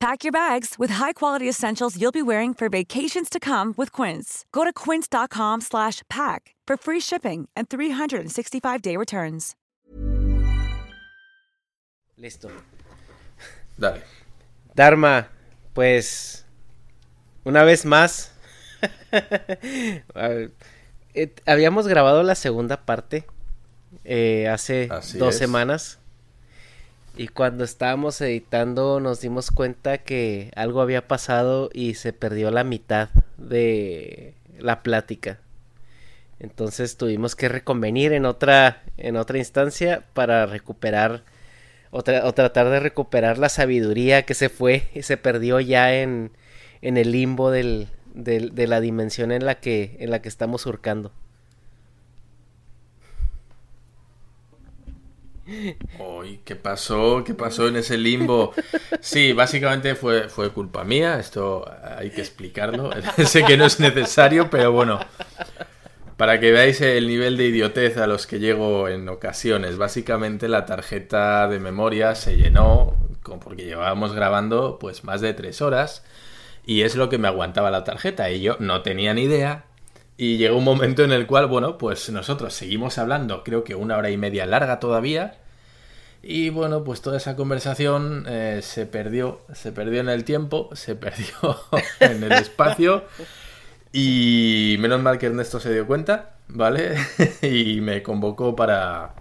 Pack your bags with high-quality essentials you'll be wearing for vacations to come with Quince. Go to quince.com slash pack for free shipping and 365-day returns. Listo. Dale. Dharma, pues una vez más eh, habíamos grabado la segunda parte eh, hace Así dos es. semanas y cuando estábamos editando nos dimos cuenta que algo había pasado y se perdió la mitad de la plática. Entonces tuvimos que reconvenir en otra en otra instancia para recuperar o, tra- o tratar de recuperar la sabiduría que se fue y se perdió ya en, en el limbo del- de la dimensión en la que en la que estamos surcando. Uy, ¿qué pasó? ¿Qué pasó en ese limbo? Sí, básicamente fue, fue culpa mía, esto hay que explicarlo. sé que no es necesario, pero bueno, para que veáis el nivel de idiotez a los que llego en ocasiones. Básicamente la tarjeta de memoria se llenó, porque llevábamos grabando pues más de tres horas, y es lo que me aguantaba la tarjeta, y yo no tenía ni idea. Y llegó un momento en el cual, bueno, pues nosotros seguimos hablando, creo que una hora y media larga todavía, y bueno, pues toda esa conversación eh, se perdió, se perdió en el tiempo, se perdió en el espacio. Y menos mal que Ernesto se dio cuenta, ¿vale? y me convocó para,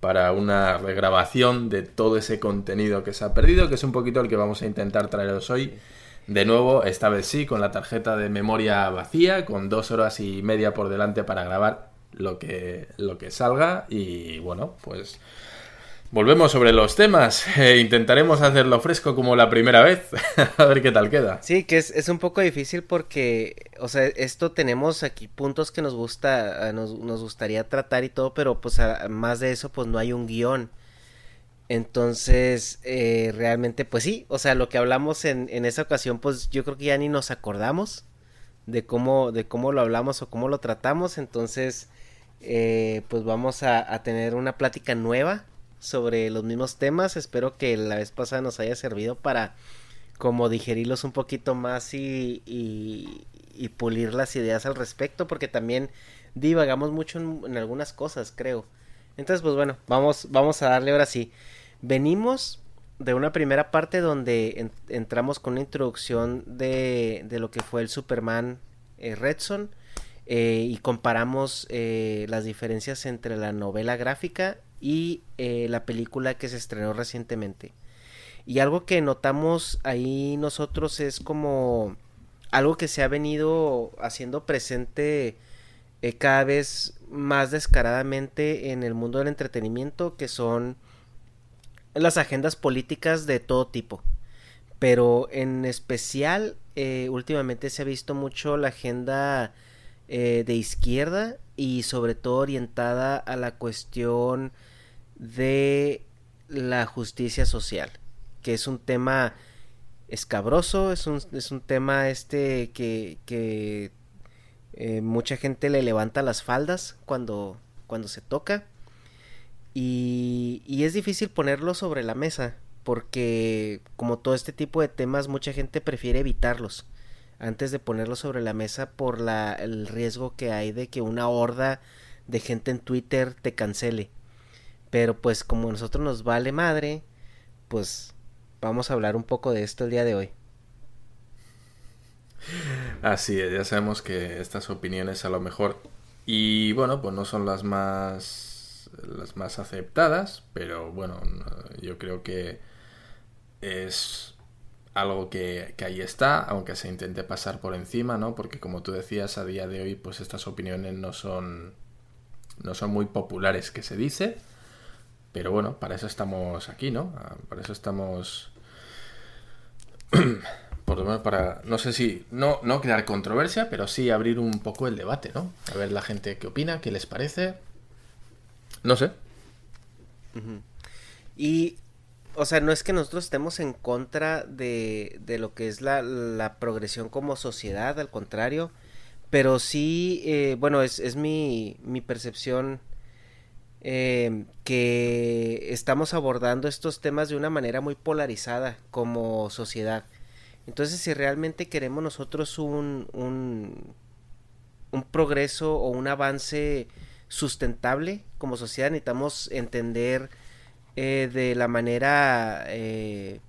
para una regrabación de todo ese contenido que se ha perdido, que es un poquito el que vamos a intentar traeros hoy. De nuevo, esta vez sí, con la tarjeta de memoria vacía, con dos horas y media por delante para grabar lo que, lo que salga. Y bueno, pues Volvemos sobre los temas. Eh, intentaremos hacerlo fresco como la primera vez. a ver qué tal queda. Sí, que es, es un poco difícil porque, o sea, esto tenemos aquí puntos que nos gusta, nos, nos gustaría tratar y todo, pero pues a- más de eso pues no hay un guion. Entonces, eh, realmente pues sí, o sea, lo que hablamos en, en esa ocasión pues yo creo que ya ni nos acordamos de cómo, de cómo lo hablamos o cómo lo tratamos, entonces eh, pues vamos a, tener una plática nueva sobre los mismos temas, espero que la vez pasada nos haya servido para como digerirlos un poquito más y, pulir las ideas al respecto, porque también divagamos mucho en algunas cosas, creo. Entonces, pues bueno, vamos, vamos a darle ahora sí. Venimos de una primera parte donde en- entramos con una introducción de, de lo que fue el Superman eh, Red Son eh, y comparamos eh, las diferencias entre la novela gráfica y eh, la película que se estrenó recientemente. Y algo que notamos ahí nosotros es como algo que se ha venido haciendo presente cada vez más descaradamente en el mundo del entretenimiento, que son las agendas políticas de todo tipo. Pero en especial, eh, últimamente se ha visto mucho la agenda eh, de izquierda y sobre todo orientada a la cuestión de la justicia social, que es un tema escabroso, es un, es un tema este que, que eh, mucha gente le levanta las faldas cuando, cuando se toca. Y, y es difícil ponerlo sobre la mesa, porque como todo este tipo de temas mucha gente prefiere evitarlos antes de ponerlos sobre la mesa por la, el riesgo que hay de que una horda de gente en Twitter te cancele. Pero pues como a nosotros nos vale madre, pues vamos a hablar un poco de esto el día de hoy. Así es, ya sabemos que estas opiniones a lo mejor y bueno, pues no son las más las más aceptadas, pero bueno, yo creo que es algo que, que, ahí está, aunque se intente pasar por encima, ¿no? Porque como tú decías, a día de hoy, pues estas opiniones no son no son muy populares, que se dice, pero bueno, para eso estamos aquí, ¿no? Ah, para eso estamos por lo menos para, no sé si, no, no crear controversia, pero sí abrir un poco el debate, ¿no? A ver la gente qué opina, qué les parece. No sé. Y, o sea, no es que nosotros estemos en contra de, de lo que es la, la, progresión como sociedad, al contrario, pero sí, eh, bueno, es, es mi, mi percepción eh, que estamos abordando estos temas de una manera muy polarizada como sociedad. Entonces, si realmente queremos nosotros un, un, progreso o un avance sustentable como sociedad, necesitamos entender eh, de la manera, eh,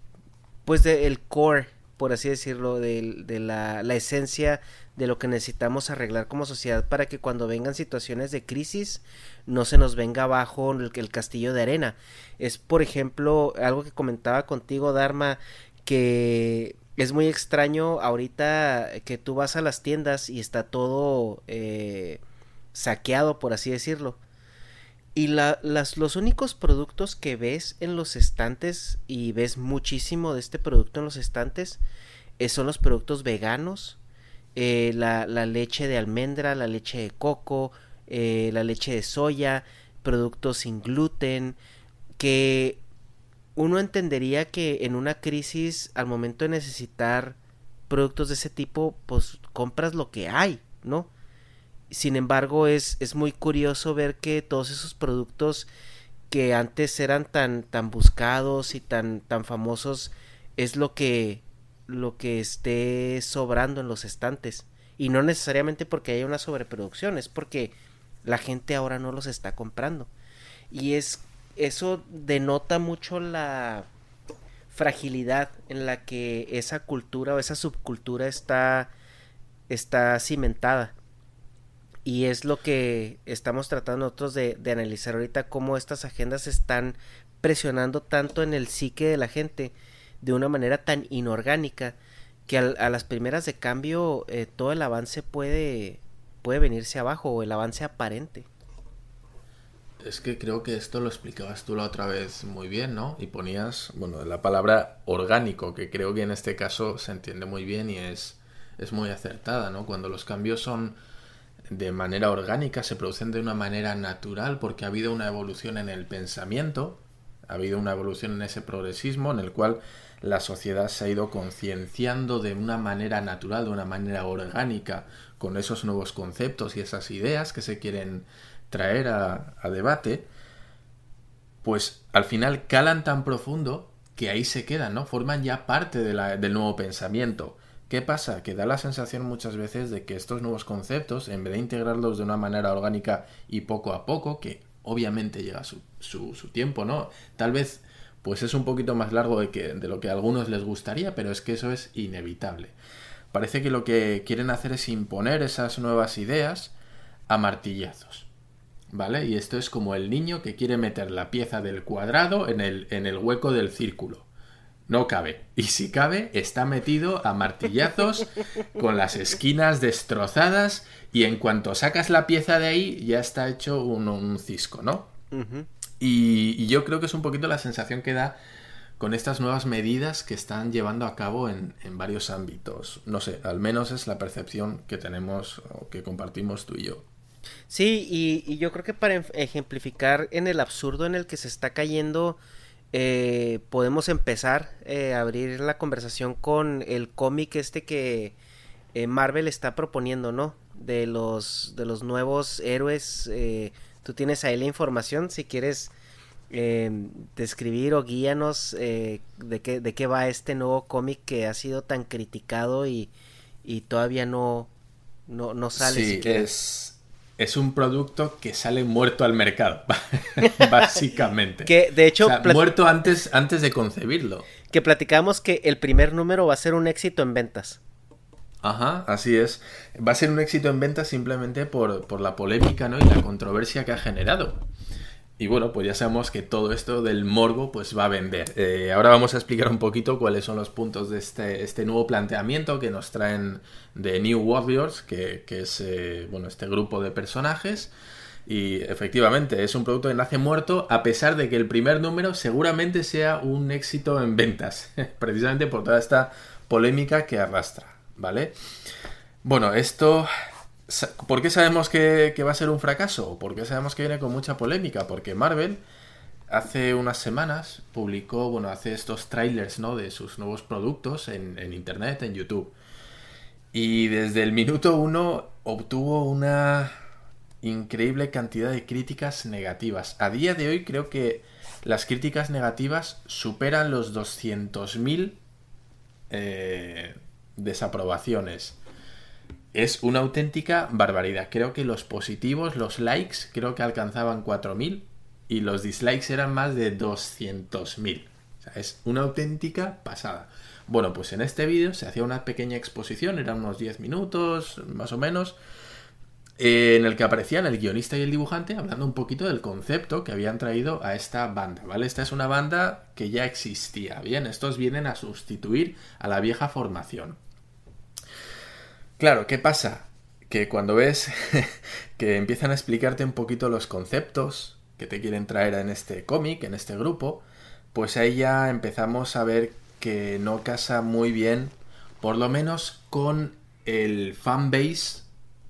pues, del core, por así decirlo, de, de la, la, esencia de lo que necesitamos arreglar como sociedad para que cuando vengan situaciones de crisis no se nos venga abajo el, el castillo de arena. Es, por ejemplo, algo que comentaba contigo, Dharma, que es muy extraño ahorita que tú vas a las tiendas y está todo eh, saqueado, por así decirlo. Y la, las, los únicos productos que ves en los estantes, y ves muchísimo de este producto en los estantes, eh, son los productos veganos, eh, la, la, leche de almendra, la leche de coco, eh, la leche de soya, productos sin gluten, que uno entendería que en una crisis, al momento de necesitar productos de ese tipo, pues compras lo que hay, ¿no? Sin embargo, es, es muy curioso ver que todos esos productos que antes eran tan, tan buscados y tan, tan famosos es lo que, lo que esté sobrando en los estantes. Y no necesariamente porque haya una sobreproducción, es porque la gente ahora no los está comprando. Y es eso denota mucho la fragilidad en la que esa cultura o esa subcultura está está cimentada. Y es lo que estamos tratando nosotros de, analizar ahorita cómo estas agendas están presionando tanto en el psique de la gente de una manera tan inorgánica que a, a las primeras de cambio eh, todo el avance puede puede venirse abajo o el avance aparente es que creo que esto lo explicabas tú la otra vez muy bien, ¿no? Y ponías, bueno, la palabra orgánico, que creo que en este caso se entiende muy bien y es, es muy acertada, ¿no? Cuando los cambios son de manera orgánica, se producen de una manera natural porque ha habido una evolución en el pensamiento, ha habido una evolución en ese progresismo en el cual la sociedad se ha ido concienciando de una manera natural, de una manera orgánica, con esos nuevos conceptos y esas ideas que se quieren traer a, debate, pues al final calan tan profundo que ahí se quedan, ¿no? Forman ya parte del nuevo pensamiento. ¿Qué pasa? Que da la sensación muchas veces de que estos nuevos conceptos, en vez de integrarlos de una manera orgánica y poco a poco, que obviamente llega su, su, su tiempo, ¿no? Tal vez pues es un poquito más largo de, que, de lo que a algunos les gustaría, pero es que eso es inevitable. Parece que lo que quieren hacer es imponer esas nuevas ideas a martillazos. ¿Vale? Y esto es como el niño que quiere meter la pieza del cuadrado en el, en el hueco del círculo. No cabe. Y si cabe, está metido a martillazos con las esquinas destrozadas y en cuanto sacas la pieza de ahí ya está hecho un, un cisco, ¿no? y, y, yo creo que es un poquito la sensación que da con estas nuevas medidas que están llevando a cabo en, en varios ámbitos. No sé, al menos es la percepción que tenemos o que compartimos tú y yo. Sí, y, y, yo creo que para ejemplificar en el absurdo en el que se está cayendo, eh, podemos empezar eh, a abrir la conversación con el cómic este que eh, Marvel está proponiendo, ¿no? De los, de los nuevos héroes tú tienes ahí la información, si quieres eh, describir o guíanos eh, de, qué, de qué va este nuevo cómic que ha sido tan criticado y, y todavía no, no, no sale. Sí, es, es un producto que sale muerto al mercado, básicamente. que de hecho... muerto antes, antes de concebirlo. Que platicamos que el primer número va a ser un éxito en ventas. Ajá, así es. Va a ser un éxito en ventas simplemente por, por la polémica ¿no? y la controversia que ha generado. Y bueno, pues ya sabemos que todo esto del morbo pues va a vender. Eh, ahora vamos a explicar un poquito cuáles son los puntos de este, este nuevo planteamiento que nos traen de New Warriors, que, es eh, bueno, este grupo de personajes. Y efectivamente, es un producto que nace muerto a pesar de que el primer número seguramente sea un éxito en ventas, precisamente por toda esta polémica que arrastra, ¿vale? Bueno, esto ¿Por qué sabemos que, va a ser un fracaso? ¿Por qué sabemos que viene con mucha polémica? Porque Marvel hace unas semanas publicó, bueno, hace estos trailers, ¿no? De sus nuevos productos en, Internet, en YouTube. Y desde el minuto uno obtuvo una increíble cantidad de críticas negativas. A día de hoy creo que las críticas negativas superan los 200.000 eh, desaprobaciones es una auténtica barbaridad. Creo que los positivos, los likes, creo que alcanzaban 4.000 y los dislikes eran más de 200.000. O sea, es una auténtica pasada. Bueno, pues en este vídeo se hacía una pequeña exposición, eran unos 10 minutos más o menos, en el que aparecían el guionista y el dibujante hablando un poquito del concepto que habían traído a esta banda, ¿vale? Esta es una banda que ya existía, bien, estos vienen a sustituir a la vieja formación. Claro, ¿qué pasa? Que cuando ves que empiezan a explicarte un poquito los conceptos que te quieren traer en este cómic, en este grupo, pues ahí ya empezamos a ver que no casa muy bien, por lo menos con el fanbase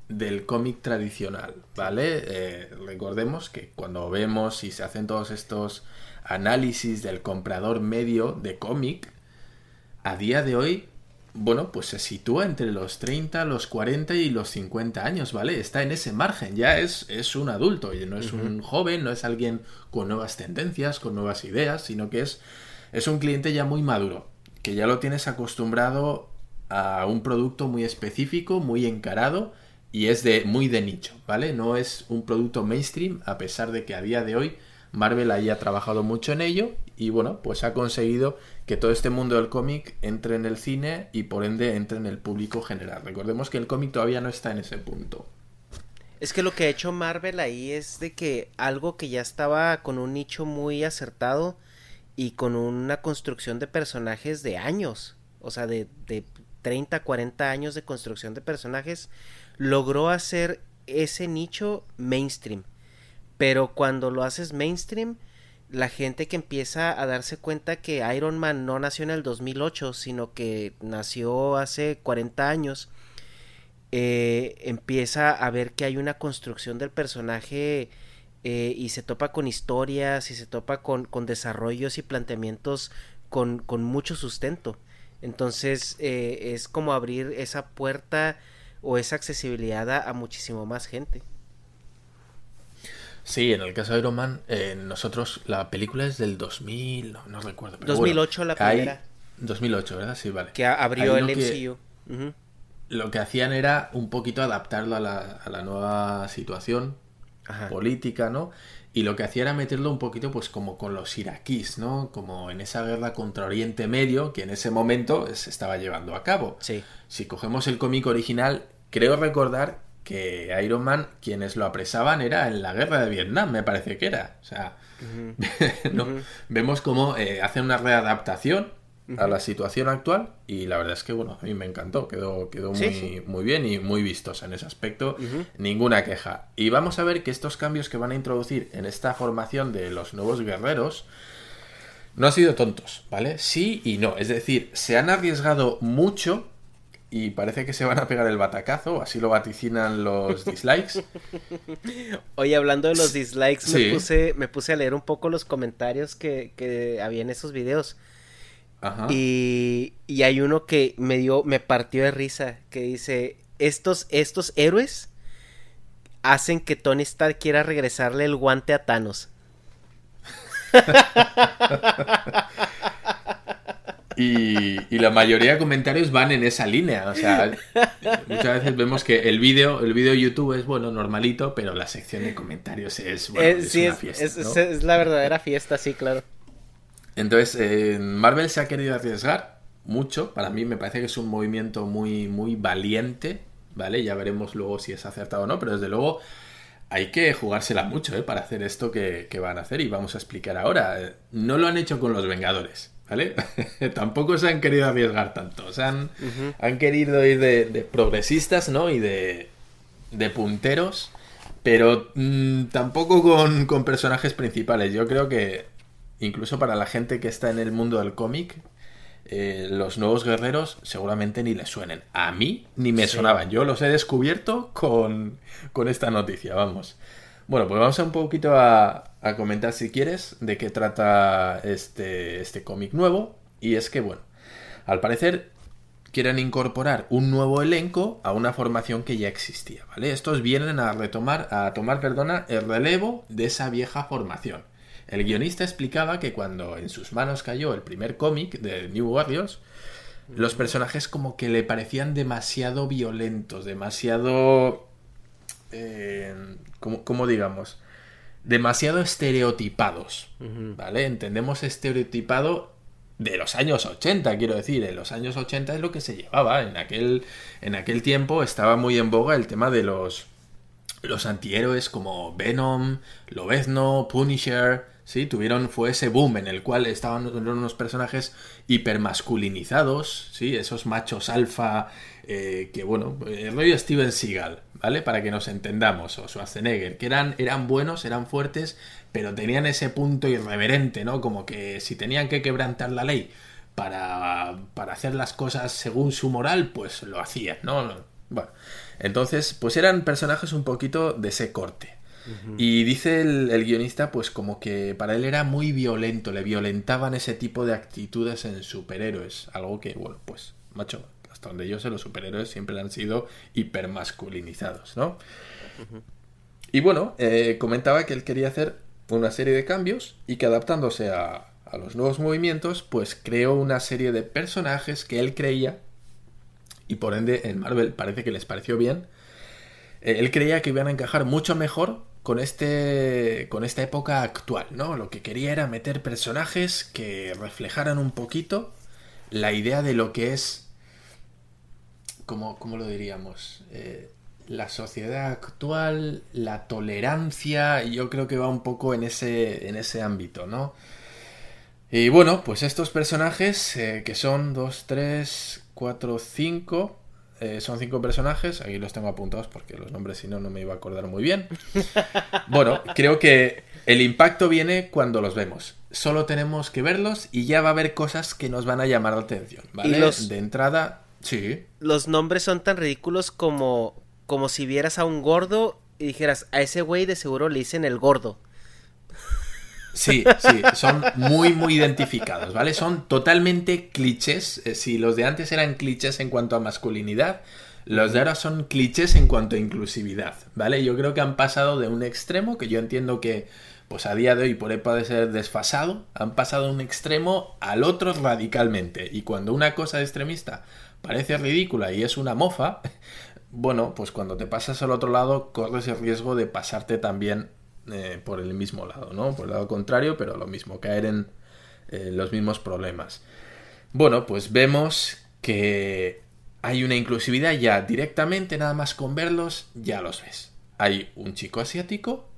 del cómic tradicional, ¿vale? Eh, recordemos que cuando vemos y se hacen todos estos análisis del comprador medio de cómic, a día de hoy bueno, pues se sitúa entre los 30, los 40 y los 50 años, ¿vale? Está en ese margen, ya es, es un adulto, y no es un joven, no es alguien con nuevas tendencias, con nuevas ideas, sino que es, es un cliente ya muy maduro, que ya lo tienes acostumbrado a un producto muy específico, muy encarado, y es de muy de nicho, ¿vale? No es un producto mainstream, a pesar de que a día de hoy Marvel haya trabajado mucho en ello y bueno, pues ha conseguido que todo este mundo del cómic entre en el cine y por ende entre en el público general. Recordemos que el cómic todavía no está en ese punto. Es que lo que ha hecho Marvel ahí es de que algo que ya estaba con un nicho muy acertado y con una construcción de personajes de años, o sea, de, de 30, 40 años de construcción de personajes, logró hacer ese nicho mainstream. Pero cuando lo haces mainstream, la gente que empieza a darse cuenta que Iron Man no nació en el 2008, sino que nació hace 40 años, eh, empieza a ver que hay una construcción del personaje eh, y se topa con historias y se topa con, desarrollos y planteamientos con, mucho sustento. Entonces eh, es como abrir esa puerta o esa accesibilidad a muchísimo más gente. Sí, en el caso de Iron Man, eh, nosotros, la película es del 2000, no, recuerdo. 2008 la primera. 2008, ¿verdad? Sí, vale. Que abrió el MCU. Lo que hacían era un poquito adaptarlo a la, a la nueva situación política, ¿no? Y lo que hacía era meterlo un poquito, pues, como con los iraquíes, ¿no? Como en esa guerra contra Oriente Medio que en ese momento se estaba llevando a cabo. Sí. Si cogemos el cómic original, creo recordar que Iron Man, quienes lo apresaban era en la guerra de Vietnam, me parece que era. O sea, vemos cómo eh, hacen una readaptación a la situación actual y la verdad es que, bueno, a mí me encantó, quedó, quedó muy, muy bien y muy vistosa en ese aspecto, ninguna queja. Y vamos a ver que estos cambios que van a introducir en esta formación de los nuevos guerreros no han sido tontos, ¿vale? Sí y no, es decir, se han arriesgado mucho y parece que se van a pegar el batacazo, así lo vaticinan los dislikes. Oye, hablando de los dislikes, me, puse, me puse a leer un poco los comentarios que, que había en esos videos. Ajá. Y, y hay uno que me dio, me partió de risa, que dice, estos, estos héroes hacen que Tony Stark quiera regresarle el guante a Thanos. Y, la mayoría de comentarios van en esa línea. O sea, muchas veces vemos que el vídeo, el vídeo YouTube es bueno, normalito, pero la sección de comentarios es, bueno, es, una fiesta. Es, la verdadera fiesta, sí, claro. Entonces, eh, Marvel se ha querido arriesgar mucho. Para mí me parece que es un movimiento muy, muy valiente. ¿Vale? Ya veremos luego si es acertado o no, pero desde luego hay que jugársela mucho ¿eh? para hacer esto que, que, van a hacer y vamos a explicar ahora. No lo han hecho con los Vengadores. ¿Vale? Tampoco se han querido arriesgar tanto. O sea, han, han querido ir de, progresistas, ¿no? Y de, de punteros, pero mm, tampoco con, con, personajes principales. Yo creo que incluso para la gente que está en el mundo del cómic, eh, los nuevos guerreros seguramente ni les suenen. A mí ni me sonaban. Yo los he descubierto con, con esta noticia, vamos. Bueno, pues vamos a un poquito a, comentar, si quieres, de qué trata este, este cómic nuevo. Y es que, bueno, al parecer quieren incorporar un nuevo elenco a una formación que ya existía, ¿vale? Estos vienen a retomar, a tomar, perdona, el relevo de esa vieja formación. El guionista explicaba que cuando en sus manos cayó el primer cómic de New Warriors, los personajes como que le parecían demasiado violentos, demasiado eh, como, digamos, demasiado estereotipados, ¿vale? Entendemos estereotipado de los años 80, quiero decir, en los años 80 es lo que se llevaba, en aquel, en aquel tiempo estaba muy en boga el tema de los, los antihéroes como Venom, Lobezno, Punisher, ¿sí? Tuvieron, fue ese boom en el cual estaban unos personajes hipermasculinizados, ¿sí? Esos machos alfa, eh, que bueno, el rollo Steven Seagal, ¿vale? Para que nos entendamos, o Schwarzenegger, que eran, eran buenos, eran fuertes, pero tenían ese punto irreverente, ¿no? Como que si tenían que quebrantar la ley para, para hacer las cosas según su moral, pues lo hacían, ¿no? Bueno, entonces, pues eran personajes un poquito de ese corte. Y dice el, el, guionista, pues como que para él era muy violento, le violentaban ese tipo de actitudes en superhéroes, algo que, bueno, pues, macho, donde yo sé, los superhéroes siempre han sido hipermasculinizados, ¿no? Y bueno, eh, comentaba que él quería hacer una serie de cambios y que adaptándose a, los nuevos movimientos, pues creó una serie de personajes que él creía, y por ende en Marvel parece que les pareció bien, eh, él creía que iban a encajar mucho mejor con este con esta época actual, ¿no? Lo que quería era meter personajes que reflejaran un poquito la idea de lo que es ¿cómo, lo diríamos? Eh, la sociedad actual, la tolerancia, yo creo que va un poco en ese, en ese ámbito, ¿no? Y bueno, pues estos personajes, eh, que son 2, 3, 4, 5, son cinco personajes, aquí los tengo apuntados porque los nombres si no no me iba a acordar muy bien. Bueno, creo que el impacto viene cuando los vemos. Solo tenemos que verlos y ya va a haber cosas que nos van a llamar la atención, ¿vale? De entrada, Sí. Los nombres son tan ridículos como, como si vieras a un gordo y dijeras, a ese güey de seguro le dicen el gordo. Sí, sí, son muy, muy identificados, ¿vale? Son totalmente clichés. Eh, si los de antes eran clichés en cuanto a masculinidad, los de ahora son clichés en cuanto a inclusividad, ¿vale? Yo creo que han pasado de un extremo, que yo entiendo que, pues a día de hoy puede ser desfasado, han pasado de un extremo al otro radicalmente. Y cuando una cosa es extremista parece ridícula y es una mofa, bueno, pues cuando te pasas al otro lado corres el riesgo de pasarte también eh, por el mismo lado, ¿no? Por el lado contrario, pero lo mismo, caer en eh, los mismos problemas. Bueno, pues vemos que hay una inclusividad ya directamente, nada más con verlos, ya los ves. Hay un chico asiático,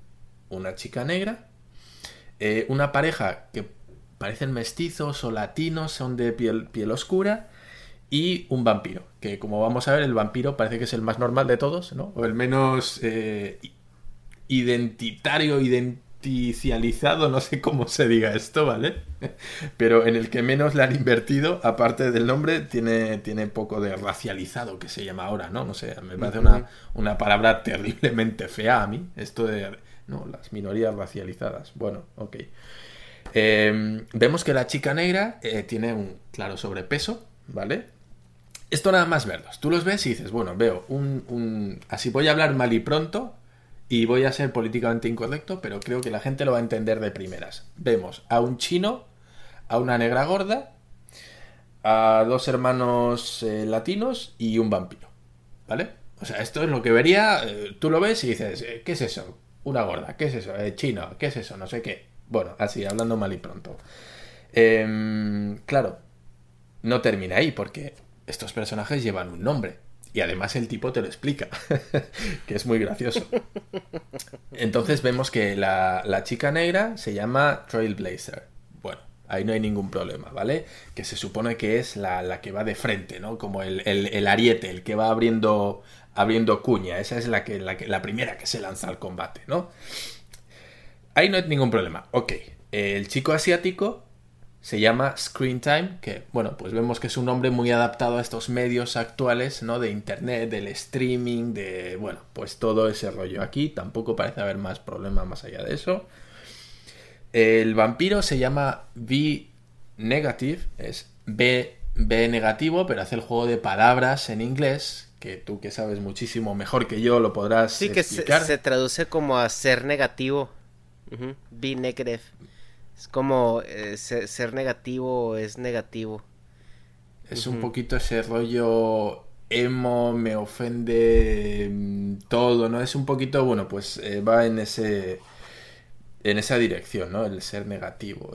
una chica negra, eh, una pareja que parecen mestizos o latinos, son de piel, piel oscura, y un vampiro, que como vamos a ver, el vampiro parece que es el más normal de todos, ¿no? O el menos eh, identitario, identicializado, no sé cómo se diga esto, ¿vale? Pero en el que menos le han invertido, aparte del nombre, tiene, tiene poco de racializado, que se llama ahora, ¿no? No sé, me parece una, una palabra terriblemente fea a mí, esto de... No, las minorías racializadas. Bueno, ok. Em, vemos que la chica negra eh, tiene un claro sobrepeso, ¿vale? Esto nada más verlos. Tú los ves y dices, bueno, veo un, Así voy a hablar mal y pronto. y voy a ser políticamente incorrecto, pero creo que la gente lo va a entender de primeras. Vemos a un chino, a una negra gorda, a dos hermanos eh, latinos y un vampiro. ¿Vale? O sea, esto es lo que vería, eh, tú lo ves y dices, eh, ¿qué es eso? Una gorda, ¿qué es eso? chino, ¿qué es eso? No sé qué. Bueno, así, hablando mal y pronto. Em, claro, no termina ahí porque estos personajes llevan un nombre. Y además el tipo te lo explica, que es muy gracioso. Entonces vemos que la, chica negra se llama Trailblazer. Bueno, ahí no hay ningún problema, ¿vale? Que se supone que es la, que va de frente, ¿no? Como el, el, ariete, el que va abriendo, abriendo cuña. Esa es la, que, la, que, la primera que se lanza al combate, ¿no? Ahí no hay ningún problema. Ok, el chico asiático se llama Screen Time, que bueno, pues vemos que es un nombre muy adaptado a estos medios actuales, ¿no? De internet, del streaming, de, bueno, pues todo ese rollo aquí, tampoco parece haber más problema más allá de eso. El vampiro se llama V negative, es B, B negativo, pero hace el juego de palabras en inglés, que tú que sabes muchísimo mejor que yo lo podrás sí, que se, traduce como a ser negativo. B negative. Es como eh, ser, negativo es negativo. Es un poquito ese rollo emo, me ofende mm, todo, ¿no? Es un poquito, bueno, pues eh, va en ese en esa dirección, ¿no? El ser negativo.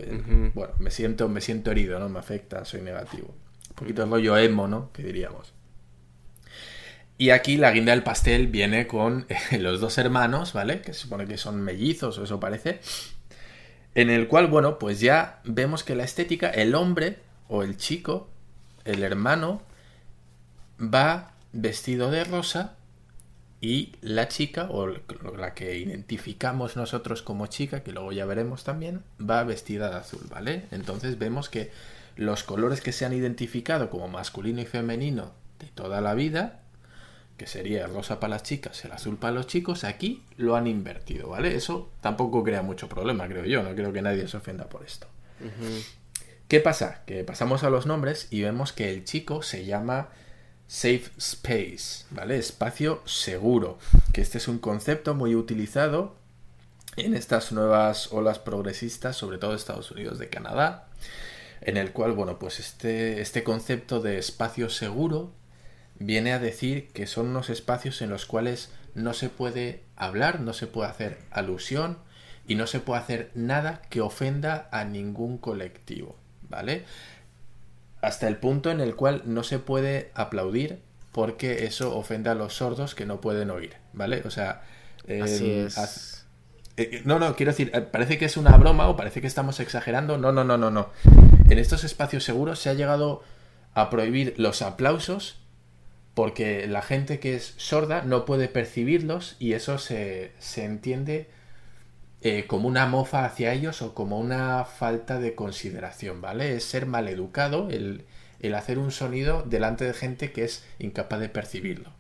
Bueno, me siento, me siento herido, ¿no? Me afecta, soy negativo. Un poquito el rollo emo, ¿no? Que diríamos. Y aquí la guinda del pastel viene con los dos hermanos, ¿vale? Que se supone que son mellizos, o eso parece en el cual, bueno, pues ya vemos que la estética, el hombre o el chico, el hermano, va vestido de rosa y la chica, o la que identificamos nosotros como chica, que luego ya veremos también, va vestida de azul, ¿vale? Entonces vemos que los colores que se han identificado como masculino y femenino de toda la vida que sería el rosa para las chicas, el azul para los chicos, aquí lo han invertido, ¿vale? Eso tampoco crea mucho problema, creo yo, no creo que nadie se ofenda por esto. ¿Qué pasa? Que pasamos a los nombres y vemos que el chico se llama Safe Space, ¿vale? Espacio seguro, que este es un concepto muy utilizado en estas nuevas olas progresistas, sobre todo Estados Unidos de Canadá, en el cual, bueno, pues este, este concepto de espacio seguro viene a decir que son unos espacios en los cuales no se puede hablar, no se puede hacer alusión y no se puede hacer nada que ofenda a ningún colectivo, ¿vale? Hasta el punto en el cual no se puede aplaudir porque eso ofende a los sordos que no pueden oír, ¿vale? O sea, Así es. Eh, no, no, quiero decir, eh, parece que es una broma o parece que estamos exagerando. No, no, no, no, no. En estos espacios seguros se ha llegado a prohibir los aplausos porque la gente que es sorda no puede percibirlos y eso se, entiende eh, como una mofa hacia ellos o como una falta de consideración, ¿vale? Es ser maleducado el, el hacer un sonido delante de gente que es incapaz de percibirlo.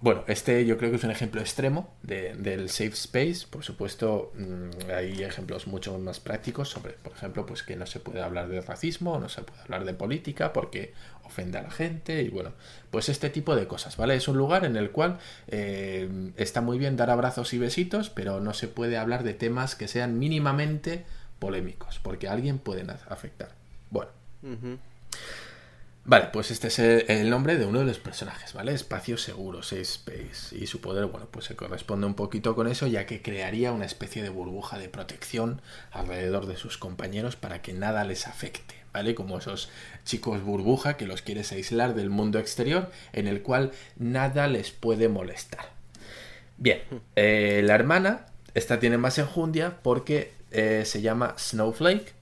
Bueno, este yo creo que es un ejemplo extremo del safe space. Por supuesto, mm, hay ejemplos mucho más prácticos sobre, por ejemplo, pues que no se puede hablar de racismo, no se puede hablar de política porque ofende a la gente y bueno, pues este tipo de cosas, ¿vale? Es un lugar en el cual eh, está muy bien dar abrazos y besitos, pero no se puede hablar de temas que sean mínimamente polémicos porque a alguien pueden afectar. Bueno. Vale, pues este es el nombre de uno de los personajes, ¿vale? Espacio seguro, safe space. Y su poder, bueno, pues se corresponde un poquito con eso, ya que crearía una especie de burbuja de protección alrededor de sus compañeros para que nada les afecte, ¿vale? Como esos chicos burbuja que los quieres aislar del mundo exterior, en el cual nada les puede molestar. Bien, eh, la hermana, esta tiene más enjundia porque eh, se llama Snowflake,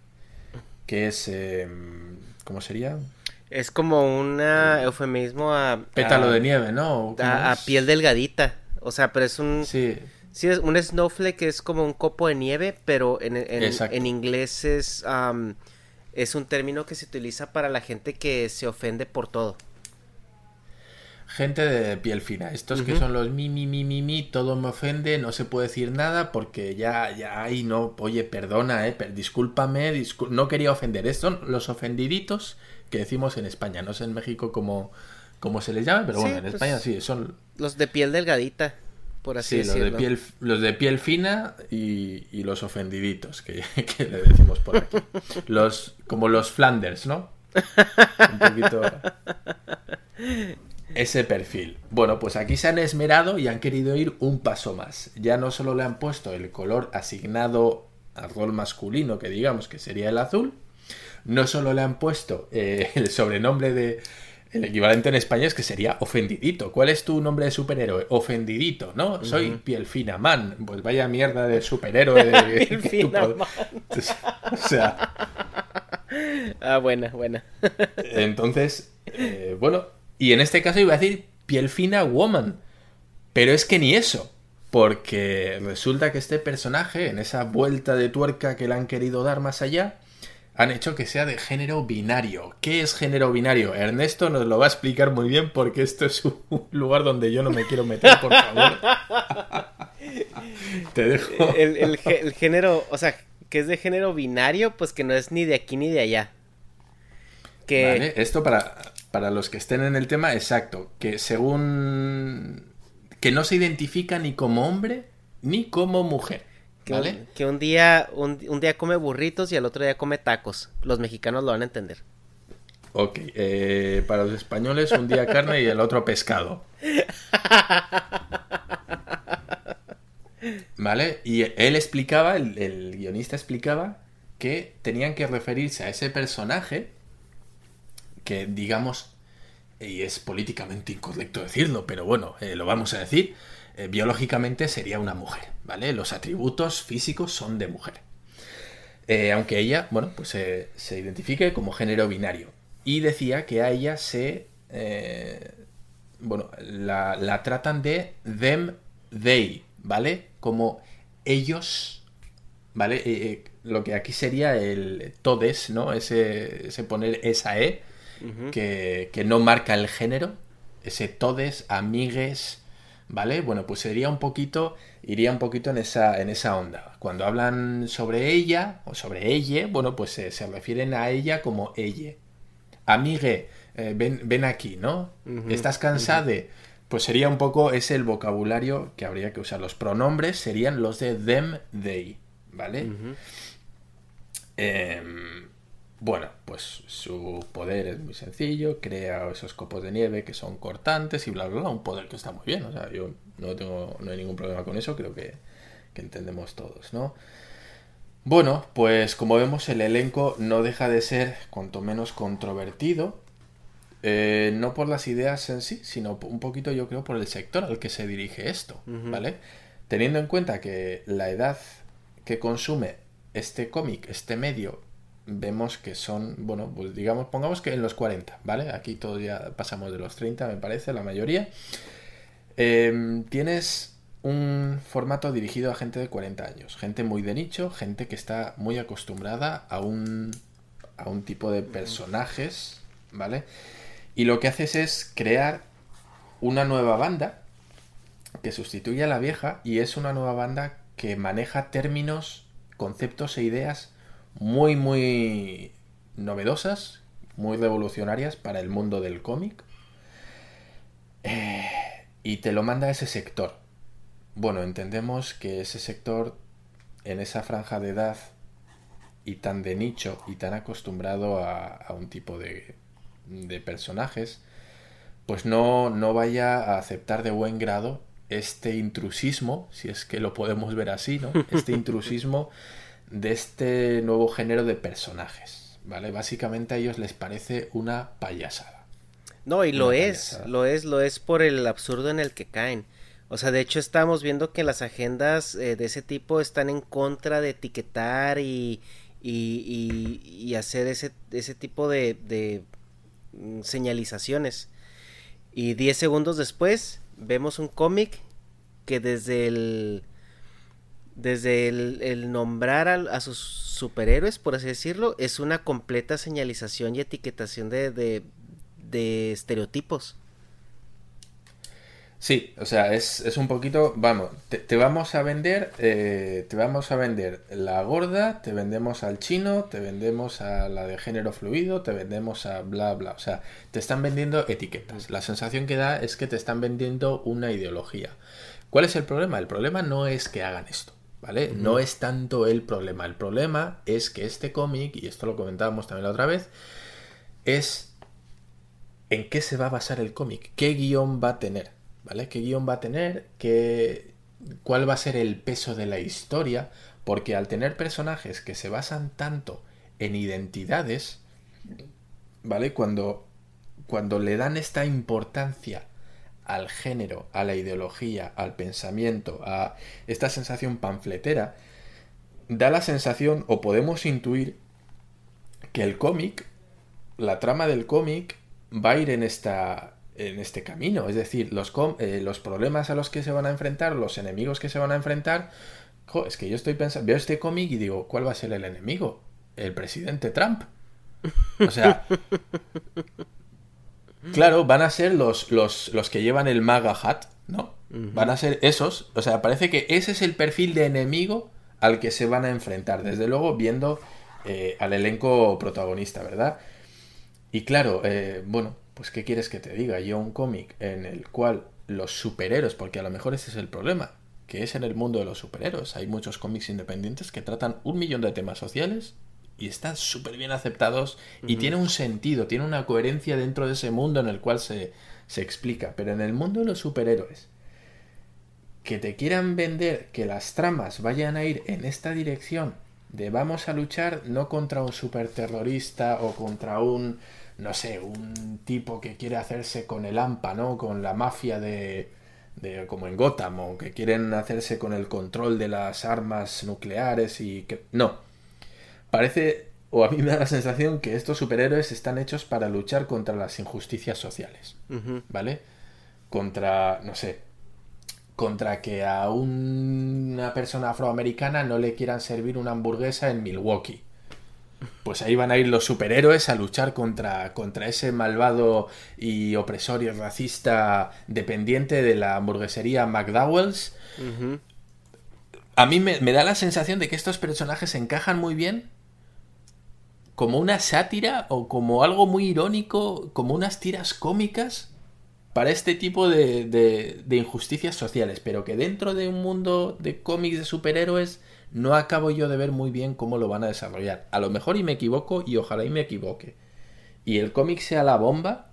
que es... Em, ¿Cómo sería? Es como un eufemismo a... Pétalo de nieve, ¿no? A, piel delgadita. O sea, pero es un... Sí. Sí, es un snowflake es como un copo de nieve, pero en, en, inglés es, es un término que se utiliza para la gente que se ofende por todo. Gente de piel fina. Estos que son los mi, mi, mi, mi, mi, todo me ofende, no se puede decir nada porque ya, ya, ay, no, oye, perdona, eh, discúlpame, no quería ofender. Estos son los ofendiditos que decimos en España. No sé en México cómo, cómo se les llama, pero bueno, en pues, España sí, son... Los de piel delgadita. por así sí, decirlo. Los de piel, los de piel fina y, los ofendiditos, que, que, le decimos por aquí. Los, como los Flanders, ¿no? Un poquito ese perfil. Bueno, pues aquí se han esmerado y han querido ir un paso más. Ya no solo le han puesto el color asignado al rol masculino, que digamos que sería el azul, no solo le han puesto eh, el sobrenombre de... El equivalente en español es que sería ofendidito. ¿Cuál es tu nombre de superhéroe? Ofendidito, ¿no? Soy piel fina man. Pues vaya mierda de superhéroe. De, piel fina man. O sea... Ah, buena, buena. Entonces, eh, bueno, y en este caso iba a decir piel fina woman. Pero es que ni eso. Porque resulta que este personaje, en esa vuelta de tuerca que le han querido dar más allá, han hecho que sea de género binario. ¿Qué es género binario? Ernesto nos lo va a explicar muy bien porque esto es un lugar donde yo no me quiero meter, por favor. Te dejo. El, género, o sea, que es de género binario, pues que no es ni de aquí ni de allá. Que... Vale, esto para, para los que estén en el tema, exacto, que según que no se identifica ni como hombre ni como mujer. ¿Vale? Que, un, día un, día come burritos y al otro día come tacos. Los mexicanos lo van a entender. Ok, eh, para los españoles un día carne y el otro pescado. ¿Vale? Y él explicaba, el, el guionista explicaba que tenían que referirse a ese personaje que digamos, y es políticamente incorrecto decirlo, pero bueno, eh, lo vamos a decir, eh, biológicamente sería una mujer, ¿vale? Los atributos físicos son de mujer. Eh, aunque ella, bueno, pues se identifique como género binario. Y decía que a ella se... bueno, la, la tratan de them, they, ¿vale? Como ellos, ¿vale? lo que aquí sería el todes, ¿no? Ese, ese poner esa E que, no marca el género, ese todes, amigues, ¿vale? Bueno, pues sería un poquito, iría un poquito en esa, en esa onda. Cuando hablan sobre ella o sobre ella, bueno, pues se, refieren a ella como ella. Amigue, eh, ven, ven, aquí, ¿no? ¿Estás cansada? Pues sería un poco ese el vocabulario que habría que usar. Los pronombres serían los de them, they, ¿vale? Bueno, pues su poder es muy sencillo, crea esos copos de nieve que son cortantes y bla, bla, bla, un poder que está muy bien, o sea, yo no tengo, no hay ningún problema con eso, creo que, entendemos todos, ¿no? Bueno, pues como vemos el elenco no deja de ser cuanto menos controvertido, eh, no por las ideas en sí, sino un poquito yo creo por el sector al que se dirige esto, ¿vale? Teniendo en cuenta que la edad que consume este cómic, este medio, vemos que son, bueno, pues digamos, pongamos que en los 40, ¿vale? Aquí todos ya pasamos de los 30, me parece, la mayoría. Em, tienes un formato dirigido a gente de 40 años, gente muy de nicho, gente que está muy acostumbrada a un, a un tipo de personajes, ¿vale? Y lo que haces es crear una nueva banda que sustituye a la vieja y es una nueva banda que maneja términos, conceptos e ideas muy, muy novedosas, muy revolucionarias para el mundo del cómic. Eh, y te lo manda ese sector. Bueno, entendemos que ese sector, en esa franja de edad y tan de nicho y tan acostumbrado a, un tipo de, de personajes, pues no, no vaya a aceptar de buen grado este intrusismo, si es que lo podemos ver así, ¿no? Este intrusismo de este nuevo género de personajes, ¿vale? Básicamente a ellos les parece una payasada. No, y lo es, lo es, lo es por el absurdo en el que caen. O sea, de hecho estamos viendo que las agendas eh, de ese tipo están en contra de etiquetar y, y, y, hacer ese, ese tipo de, de mm, señalizaciones. Y 10 segundos después vemos un cómic que desde el desde el, nombrar a, sus superhéroes, por así decirlo, es una completa señalización y etiquetación de, estereotipos. Sí, o sea, es, un poquito, vamos, te, vamos a vender, eh, te vamos a vender la gorda, te vendemos al chino, te vendemos a la de género fluido, te vendemos a bla, bla, o sea, te están vendiendo etiquetas. La sensación que da es que te están vendiendo una ideología ¿Cuál es el problema? El problema no es que hagan esto, ¿vale? No es tanto el problema. El problema es que este cómic, y esto lo comentábamos también la otra vez, es en qué se va a basar el cómic, qué guion va a tener, ¿vale? ¿Qué guion va a tener? ¿Qué, ¿Cuál va a ser el peso de la historia? Porque al tener personajes que se basan tanto en identidades, ¿vale? Cuando, cuando le dan esta importancia al género, a la ideología, al pensamiento, a esta sensación panfletera, da la sensación o podemos intuir que el cómic, la trama del cómic, va a ir en esta en este camino. Es decir, los, eh, los problemas a los que se van a enfrentar, los enemigos que se van a enfrentar. es que yo estoy pensando, veo este cómic y digo, ¿cuál va a ser el enemigo? El presidente Trump. O sea, claro, van a ser los, los, los que llevan el MAGA hat, ¿no? Van a ser esos. O sea, parece que ese es el perfil de enemigo al que se van a enfrentar. Desde luego, viendo eh, al elenco protagonista, ¿verdad? Y claro, eh, bueno, pues ¿qué quieres que te diga? Yo un cómic en el cual los superhéroes, porque a lo mejor ese es el problema, que es en el mundo de los superhéroes. Hay muchos cómics independientes que tratan un millón de temas sociales y están súper bien aceptados y tiene un sentido, tiene una coherencia dentro de ese mundo en el cual se, se explica. Pero en el mundo de los superhéroes, que te quieran vender que las tramas vayan a ir en esta dirección de vamos a luchar no contra un superterrorista o contra un no sé, un tipo que quiere hacerse con el AMPA, ¿no? Con la mafia de, de como en Gotham, o que quieren hacerse con el control de las armas nucleares y que... No. Parece, o a mí me da la sensación que estos superhéroes están hechos para luchar contra las injusticias sociales, ¿vale? Contra, no sé, contra que a una persona afroamericana no le quieran servir una hamburguesa en Milwaukee pues ahí van a ir los superhéroes a luchar contra, contra ese malvado y opresor y racista dependiente de la hamburguesería McDowell's. A mí me, da la sensación de que estos personajes encajan muy bien como una sátira o como algo muy irónico, como unas tiras cómicas para este tipo de, de injusticias sociales, pero que dentro de un mundo de cómics de superhéroes no acabo yo de ver muy bien cómo lo van a desarrollar. A lo mejor y me equivoco y ojalá y me equivoque. Y el cómic sea la bomba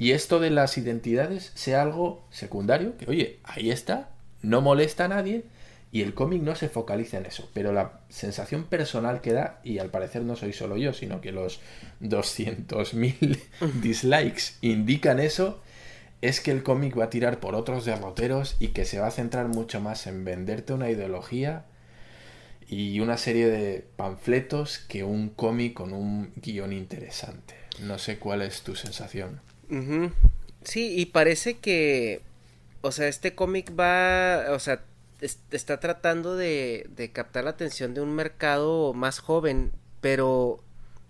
y esto de las identidades sea algo secundario, que oye, ahí está, no molesta a nadie y el cómic no se focaliza en eso. Pero la sensación personal que da, y al parecer no soy solo yo, sino que los 200.000 dislikes indican eso, es que el cómic va a tirar por otros derroteros y que se va a centrar mucho más en venderte una ideología y una serie de panfletos que un cómic con un guion interesante. No sé cuál es tu sensación. Sí, y parece que, o sea, este cómic va, o sea, está tratando de, de captar la atención de un mercado más joven, pero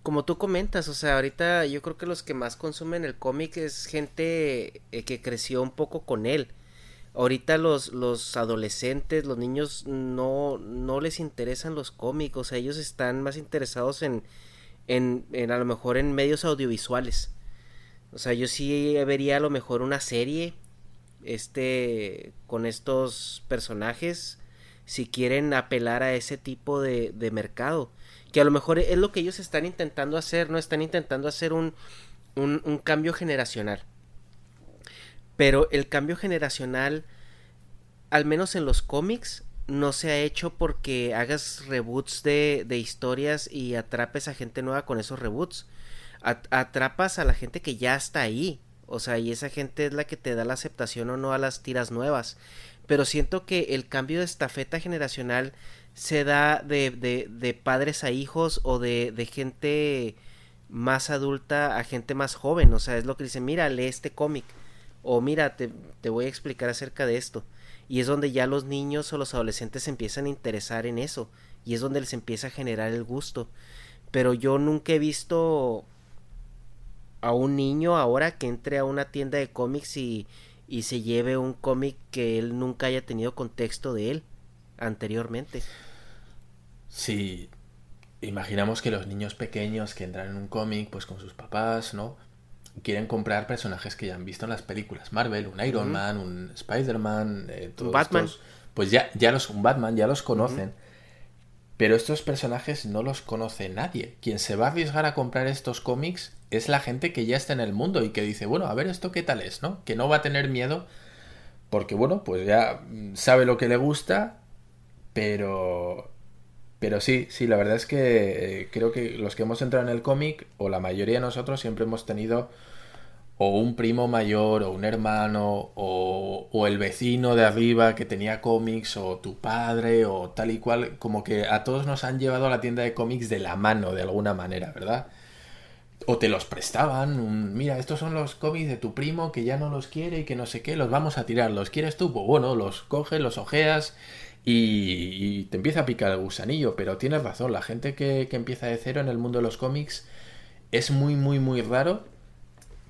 como tú comentas, o sea, ahorita yo creo que los que más consumen el cómic es gente eh, que creció un poco con él ahorita los, los adolescentes, los niños no, no les interesan los cómics, o sea, ellos están más interesados en, en, en, a lo mejor en medios audiovisuales. O sea, yo sí vería a lo mejor una serie este con estos personajes si quieren apelar a ese tipo de, de mercado. Que a lo mejor es lo que ellos están intentando hacer, no están intentando hacer un, un, cambio generacional pero el cambio generacional, al menos en los cómics, no se ha hecho porque hagas reboots de, de historias y atrapes a gente nueva con esos reboots. atrapas a la gente que ya está ahí. O sea, y esa gente es la que te da la aceptación o no a las tiras nuevas. Pero siento que el cambio de estafeta generacional se da de, de, de padres a hijos o de, de gente más adulta a gente más joven. O sea, es lo que dice, mira, lee este cómic o mira, te, voy a explicar acerca de esto. Y es donde ya los niños o los adolescentes se empiezan a interesar en eso. Y es donde les empieza a generar el gusto. Pero yo nunca he visto a un niño ahora que entre a una tienda de cómics y, y se lleve un cómic que él nunca haya tenido contexto de él anteriormente. Sí, imaginamos que los niños pequeños que entran en un cómic, pues con sus papás, ¿no? quieren comprar personajes que ya han visto en las películas Marvel, un Iron Man, un Spider-Man, eh, un Batman. pues ya, ya los, un Batman, ya los conocen. Pero estos personajes no los conoce nadie. Quien se va a arriesgar a comprar estos cómics es la gente que ya está en el mundo y que dice, bueno, a ver esto qué tal es, ¿no? Que no va a tener miedo porque, bueno, pues ya sabe lo que le gusta, pero... Pero sí, sí, la verdad es que eh, creo que los que hemos entrado en el cómic, o la mayoría de nosotros, siempre hemos tenido o un primo mayor, o un hermano, o, o, el vecino de arriba que tenía cómics, o tu padre, o tal y cual, como que a todos nos han llevado a la tienda de cómics de la mano, de alguna manera, ¿verdad? O te los prestaban, mira, estos son los cómics de tu primo que ya no los quiere y que no sé qué, los vamos a tirar, ¿los quieres tú? Pues bueno, los coges, los ojeas y, te empieza a picar el gusanillo, pero tienes razón, la gente que, que empieza de cero en el mundo de los cómics es muy, muy, muy raro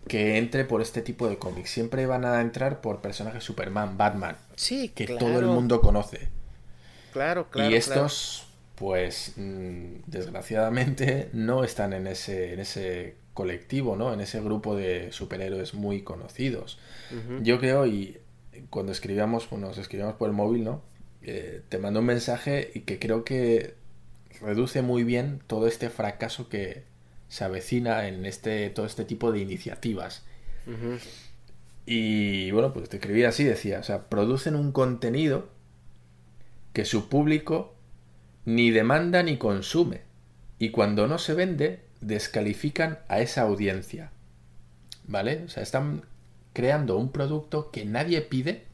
que entre por este tipo de cómics. Siempre van a entrar por personajes Superman, Batman. Sí, que todo el mundo conoce. Claro, claro. Y estos, pues, mm, desgraciadamente, no están en ese, en ese colectivo, ¿no? En ese grupo de superhéroes muy conocidos. Yo creo, y cuando escribíamos, bueno, nos escribíamos por el móvil, ¿no? Eh, te mando un mensaje y que creo que reduce muy bien todo este fracaso que, se avecina en este, todo este tipo de iniciativas. Y bueno, pues te escribí así, decía, o sea, producen un contenido que su público ni demanda ni consume. Y cuando no se vende, descalifican a esa audiencia. ¿Vale? O sea, están creando un producto que nadie pide,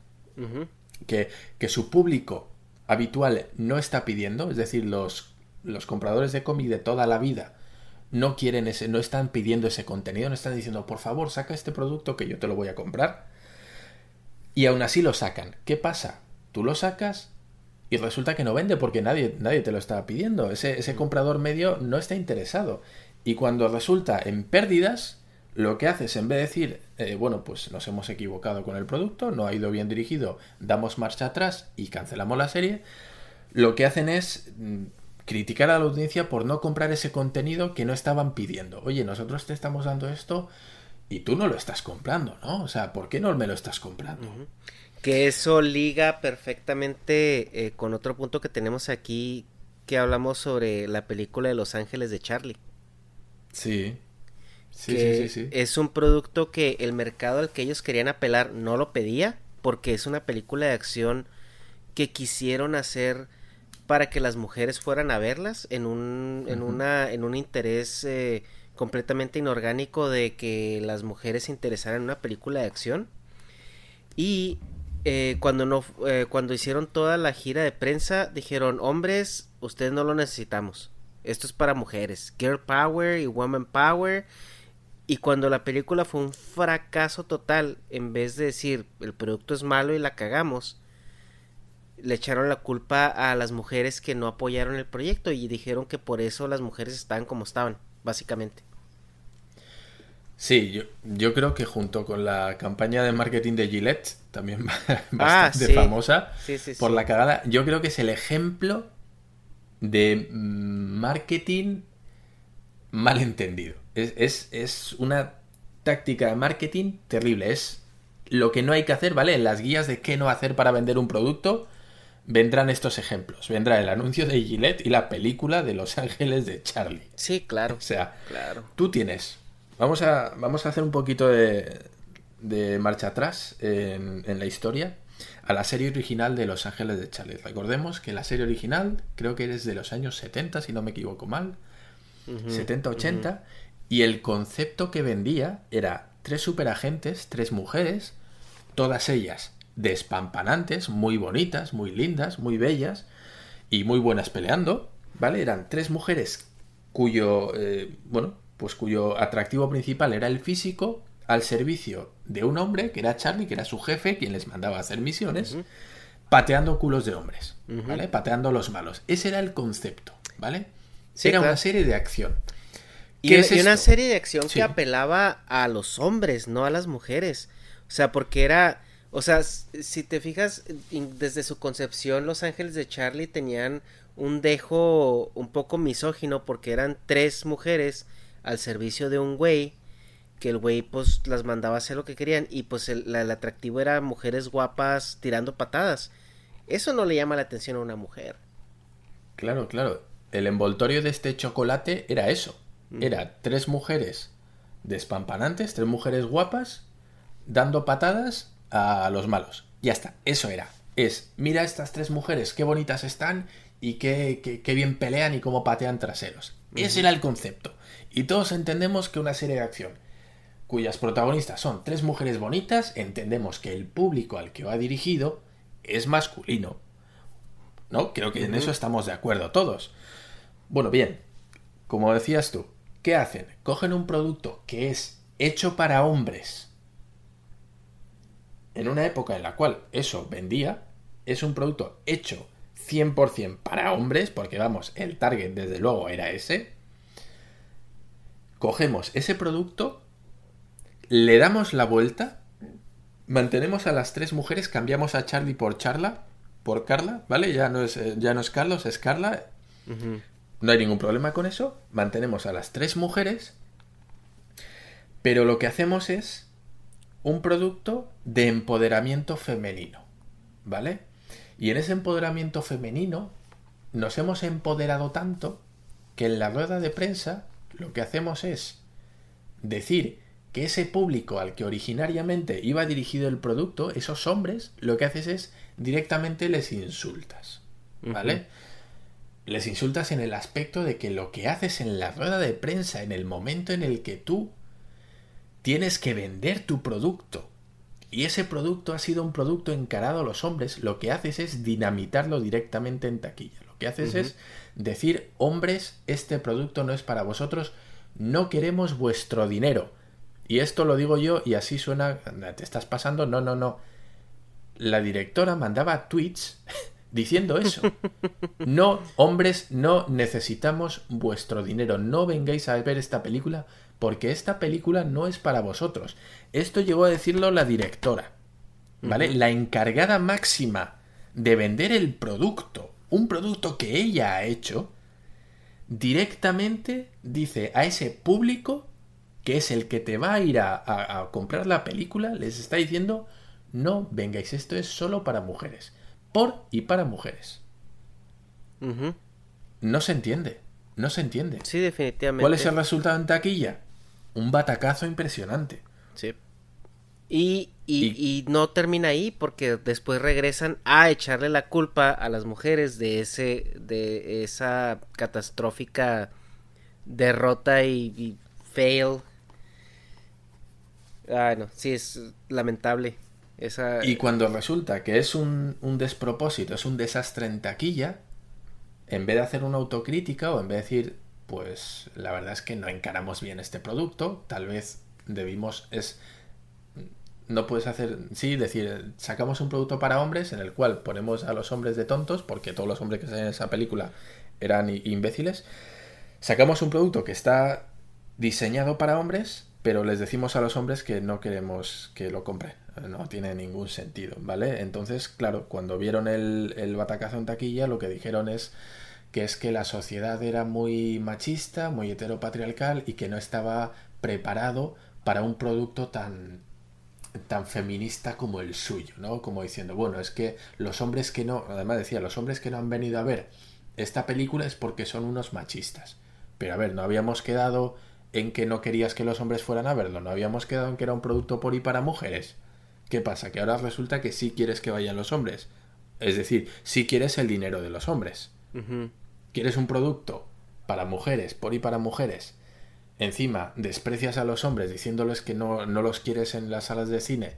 que, que, su público habitual no está pidiendo, es decir, los, los compradores de cómic de toda la vida no quieren ese, no están pidiendo ese contenido, no están diciendo, por favor, saca este producto que yo te lo voy a comprar. Y aún así lo sacan. ¿Qué pasa? Tú lo sacas y resulta que no vende porque nadie, nadie te lo está pidiendo. Ese, ese comprador medio no está interesado. Y cuando resulta en pérdidas, lo que haces en vez de decir, eh, bueno, pues nos hemos equivocado con el producto, no ha ido bien dirigido, damos marcha atrás y cancelamos la serie, lo que hacen es mm, criticar a la audiencia por no comprar ese contenido que no estaban pidiendo. Oye, nosotros te estamos dando esto y tú no lo estás comprando, ¿no? O sea, ¿por qué no me lo estás comprando? Que eso liga perfectamente eh, con otro punto que tenemos aquí que hablamos sobre la película de Los Ángeles de Charlie. Sí. Sí, sí, sí, sí, Es un producto que el mercado al que ellos querían apelar no lo pedía porque es una película de acción que quisieron hacer para que las mujeres fueran a verlas en un, en una, en un interés eh, completamente inorgánico de que las mujeres se interesaran en una película de acción. Y eh, cuando no eh, cuando hicieron toda la gira de prensa dijeron hombres ustedes no lo necesitamos. Esto es para mujeres. Girl power y woman power y cuando la película fue un fracaso total en vez de decir el producto es malo y la cagamos le echaron la culpa a las mujeres que no apoyaron el proyecto y dijeron que por eso las mujeres estaban como estaban, básicamente. Sí, yo, yo creo que junto con la campaña de marketing de Gillette, también bastante ah, famosa, por la cagada, yo creo que es el ejemplo de marketing malentendido. Es, es, es una táctica de marketing terrible. Es lo que no hay que hacer, ¿vale? En las guías de qué no hacer para vender un producto, vendrán estos ejemplos. Vendrá el anuncio de Gillette y la película de Los Ángeles de Charlie. Sí, claro. O sea, claro. tú tienes. Vamos a, vamos a hacer un poquito de, de marcha atrás en, en, la historia a la serie original de Los Ángeles de Charlie. Recordemos que la serie original creo que es de los años 70, si no me equivoco mal. 70-80. Y el concepto que vendía era tres superagentes, tres mujeres, todas ellas despampanantes, muy bonitas, muy lindas, muy bellas y muy buenas peleando, ¿vale? Eran tres mujeres cuyo, eh, bueno, pues cuyo atractivo principal era el físico al servicio de un hombre que era Charlie, que era su jefe, quien les mandaba a hacer misiones, pateando culos de hombres, ¿vale? Pateando los malos. Ese era el concepto, ¿vale? era una serie de acción. Y, es una serie de acción que apelaba a los hombres, no a las mujeres. O sea, porque era o sea, si te fijas, desde su concepción, Los Ángeles de Charlie tenían un dejo un poco misógino porque eran tres mujeres al servicio de un güey que el güey pues las mandaba a hacer lo que querían y pues el, atractivo era mujeres guapas tirando patadas. Eso no le llama la atención a una mujer. Claro, claro. El envoltorio de este chocolate era eso. Era tres mujeres despampanantes, tres mujeres guapas, dando patadas a los malos. Ya está, eso era. Es, mira estas tres mujeres, qué bonitas están y qué, qué, bien pelean y cómo patean traseros. Ese era el concepto. Y todos entendemos que una serie de acción cuyas protagonistas son tres mujeres bonitas, entendemos que el público al que va dirigido es masculino. ¿No? Creo que en eso estamos de acuerdo todos. Bueno, bien, como decías tú, ¿qué hacen? Cogen un producto que es hecho para hombres. En una época en la cual eso vendía, es un producto hecho 100% para hombres, porque vamos, el target desde luego era ese. Cogemos ese producto le damos la vuelta, mantenemos a las tres mujeres, cambiamos a Charlie por Charla, por Carla, ¿vale? Ya no es, eh, ya no es Carlos, es Carla. No hay ningún problema con eso. Mantenemos a las tres mujeres, pero lo que hacemos es un producto de empoderamiento femenino, ¿vale? Y en ese empoderamiento femenino nos hemos empoderado tanto que en la rueda de prensa lo que hacemos es decir que ese público al que originariamente iba dirigido el producto, esos hombres, lo que haces es directamente les insultas. ¿Vale? Les insultas en el aspecto de que lo que haces en la rueda de prensa, en el momento en el que tú tienes que vender tu producto, y ese producto ha sido un producto encarado a los hombres, lo que haces es dinamitarlo directamente en taquilla. Lo que haces es decir, hombres, este producto no es para vosotros, no queremos vuestro dinero y esto lo digo yo y así suena, te estás pasando, no, no, no. La directora mandaba tweets diciendo eso. No, hombres, no necesitamos vuestro dinero. No vengáis a ver esta película porque esta película no es para vosotros. Esto llegó a decirlo la directora. ¿Vale? La encargada máxima de vender el producto, un producto que ella ha hecho, directamente dice a ese público que es el que te va a ir a, comprar la película, les está diciendo, no vengáis, esto es solo para mujeres. Por y para mujeres. No se entiende, no se entiende. Sí, definitivamente. ¿Cuál es el resultado en taquilla? Un batacazo impresionante. Sí. Y, y, no termina ahí porque después regresan a echarle la culpa a las mujeres de ese de esa catastrófica derrota y fail Ah, no, sí, es lamentable. Esa... Y cuando resulta que es un, despropósito, es un desastre en taquilla, en vez de hacer una autocrítica o en vez de decir, pues la verdad es que no encaramos bien este producto, tal vez debimos, es, no puedes hacer, sí, decir, sacamos un producto para hombres en el cual ponemos a los hombres de tontos, porque todos los hombres que salen en esa película eran imbéciles, sacamos un producto que está diseñado para hombres pero les decimos a los hombres que no queremos que lo compren. No tiene ningún sentido, ¿vale? Entonces, claro, cuando vieron el, el batacazo en taquilla, lo que dijeron es que es que la sociedad era muy machista, muy heteropatriarcal y que no estaba preparado para un producto tan tan feminista como el suyo, ¿no? Como diciendo, bueno, es que los hombres que no, además decía, los hombres que no han venido a ver esta película es porque son unos machistas. Pero a ver, no habíamos quedado en que no querías que los hombres fueran a verlo, no habíamos quedado en que era un producto por y para mujeres. ¿Qué pasa? Que ahora resulta que sí quieres que vayan los hombres. Es decir, sí quieres el dinero de los hombres. Quieres un producto para mujeres, por y para mujeres. Encima, desprecias a los hombres diciéndoles que no, no los quieres en las salas de cine.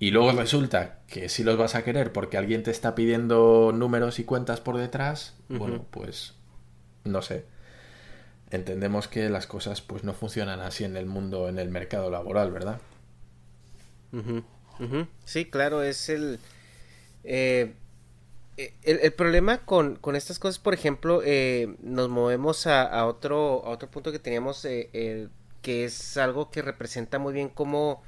Y luego resulta que sí los vas a querer porque alguien te está pidiendo números y cuentas por detrás. Bueno, pues no sé entendemos que las cosas pues no funcionan así en el mundo, en el mercado laboral, ¿verdad? Sí, claro, es el, eh, el, problema con, con, estas cosas, por ejemplo, eh, nos movemos a, otro, a otro punto que teníamos, eh, que es algo que representa muy bien cómo,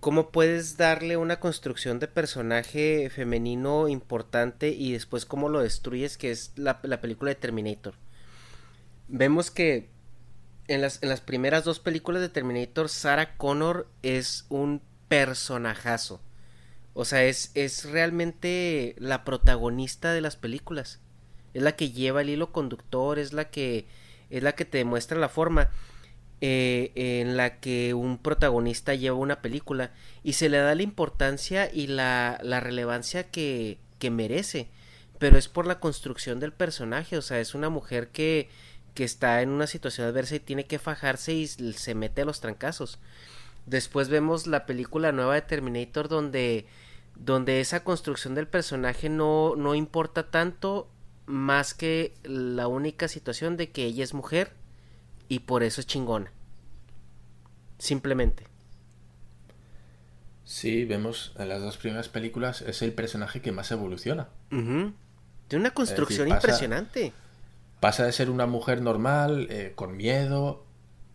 cómo puedes darle una construcción de personaje femenino importante y después cómo lo destruyes, que es la, la película de Terminator vemos que en las, en las primeras dos películas de Terminator, Sarah Connor es un personajazo. O sea, es, es realmente la protagonista de las películas. Es la que lleva el hilo conductor, es la que, es la que te demuestra la forma eh, en la que un protagonista lleva una película y se le da la importancia y la, la relevancia que, que merece. Pero es por la construcción del personaje, o sea, es una mujer que, que está en una situación adversa y tiene que fajarse y se mete a los trancazos. Después vemos la película nueva de Terminator donde donde esa construcción del personaje no, no importa tanto más que la única situación de que ella es mujer y por eso es chingona. Simplemente. Sí, vemos en las dos primeras películas es el personaje que más evoluciona. Tiene una construcción impresionante. Pasa de ser una mujer normal, eh, con miedo,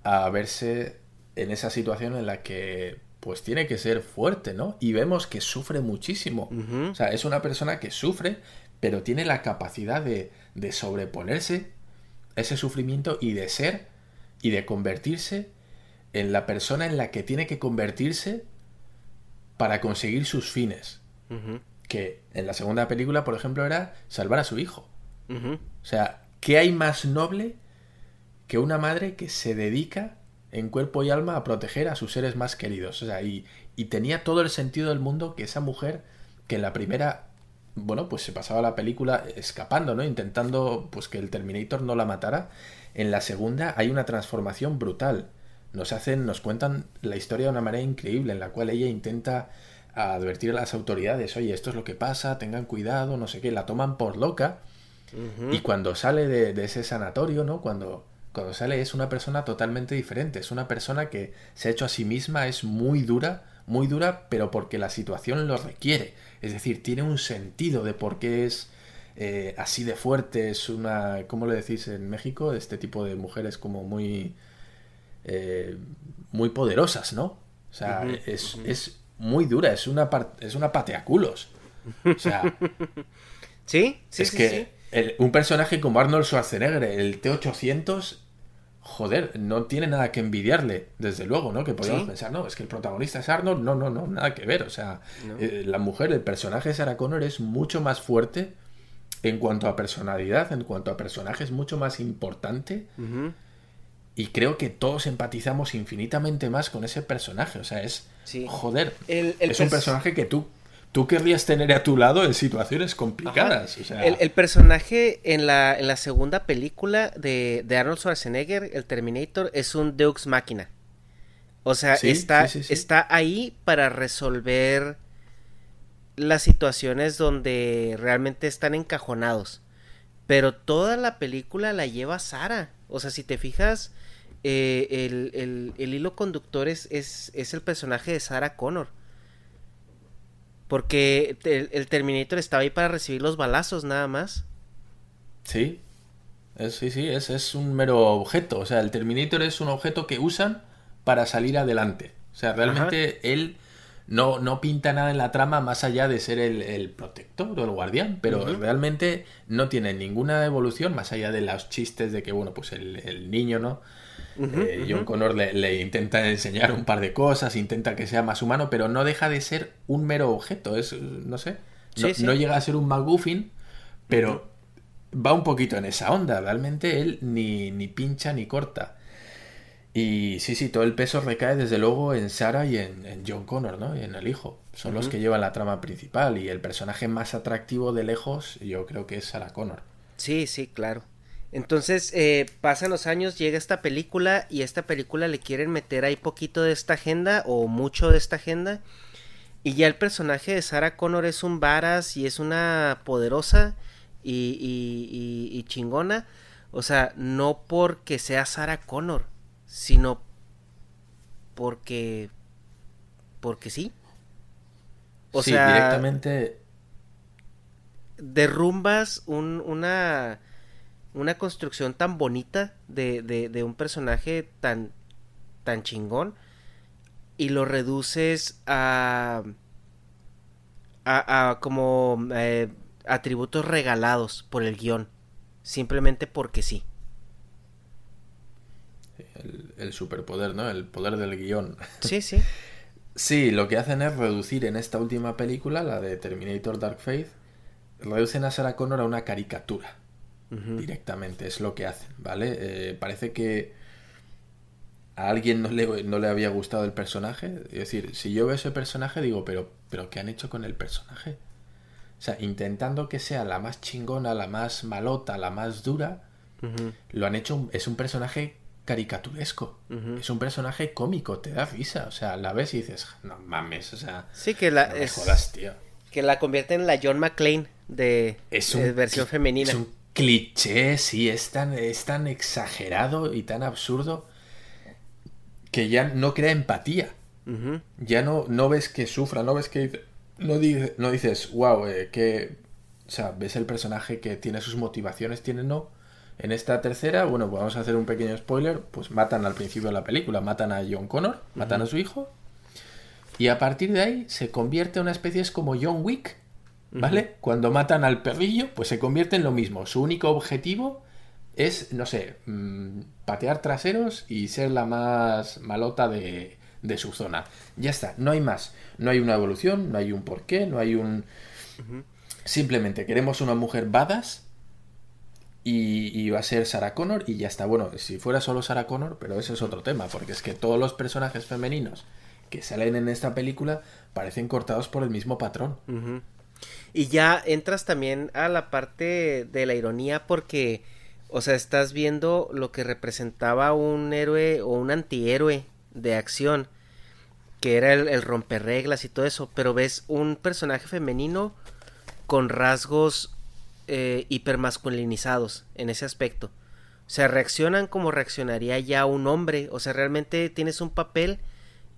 a verse en esa situación en la que pues tiene que ser fuerte, ¿no? Y vemos que sufre muchísimo. O sea, es una persona que sufre, pero tiene la capacidad de, de sobreponerse a ese sufrimiento y de ser y de convertirse en la persona en la que tiene que convertirse para conseguir sus fines. Que en la segunda película, por ejemplo, era salvar a su hijo. O sea, ¿qué hay más noble que una madre que se dedica en cuerpo y alma a proteger a sus seres más queridos. O sea, y, y tenía todo el sentido del mundo que esa mujer, que en la primera, bueno, pues se pasaba la película escapando, ¿no? Intentando, pues que el Terminator no la matara. En la segunda hay una transformación brutal. Nos hacen, nos cuentan la historia de una manera increíble, en la cual ella intenta advertir a las autoridades, oye, esto es lo que pasa, tengan cuidado, no sé qué, la toman por loca. Y cuando sale de, de ese sanatorio, ¿no? Cuando cuando sale es una persona totalmente diferente, es una persona que se ha hecho a sí misma, es muy dura, muy dura, pero porque la situación lo requiere. Es decir, tiene un sentido de por qué es eh, así de fuerte, es una, ¿cómo le decís en México? Este tipo de mujeres como muy, eh, muy poderosas, ¿no? O sea, es, es, muy dura, es una, es una pateaculos. O sea... sí, sí, es que un personaje como Arnold Schwarzenegger, el T-800, joder, no tiene nada que envidiarle, desde luego, ¿no? Que podemos pensar, no, es que el protagonista es Arnold, no, no, no, nada que ver. O sea, eh, la mujer, el personaje de Sarah Connor es mucho más fuerte en cuanto a personalidad, en cuanto a personaje, es mucho más importante. Y creo que todos empatizamos infinitamente más con ese personaje. O sea, es. Joder. es un personaje que tú tú querrías tener a tu lado en situaciones complicadas. el, personaje en la, en la segunda película de, Arnold Schwarzenegger, el Terminator, es un Deux máquina. O sea, está, está ahí para resolver las situaciones donde realmente están encajonados. Pero toda la película la lleva Sara. O sea, si te fijas, eh, el, hilo conductor es, es, es el personaje de Sarah Connor. Porque el, Terminator estaba ahí para recibir los balazos nada más. Sí. sí, sí, es, es un mero objeto. O sea, el Terminator es un objeto que usan para salir adelante. O sea, realmente él no, no pinta nada en la trama más allá de ser el, protector o el guardián, pero realmente no tiene ninguna evolución más allá de los chistes de que, bueno, pues el, el niño, ¿no? Eh, John Connor le, intenta enseñar un par de cosas, intenta que sea más humano, pero no deja de ser un mero objeto. Es, no sé, no, llega a ser un McGuffin, pero va un poquito en esa onda. Realmente él ni, ni pincha ni corta. Y sí, sí, todo el peso recae desde luego en Sarah y en, John Connor, ¿no? Y en el hijo. Son los que llevan la trama principal. Y el personaje más atractivo de lejos, yo creo que es Sarah Connor. Sí, sí, claro. Entonces eh, pasan los años, llega esta película y esta película le quieren meter ahí poquito de esta agenda o mucho de esta agenda. Y ya el personaje de Sarah Connor es un varas y es una poderosa y, y, y, chingona. O sea, no porque sea Sarah Connor, sino porque... porque sí. O sea, directamente... Derrumbas un, una una construcción tan bonita de, de, un personaje tan, tan chingón y lo reduces a, a, como eh, atributos regalados por el guion, simplemente porque sí. el superpoder, ¿no? El poder del guion. Sí, sí. sí, lo que hacen es reducir en esta última película, la de Terminator Dark Fate, reducen a Sarah Connor a una caricatura. Directamente, es lo que hacen, ¿vale? Eh, parece que a alguien no le, no le había gustado el personaje. Es decir, si yo veo ese personaje, digo, pero, pero ¿qué han hecho con el personaje? O sea, intentando que sea la más chingona, la más malota, la más dura, lo han hecho, es un personaje caricaturesco. Es un personaje cómico, te da risa. O sea, la ves y dices, no mames, o sea. Sí, que la. Que la convierte en la John McClane de, es versión femenina. Es un cliché, sí, es tan, es tan exagerado y tan absurdo que ya no crea empatía. Ya no, no ves que sufra, no ves que. No, no dices, wow, eh, que. O sea, ves el personaje que tiene sus motivaciones, tiene no en esta tercera, bueno, pues vamos a hacer un pequeño spoiler, pues matan al principio de la película, matan a John Connor, matan a su hijo, y a partir de ahí se convierte en una especie, es como John Wick, ¿vale? Cuando matan al perrillo, pues se convierte en lo mismo. Su único objetivo es, no sé, mm, patear traseros y ser la más malota de, de su zona. Ya está, no hay más. No hay una evolución, no hay un porqué, no hay un... Simplemente queremos una mujer badass y, va a ser Sarah Connor y ya está. Bueno, si fuera solo Sarah Connor, pero ese es otro tema, porque es que todos los personajes femeninos que salen en esta película parecen cortados por el mismo patrón. Y ya entras también a la parte de la ironía porque, o sea, estás viendo lo que representaba un héroe o un antihéroe de acción, que era el, el romper reglas y todo eso, pero ves un personaje femenino con rasgos eh, hipermasculinizados en ese aspecto. O sea, reaccionan como reaccionaría ya un hombre. O sea, realmente tienes un papel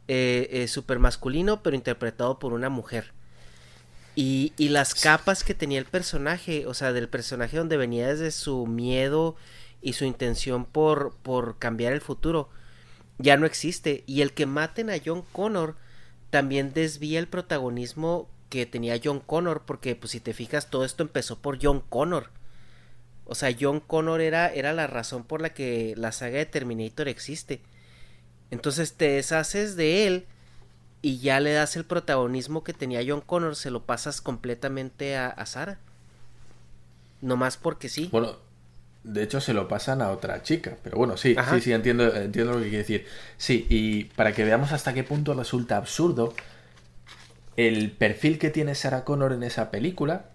eh, eh super masculino, pero interpretado por una mujer. Y, y, las capas que tenía el personaje, o sea, del personaje donde venía desde su miedo y su intención por, por cambiar el futuro, ya no existe. Y el que maten a John Connor también desvía el protagonismo que tenía John Connor, porque pues si te fijas todo esto empezó por John Connor. O sea, John Connor era, era la razón por la que la saga de Terminator existe. Entonces te deshaces de él y ya le das el protagonismo que tenía John Connor, se lo pasas completamente a, a Sara. más porque sí. Bueno, de hecho se lo pasan a otra chica, pero bueno, sí, sí, sí, entiendo, entiendo lo que quiere decir. Sí, y para que veamos hasta qué punto resulta absurdo, el perfil que tiene Sarah Connor en esa película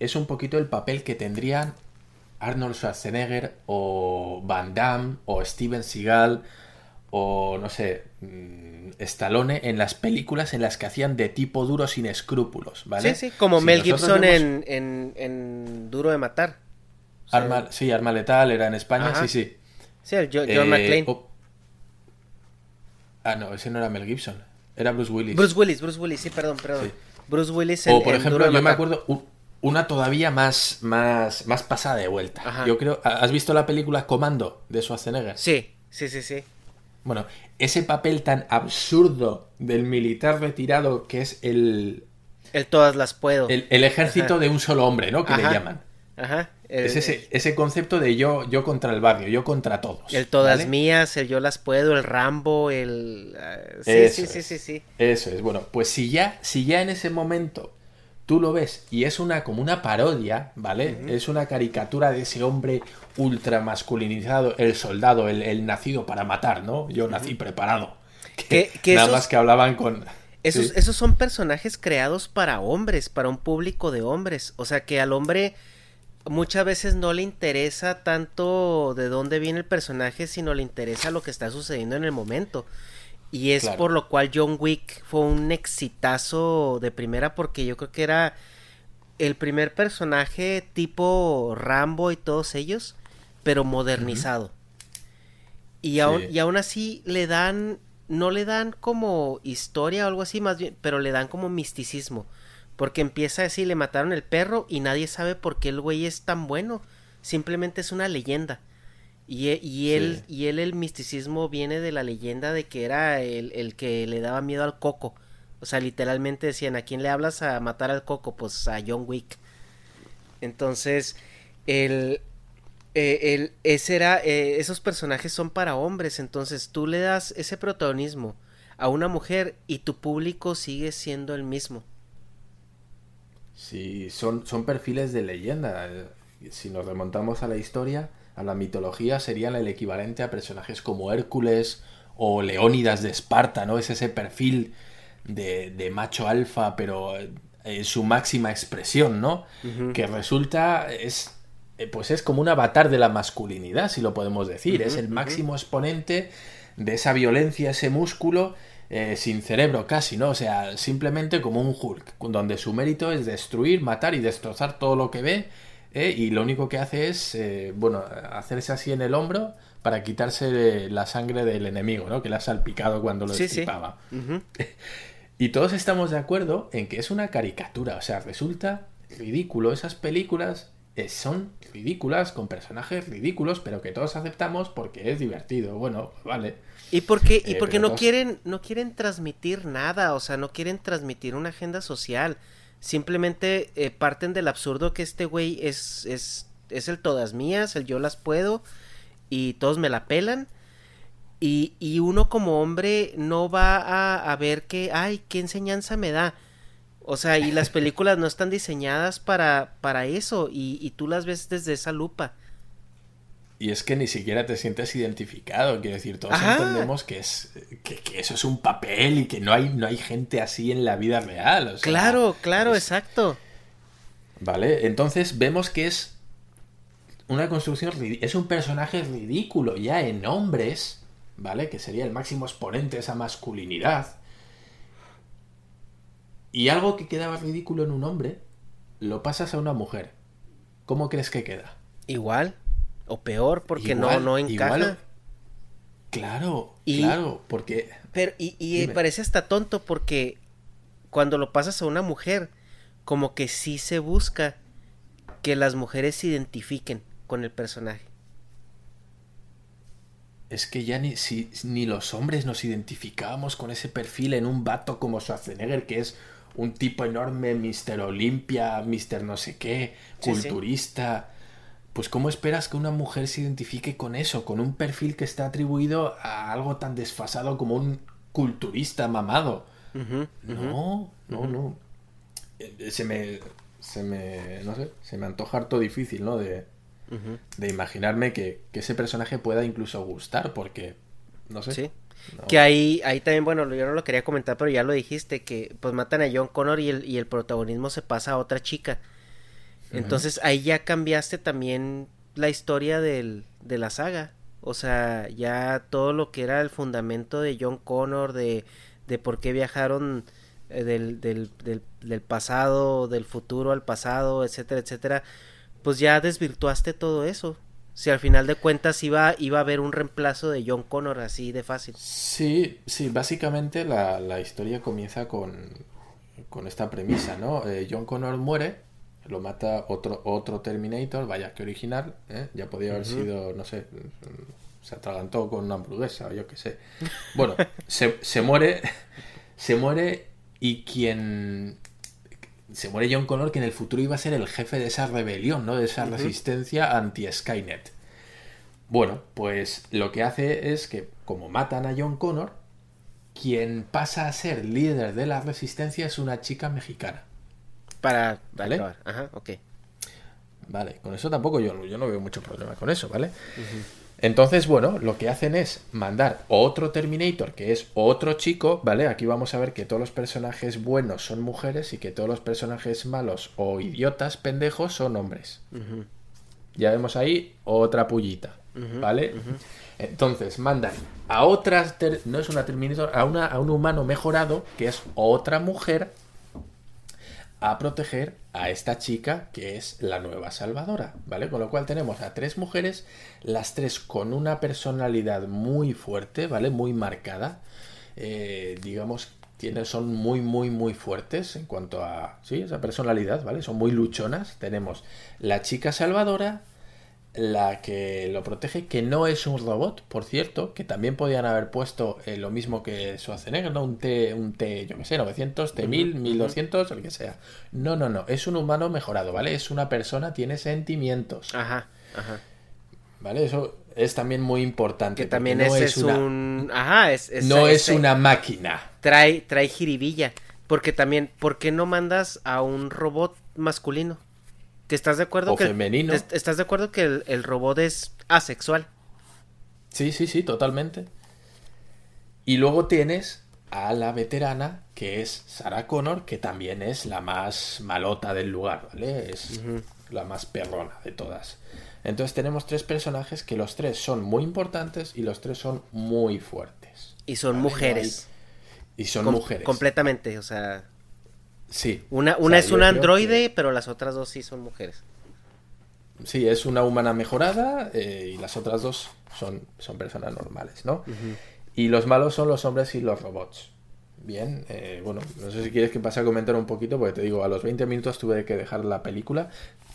es un poquito el papel que tendrían Arnold Schwarzenegger o Van Damme o Steven Seagal o no sé, mm, Stallone en las películas en las que hacían de tipo duro sin escrúpulos, ¿vale? Sí, sí, como Mel Gibson en, en, Duro de Matar. Arma, sí, Arma Letal era en España, sí, sí. Sí, el John, eh, Ah, no, ese no era Mel Gibson. Era Bruce Willis. Bruce Willis, Bruce Willis, sí, perdón, perdón. Bruce Willis. o por ejemplo, yo me acuerdo una todavía más, más, más pasada de vuelta. Yo creo. ¿Has visto la película Comando de Schwarzenegger? Sí, sí, sí, sí. Bueno, ese papel tan absurdo del militar retirado que es el. El todas las puedo. El, ejército de un solo hombre, ¿no? Que le llaman. Ajá. es ese, ese, concepto de yo, yo contra el barrio, yo contra todos. El todas mías, el yo las puedo, el Rambo, el... Ah, sí, sí, sí, sí, sí. Eso es, bueno, pues si ya, si ya en ese momento tú lo ves y es una como una parodia, ¿vale? Es una caricatura de ese hombre ultra masculinizado, el soldado, el, nacido para matar, ¿no? Yo nací preparado. Que, nada más que hablaban con... Esos, esos son personajes creados para hombres, para un público de hombres. O sea que al hombre muchas veces no le interesa tanto de dónde viene el personaje, sino le interesa lo que está sucediendo en el momento. Y es por lo cual John Wick fue un exitazo de primera porque yo creo que era el primer personaje tipo Rambo y todos ellos, pero modernizado. y, aún, y aún así le dan, no le dan como historia o algo así más bien, pero le dan como misticismo. Porque empieza a decir, le mataron el perro y nadie sabe por qué el güey es tan bueno. Simplemente es una leyenda. Y, e, y él, y él el misticismo viene de la leyenda de que era el, el, que le daba miedo al coco. O sea, literalmente decían, ¿a quién le hablas a matar al coco? Pues a John Wick. Entonces, el, eh, el, ese era, eh, esos personajes son para hombres, entonces tú le das ese protagonismo a una mujer y tu público sigue siendo el mismo. Sí, son, son perfiles de leyenda. Si nos remontamos a la historia, a la mitología, serían el equivalente a personajes como Hércules o Leónidas de Esparta, ¿no? Es ese perfil de, de macho alfa, pero en su máxima expresión, ¿no? Que resulta, es, eh, pues es como un avatar de la masculinidad, si lo podemos decir. es el máximo exponente de esa violencia, ese músculo eh, sin cerebro casi, ¿no? O sea, simplemente como un Hulk, donde su mérito es destruir, matar y destrozar todo lo que ve. ¿Eh? y lo único que hace es, bueno, hacerse así en el hombro para quitarse la sangre del enemigo, ¿no? Que le ha salpicado cuando lo sí, Y todos estamos de acuerdo en que es una caricatura, o sea, resulta ridículo. Esas películas eh, son ridículas, con personajes ridículos, pero que todos aceptamos porque es divertido. Bueno, vale. Y porque, y eh, porque no quieren, no quieren transmitir nada, o sea, no quieren transmitir una agenda social. Simplemente eh, parten del absurdo que este güey es, es, es el todas mías, el yo las puedo, y todos me la pelan y, y uno como hombre no va a, a, ver que, ay, qué enseñanza me da. O sea, y las películas no están diseñadas para, para eso, y, y tú las ves desde esa lupa. Y es que ni siquiera te sientes identificado, quiero decir, todos entendemos que es que, que, eso es un papel y que no hay, no hay gente así en la vida real. O sea, claro, claro, exacto. Vale, entonces vemos que es una construcción, es un personaje ridículo ya en hombres, ¿vale? Que sería el máximo exponente de esa masculinidad. Y algo que quedaba ridículo en un hombre, lo pasas a una mujer. ¿Cómo crees que queda? Igual. O peor, porque no, no encaja. Claro, claro, porque... Pero, y, y parece hasta tonto porque cuando lo pasas a una mujer, como que sí se busca que las mujeres se identifiquen con el personaje es que ya ni, si, ni los hombres nos identificábamos con ese perfil en un vato como Schwarzenegger, que es un tipo enorme, Mr. Olimpia, Mr. no sé qué, culturista. Pues ¿cómo esperas que una mujer se identifique con eso, con un perfil que está atribuido a algo tan desfasado como un culturista mamado? no, no, no. Eh, se me, se me, no sé, se me antoja harto difícil, ¿no? De, de imaginarme que, ese personaje pueda incluso gustar, porque, no sé. Sí. Que ahí, ahí también, bueno, yo no lo quería comentar, pero ya lo dijiste, que pues matan a John Connor y el, y el protagonismo se pasa a otra chica. Entonces ahí ya cambiaste también la historia del, de la saga. O sea, ya todo lo que era el fundamento de John Connor, de, de por qué viajaron eh, del, del, del, del pasado, del futuro al pasado, etcétera, etcétera pues ya desvirtuaste todo eso. Si al final de cuentas iba, iba a haber un reemplazo de John Connor así de fácil. Sí, sí, básicamente la, la historia comienza con, con esta premisa, ¿no? Eh, John Connor muere, lo mata otro, otro Terminator, vaya que original, ¿eh? ya podía haber sido, no sé, se atragantó con una hamburguesa o yo qué sé. Bueno, se, se muere, se muere y quien se muere John Connor, que en el futuro iba a ser el jefe de esa rebelión, ¿no? De esa resistencia anti-Skynet. Bueno, pues lo que hace es que, como matan a John Connor, quien pasa a ser líder de la resistencia es una chica mexicana. Para, ¿vale? Ajá, ok. Vale, con eso tampoco yo, yo no veo mucho problema con eso, ¿vale? Entonces, bueno, lo que hacen es mandar otro Terminator, que es otro chico, ¿vale? Aquí vamos a ver que todos los personajes buenos son mujeres y que todos los personajes malos o idiotas, pendejos, son hombres. Ya vemos ahí otra pullita, ¿vale? Entonces, mandan a otras, no es una Terminator, a, una, a un humano mejorado, que es otra mujer, a proteger a esta chica que es la nueva salvadora, ¿vale? Con lo cual tenemos a tres mujeres, las tres con una personalidad muy fuerte, ¿vale? Muy marcada, eh, digamos, tiene, son muy, muy, muy fuertes en cuanto a, sí, esa personalidad, ¿vale? Son muy luchonas. Tenemos la chica salvadora, la que lo protege, que no es un robot, por cierto, que también podían haber puesto eh, lo mismo que Schwarzenegger, ¿no? Un T, un T, yo qué sé, 900, T1000, 1200, el que sea. No, no, no, es un humano mejorado, ¿vale? Es una persona, tiene sentimientos. Ajá, ajá. ¿vale? Eso es también muy importante. Que también es, un... Ajá, es... no es una máquina. Trae, trae jiribilla. Porque también, ¿por qué no mandas a un robot masculino? ¿Que estás de acuerdo o que femenino? ¿Estás de acuerdo que el, robot es asexual? Sí, sí, sí, totalmente. Y luego tienes a la veterana, que es Sarah Connor, que también es la más malota del lugar, ¿vale? Es la más perrona de todas. Entonces tenemos tres personajes que los tres son muy importantes y los tres son muy fuertes. Y son mujeres. Y son mujeres. Completamente, o sea. Sí. Una, una es un androide, pero las otras dos sí son mujeres. Sí, es una humana mejorada eh, y las otras dos son, son personas normales, ¿no? Y los malos son los hombres y los robots. Bien, eh, bueno, no sé si quieres que pase a comentar un poquito, porque te digo, a los 20 minutos tuve que dejar la película.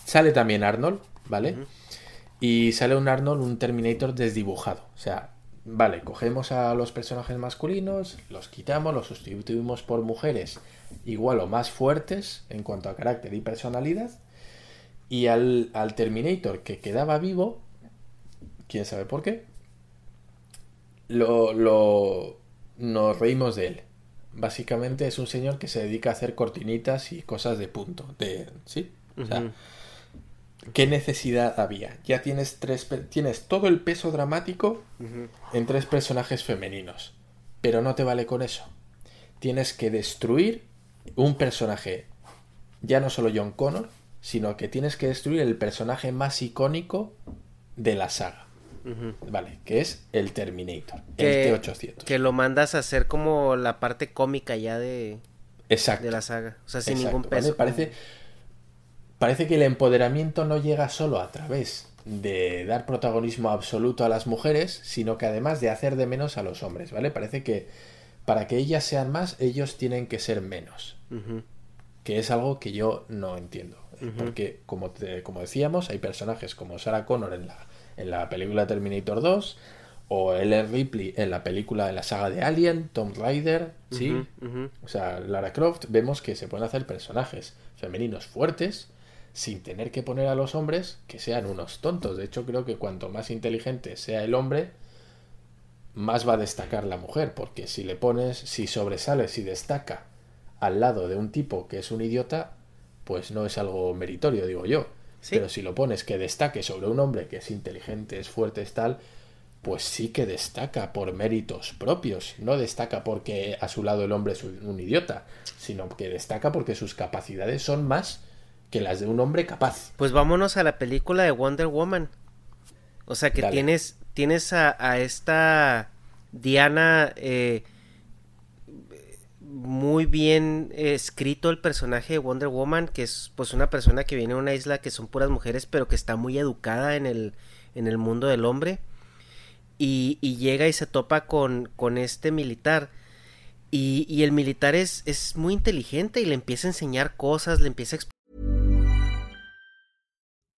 Sale también Arnold, ¿vale? Y sale un Arnold, un Terminator desdibujado. O sea, vale, cogemos a los personajes masculinos, los quitamos, los sustituimos por mujeres igual o más fuertes en cuanto a carácter y personalidad. Y al, al Terminator que quedaba vivo, quién sabe por qué, lo, lo, nos reímos de él. Básicamente es un señor que se dedica a hacer cortinitas y cosas de punto. De, ¿Sí? O sea, ¿qué necesidad había? Ya tienes tres tienes todo el peso dramático en tres personajes femeninos. Pero no te vale con eso. Tienes que destruir un personaje, ya no solo John Connor, sino que tienes que destruir el personaje más icónico de la saga. Vale, que es el Terminator, el T-800. Que lo mandas a hacer como la parte cómica ya de, Exacto. de la saga. O sea, sin ningún peso. Parece, parece que el empoderamiento no llega solo a través de dar protagonismo absoluto a las mujeres, sino que además de hacer de menos a los hombres, ¿vale? Parece que para que ellas sean más, ellos tienen que ser menos. Que es algo que yo no entiendo. Porque, como, como decíamos, hay personajes como Sarah Connor en la en la película Terminator 2, o Ellen Ripley en la película, en la saga de Alien, Tom Rider, ¿sí? O sea, Lara Croft, vemos que se pueden hacer personajes femeninos fuertes sin tener que poner a los hombres que sean unos tontos. De hecho, creo que cuanto más inteligente sea el hombre, más va a destacar la mujer, porque si le pones, si sobresale, si destaca al lado de un tipo que es un idiota, pues no es algo meritorio, digo yo. Pero si lo pones que destaque sobre un hombre que es inteligente, es fuerte, es tal, pues sí que destaca por méritos propios. No destaca porque a su lado el hombre es un idiota, sino que destaca porque sus capacidades son más que las de un hombre capaz. Pues vámonos a la película de Wonder Woman. O sea que tienes, tienes a, a esta Diana eh, muy bien escrito el personaje de Wonder Woman, que es pues una persona que viene a una isla que son puras mujeres, pero que está muy educada en el, en el mundo del hombre. Y, llega y se topa con, con este militar. Y, y, el militar es, es muy inteligente y le empieza a enseñar cosas, le empieza a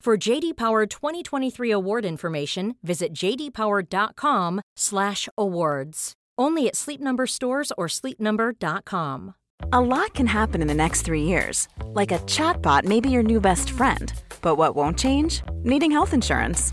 For JD Power 2023 award information, visit jdpower.com/awards. Only at Sleep Number stores or sleepnumber.com. A lot can happen in the next three years. Like a chatbot may be your new best friend. But what won't change? Needing health insurance.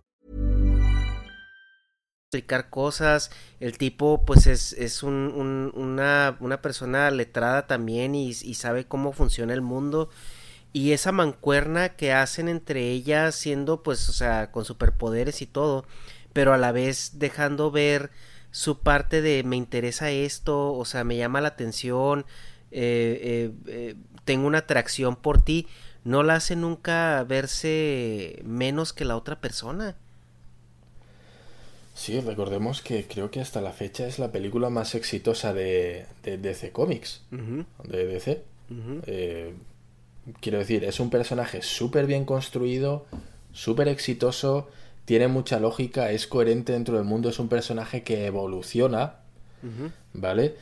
Explicar cosas, el tipo pues es, es un, un, una, una persona letrada también y, sabe cómo funciona el mundo. y esa mancuerna que hacen entre ellas siendo pues o sea con superpoderes y todo pero a la vez dejando ver su parte de me interesa esto o sea me llama la atención eh, eh, eh, tengo una atracción por ti, no la hace nunca verse menos que la otra persona. Sí, recordemos que creo que hasta la fecha es la película más exitosa de, de DC Comics, de DC. Eh, quiero decir, es un personaje súper bien construido, súper exitoso, tiene mucha lógica, es coherente dentro del mundo, es un personaje que evoluciona, ¿vale?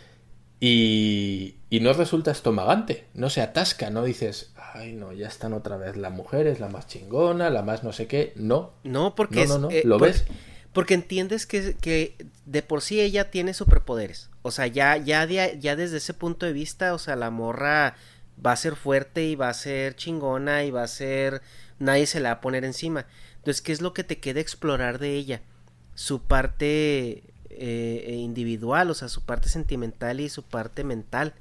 Y, y no resulta estomagante, no se atasca, no dices, ay no, ya están otra vez las mujeres, la más chingona, la más no sé qué, no. No, porque no, no, es, eh, ¿lo ves? Porque entiendes que, que, de por sí ella tiene superpoderes. O sea, ya, ya, ya desde ese punto de vista, o sea, la morra va a ser fuerte y va a ser chingona y va a ser... Nadie se la va a poner encima. Entonces, ¿qué es lo que te queda explorar de ella? Su parte eh, individual, o sea, su parte sentimental y su parte mental.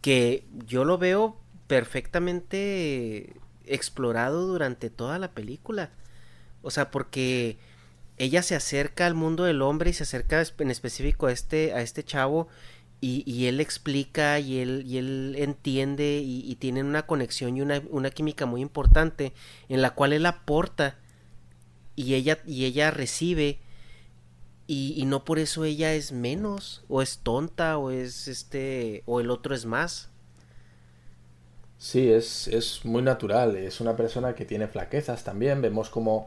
Que yo lo veo perfectamente explorado durante toda la película. O sea, porque ella se acerca al mundo del hombre y se acerca en específico a este, a este chavo y, él explica y él, y él entiende y, y tienen una conexión y una, una, química muy importante en la cual él aporta y ella, y ella recibe y, y no por eso ella es menos o es tonta o es este o el otro es más. Sí, es, es muy natural, es una persona que tiene flaquezas también, vemos como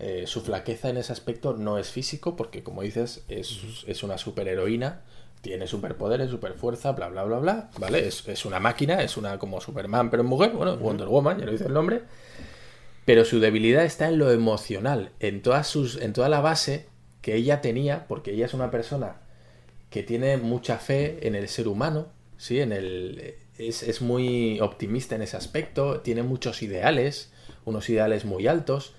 eh, su flaqueza en ese aspecto no es físico, porque como dices, es, es una superheroína, tiene superpoderes, superfuerza, bla, bla, bla, bla, ¿vale? Es, es, una máquina, es una como Superman, pero mujer, bueno, Wonder Woman, ya lo dice el nombre. Pero su debilidad está en lo emocional, en, todas sus, en toda la base que ella tenía, porque ella es una persona que tiene mucha fe en el ser humano, ¿sí? En el, es, es muy optimista en ese aspecto, tiene muchos ideales, unos ideales muy altos,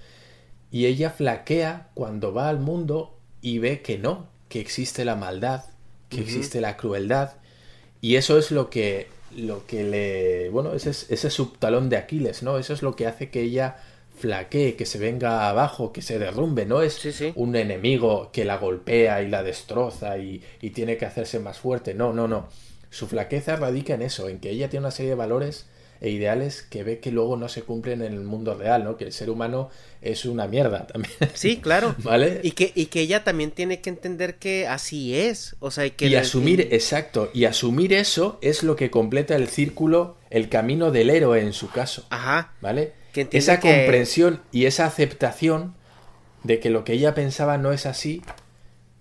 y ella flaquea cuando va al mundo y ve que no, que existe la maldad, que uh -huh. existe la crueldad. Y eso es lo que, lo que le... Bueno, ese, ese subtalón de Aquiles, ¿no? Eso es lo que hace que ella flaquee, que se venga abajo, que se derrumbe. No es sí, sí. un enemigo que la golpea y la destroza y, y tiene que hacerse más fuerte. No, no, no. Su flaqueza radica en eso, en que ella tiene una serie de valores e ideales que ve que luego no se cumplen en el mundo real, ¿no? Que el ser humano es una mierda también. Sí, claro. ¿Vale? Y que, y que ella también tiene que entender que así es. O sea, y que. Y asumir, exacto, y asumir eso es lo que completa el círculo, el camino del héroe en su caso. Ajá. ¿Vale? esa que... comprensión y esa aceptación de que lo que ella pensaba no es así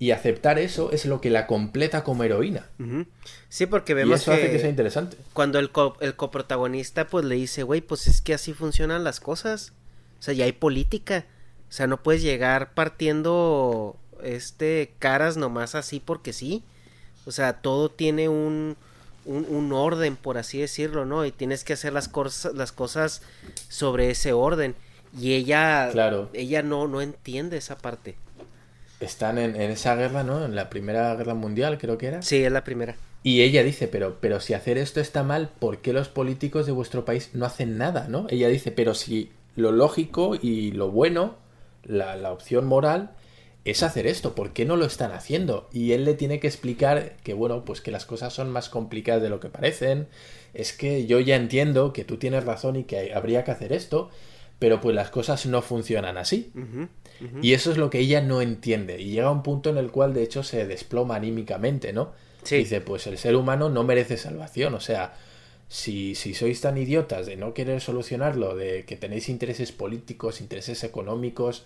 y aceptar eso es lo que la completa como heroína. Uh -huh. Sí, porque vemos y eso que hace que sea interesante. Cuando el, co el coprotagonista pues le dice, güey, pues es que así funcionan las cosas. O sea, ya hay política. O sea, no puedes llegar partiendo este caras nomás así porque sí. O sea, todo tiene un, un, un orden, por así decirlo, ¿no? Y tienes que hacer las, cosas las cosas sobre ese orden. Y ella, claro. ella no, no entiende esa parte están en, en, esa guerra, ¿no? En la Primera Guerra Mundial, creo que era. Sí, es la primera. Y ella dice, pero, pero si hacer esto está mal, ¿por qué los políticos de vuestro país no hacen nada, no? Ella dice, pero si lo lógico y lo bueno, la, la opción moral, es hacer esto, ¿por qué no lo están haciendo? Y él le tiene que explicar que, bueno, pues que las cosas son más complicadas de lo que parecen, es que yo ya entiendo que tú tienes razón y que habría que hacer esto, pero pues las cosas no funcionan así. Uh -huh, uh -huh. Y eso es lo que ella no entiende. Y llega a un punto en el cual, de hecho, se desploma anímicamente, ¿no? Sí. Dice, pues el ser humano no merece salvación. O sea, si, si sois tan idiotas de no querer solucionarlo, de que tenéis intereses políticos, intereses económicos,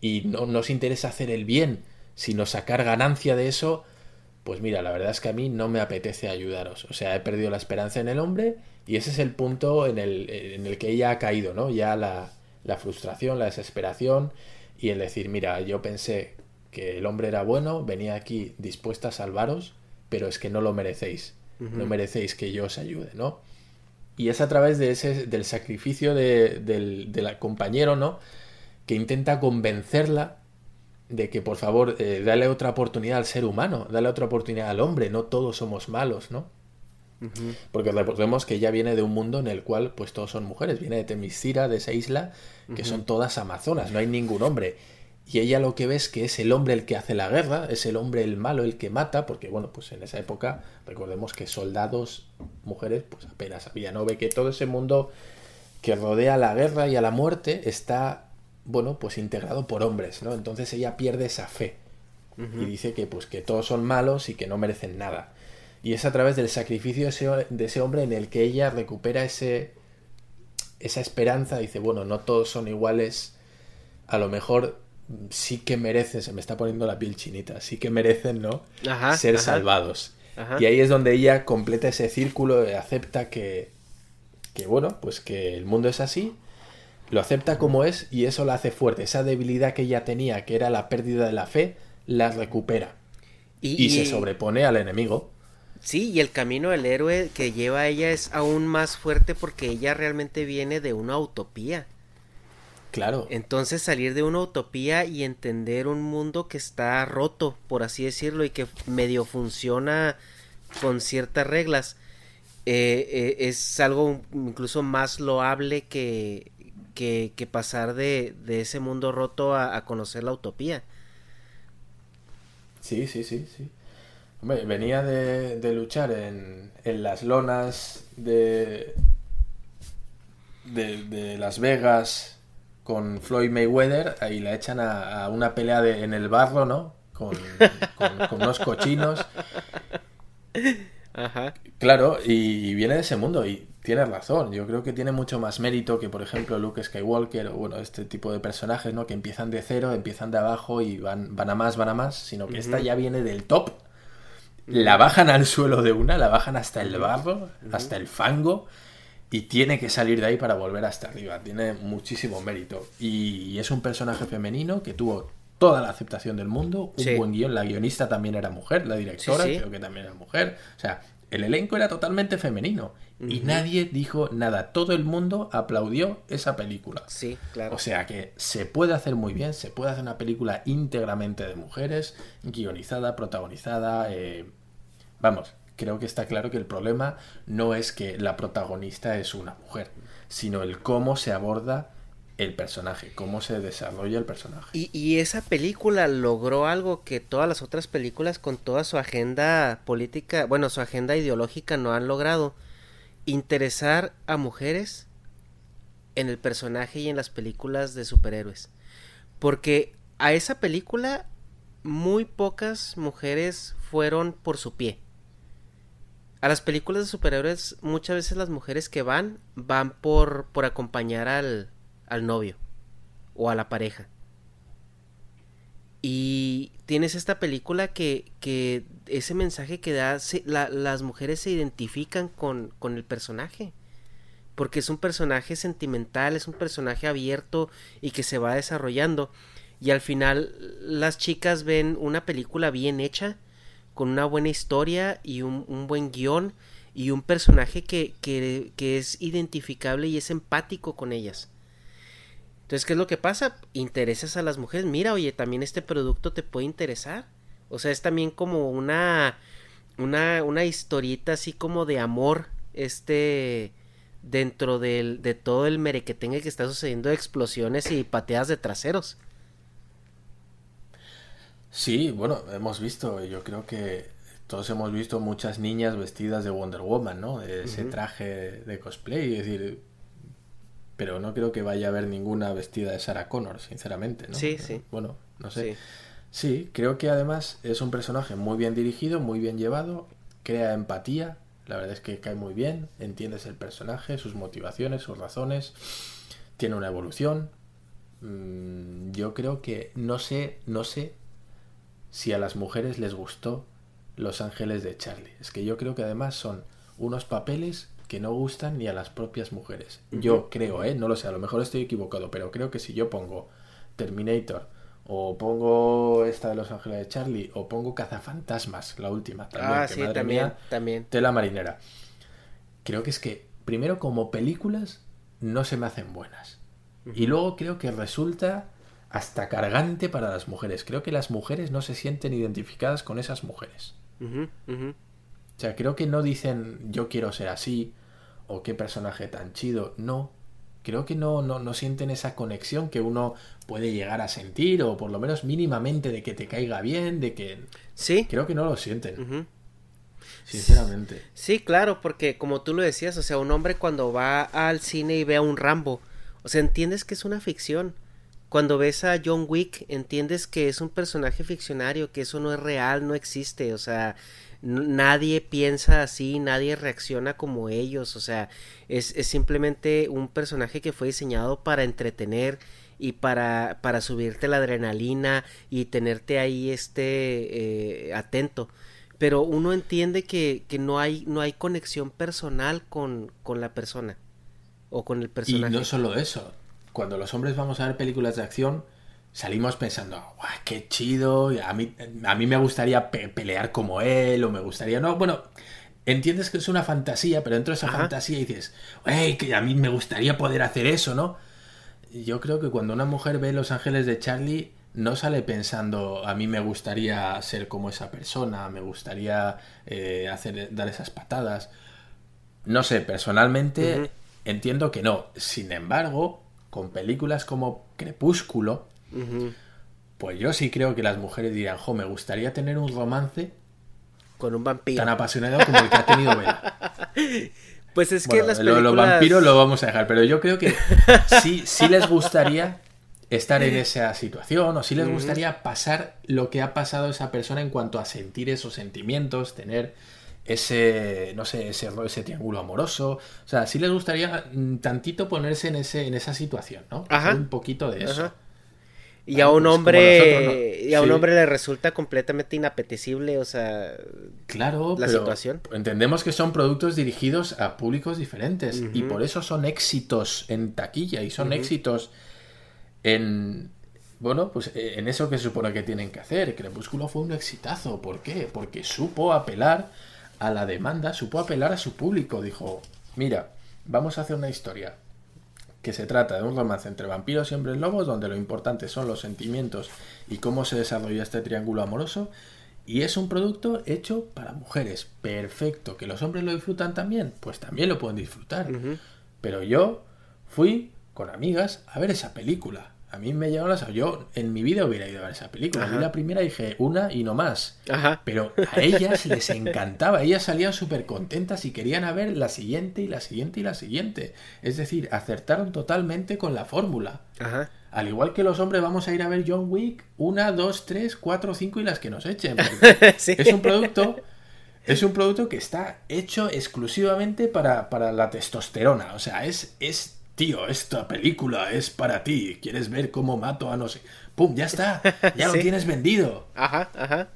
y no, no os interesa hacer el bien, sino sacar ganancia de eso, pues mira, la verdad es que a mí no me apetece ayudaros. O sea, he perdido la esperanza en el hombre y ese es el punto en el, en el que ella ha caído, ¿no? Ya la, la, frustración, la desesperación y el decir, mira, yo pensé que el hombre era bueno, venía aquí dispuesta a salvaros, pero es que no lo merecéis. Uh -huh. No merecéis que yo os ayude, ¿no? Y es a través de ese, del sacrificio de, del, del compañero, ¿no? Que intenta convencerla de que por favor eh, dale otra oportunidad al ser humano, dale otra oportunidad al hombre, no todos somos malos, ¿no? Uh -huh. Porque recordemos que ella viene de un mundo en el cual pues todos son mujeres, viene de Temiscira, de esa isla, que uh -huh. son todas amazonas, no hay ningún hombre. y ella lo que ve es que es el hombre el que hace la guerra, es el hombre el malo el que mata, porque bueno, pues en esa época recordemos que soldados, mujeres, pues apenas había, ¿no? Ve que todo ese mundo que rodea la guerra y a la muerte está, bueno, pues integrado por hombres, ¿no? Entonces ella pierde esa fe y dice que pues que todos son malos y que no merecen nada. Y es a través del sacrificio de ese, de ese hombre en el que ella recupera ese esa esperanza, dice, bueno, no todos son iguales, a lo mejor sí que merecen, se me está poniendo la piel chinita, sí que merecen, ¿no? Ser salvados. Y ahí es donde ella completa ese círculo, acepta que, que, bueno, pues que el mundo es así, lo acepta como es y eso la hace fuerte. Esa debilidad que ella tenía, que era la pérdida de la fe, la recupera. Y, se sobrepone al enemigo. Sí, y el camino del héroe que lleva a ella es aún más fuerte porque ella realmente viene de una utopía. Claro. Entonces salir de una utopía y entender un mundo que está roto, por así decirlo, y que medio funciona con ciertas reglas, eh, eh, es algo incluso más loable que, que, pasar de, ese mundo roto a, conocer la utopía. Sí, sí, sí, sí. Venía de, de luchar en, en, las lonas de, de, de Las Vegas con Floyd Mayweather y la echan a, una pelea de, en el barro, ¿no? Con, unos cochinos. Ajá. Claro, y, viene de ese mundo y tienes razón. Yo creo que tiene mucho más mérito que, por ejemplo, Luke Skywalker o, bueno, este tipo de personajes, ¿no? Que empiezan de cero, empiezan de abajo y van, van a más, van a más, sino que esta ya viene del top. La bajan al suelo de una, la bajan hasta el barro, hasta el fango y tiene que salir de ahí para volver hasta arriba. Tiene muchísimo mérito. Y es un personaje femenino que tuvo toda la aceptación del mundo, un buen guion. La guionista también era mujer, la directora creo que también era mujer. O sea, el elenco era totalmente femenino. Y nadie dijo nada. Todo el mundo aplaudió esa película. Sí, claro. O sea que se puede hacer muy bien, se puede hacer una película íntegramente de mujeres, guionizada, protagonizada. Eh, vamos, creo que está claro que el problema no es que la protagonista es una mujer, sino el cómo se aborda el personaje, cómo se desarrolla el personaje. Y, esa película logró algo que todas las otras películas con toda su agenda política, bueno, su agenda ideológica no han logrado. Interesar a mujeres en el personaje y en las películas de superhéroes. Porque a esa película muy pocas mujeres fueron por su pie a las películas de superhéroes muchas veces las mujeres que van van por, por acompañar al, al novio o a la pareja. Y tienes esta película que, que ese mensaje que da, las mujeres se identifican con, con el personaje. Porque es un personaje sentimental, es un personaje abierto y que se va desarrollando. Y al final las chicas ven una película bien hecha con una buena historia y un, buen guion y un personaje que, que, es identificable y es empático con ellas. Entonces, ¿qué es lo que pasa? Interesas a las mujeres. Mira, oye, también este producto te puede interesar. O sea, es también como una, una, una historieta así como de amor, este, dentro del, de todo el merequetengue que está sucediendo de explosiones y pateadas de traseros. Sí, bueno, hemos visto, yo creo que todos hemos visto muchas niñas vestidas de Wonder Woman, ¿no? Ese traje de cosplay, es decir, pero no creo que vaya a haber ninguna vestida de Sarah Connor, sinceramente, ¿no? Sí, sí. Bueno, no sé. Sí. creo que además es un personaje muy bien dirigido, muy bien llevado, crea empatía, la verdad es que cae muy bien, entiendes el personaje, sus motivaciones, sus razones, tiene una evolución. Mm, yo creo que no sé, no sé si a las mujeres les gustó Los Ángeles de Charlie. Es que yo creo que además son unos papeles que no gustan ni a las propias mujeres. Yo creo, ¿eh? No lo sé, a lo mejor estoy equivocado, pero creo que si yo pongo Terminator o pongo esta de Los Ángeles de Charlie o pongo Cazafantasmas, la última, también, ah, sí, también, también. Tela marinera. Creo que es que primero como películas no se me hacen buenas. Y luego creo que resulta hasta cargante para las mujeres. Creo que las mujeres no se sienten identificadas con esas mujeres. O sea, creo que no dicen yo quiero ser así o qué personaje tan chido. No. Creo que no, no, no sienten esa conexión que uno puede llegar a sentir, o por lo menos mínimamente de que te caiga bien, de que... Sí. Creo que no lo sienten. Sinceramente. Sí, claro, porque como tú lo decías, o sea, un hombre cuando va al cine y ve a un Rambo, o sea, entiendes que es una ficción. Cuando ves a John Wick, entiendes que es un personaje ficcionario, que eso no es real, no existe, o sea, nadie piensa así, nadie reacciona como ellos, o sea, es, es, simplemente un personaje que fue diseñado para entretener y para, para subirte la adrenalina y tenerte ahí este eh, atento. Pero uno entiende que, que, no, hay, no hay conexión personal con, con la persona o con el personaje. Y no solo eso, cuando los hombres vamos a ver películas de acción, salimos pensando, ¡guau, qué chido! A mí, a mí me gustaría pelear como él, o me gustaría. No, bueno, entiendes que es una fantasía, pero dentro de esa Ajá. fantasía dices, ¡ay, que a mí me gustaría poder hacer eso, ¿no? Yo creo que cuando una mujer ve Los Ángeles de Charlie, no sale pensando, a mí me gustaría ser como esa persona, me gustaría eh, hacer, dar esas patadas. No sé, personalmente entiendo que no. Sin embargo, con películas como Crepúsculo, Pues yo sí creo que las mujeres dirán, jo, me gustaría tener un romance Con un vampiro. tan apasionado como el que ha tenido Bella. Pues es que las películas... los vampiros lo vamos a dejar, pero yo creo que sí, sí les gustaría estar en esa situación o sí les gustaría pasar lo que ha pasado esa persona en cuanto a sentir esos sentimientos, tener ese, no sé, ese, triángulo amoroso. O sea, sí les gustaría mm, tantito ponerse en, ese, en esa situación, ¿no? Ajá. Un poquito de eso. Ajá. Y a un pues, hombre, nosotros, ¿no? y a un hombre le resulta completamente inapetecible, o sea, Claro, la pero situación. entendemos que son productos dirigidos a públicos diferentes y por eso son éxitos en taquilla y son éxitos en bueno, pues eh, en eso que se supone que tienen que hacer. Crepúsculo fue un exitazo, ¿por qué? Porque supo apelar a la demanda, supo apelar a su público, dijo, "Mira, vamos a hacer una historia que se trata de un romance entre vampiros y hombres lobos, donde lo importante son los sentimientos y cómo se desarrolla este triángulo amoroso. Y es un producto hecho para mujeres. Perfecto. ¿Que los hombres lo disfrutan también? Pues también lo pueden disfrutar. Pero yo fui con amigas a ver esa película. A mí me llegaron las... Yo en mi vida hubiera ido a ver esa película. Ajá. Vi la primera y dije una y no más. Ajá. Pero a ellas les encantaba, ellas salían súper contentas y querían a ver la siguiente y la siguiente y la siguiente. Es decir, acertaron totalmente con la fórmula. Ajá. Al igual que los hombres vamos a ir a ver John Wick, una, dos, tres, cuatro, cinco y las que nos echen. Sí. Es un producto. Es un producto que está hecho exclusivamente para, para la testosterona. O sea, es, es, tío, esta película es para ti. ¿Quieres ver cómo mato a no sé? ¡Pum! Ya está. Ya lo tienes vendido. Ajá, ajá.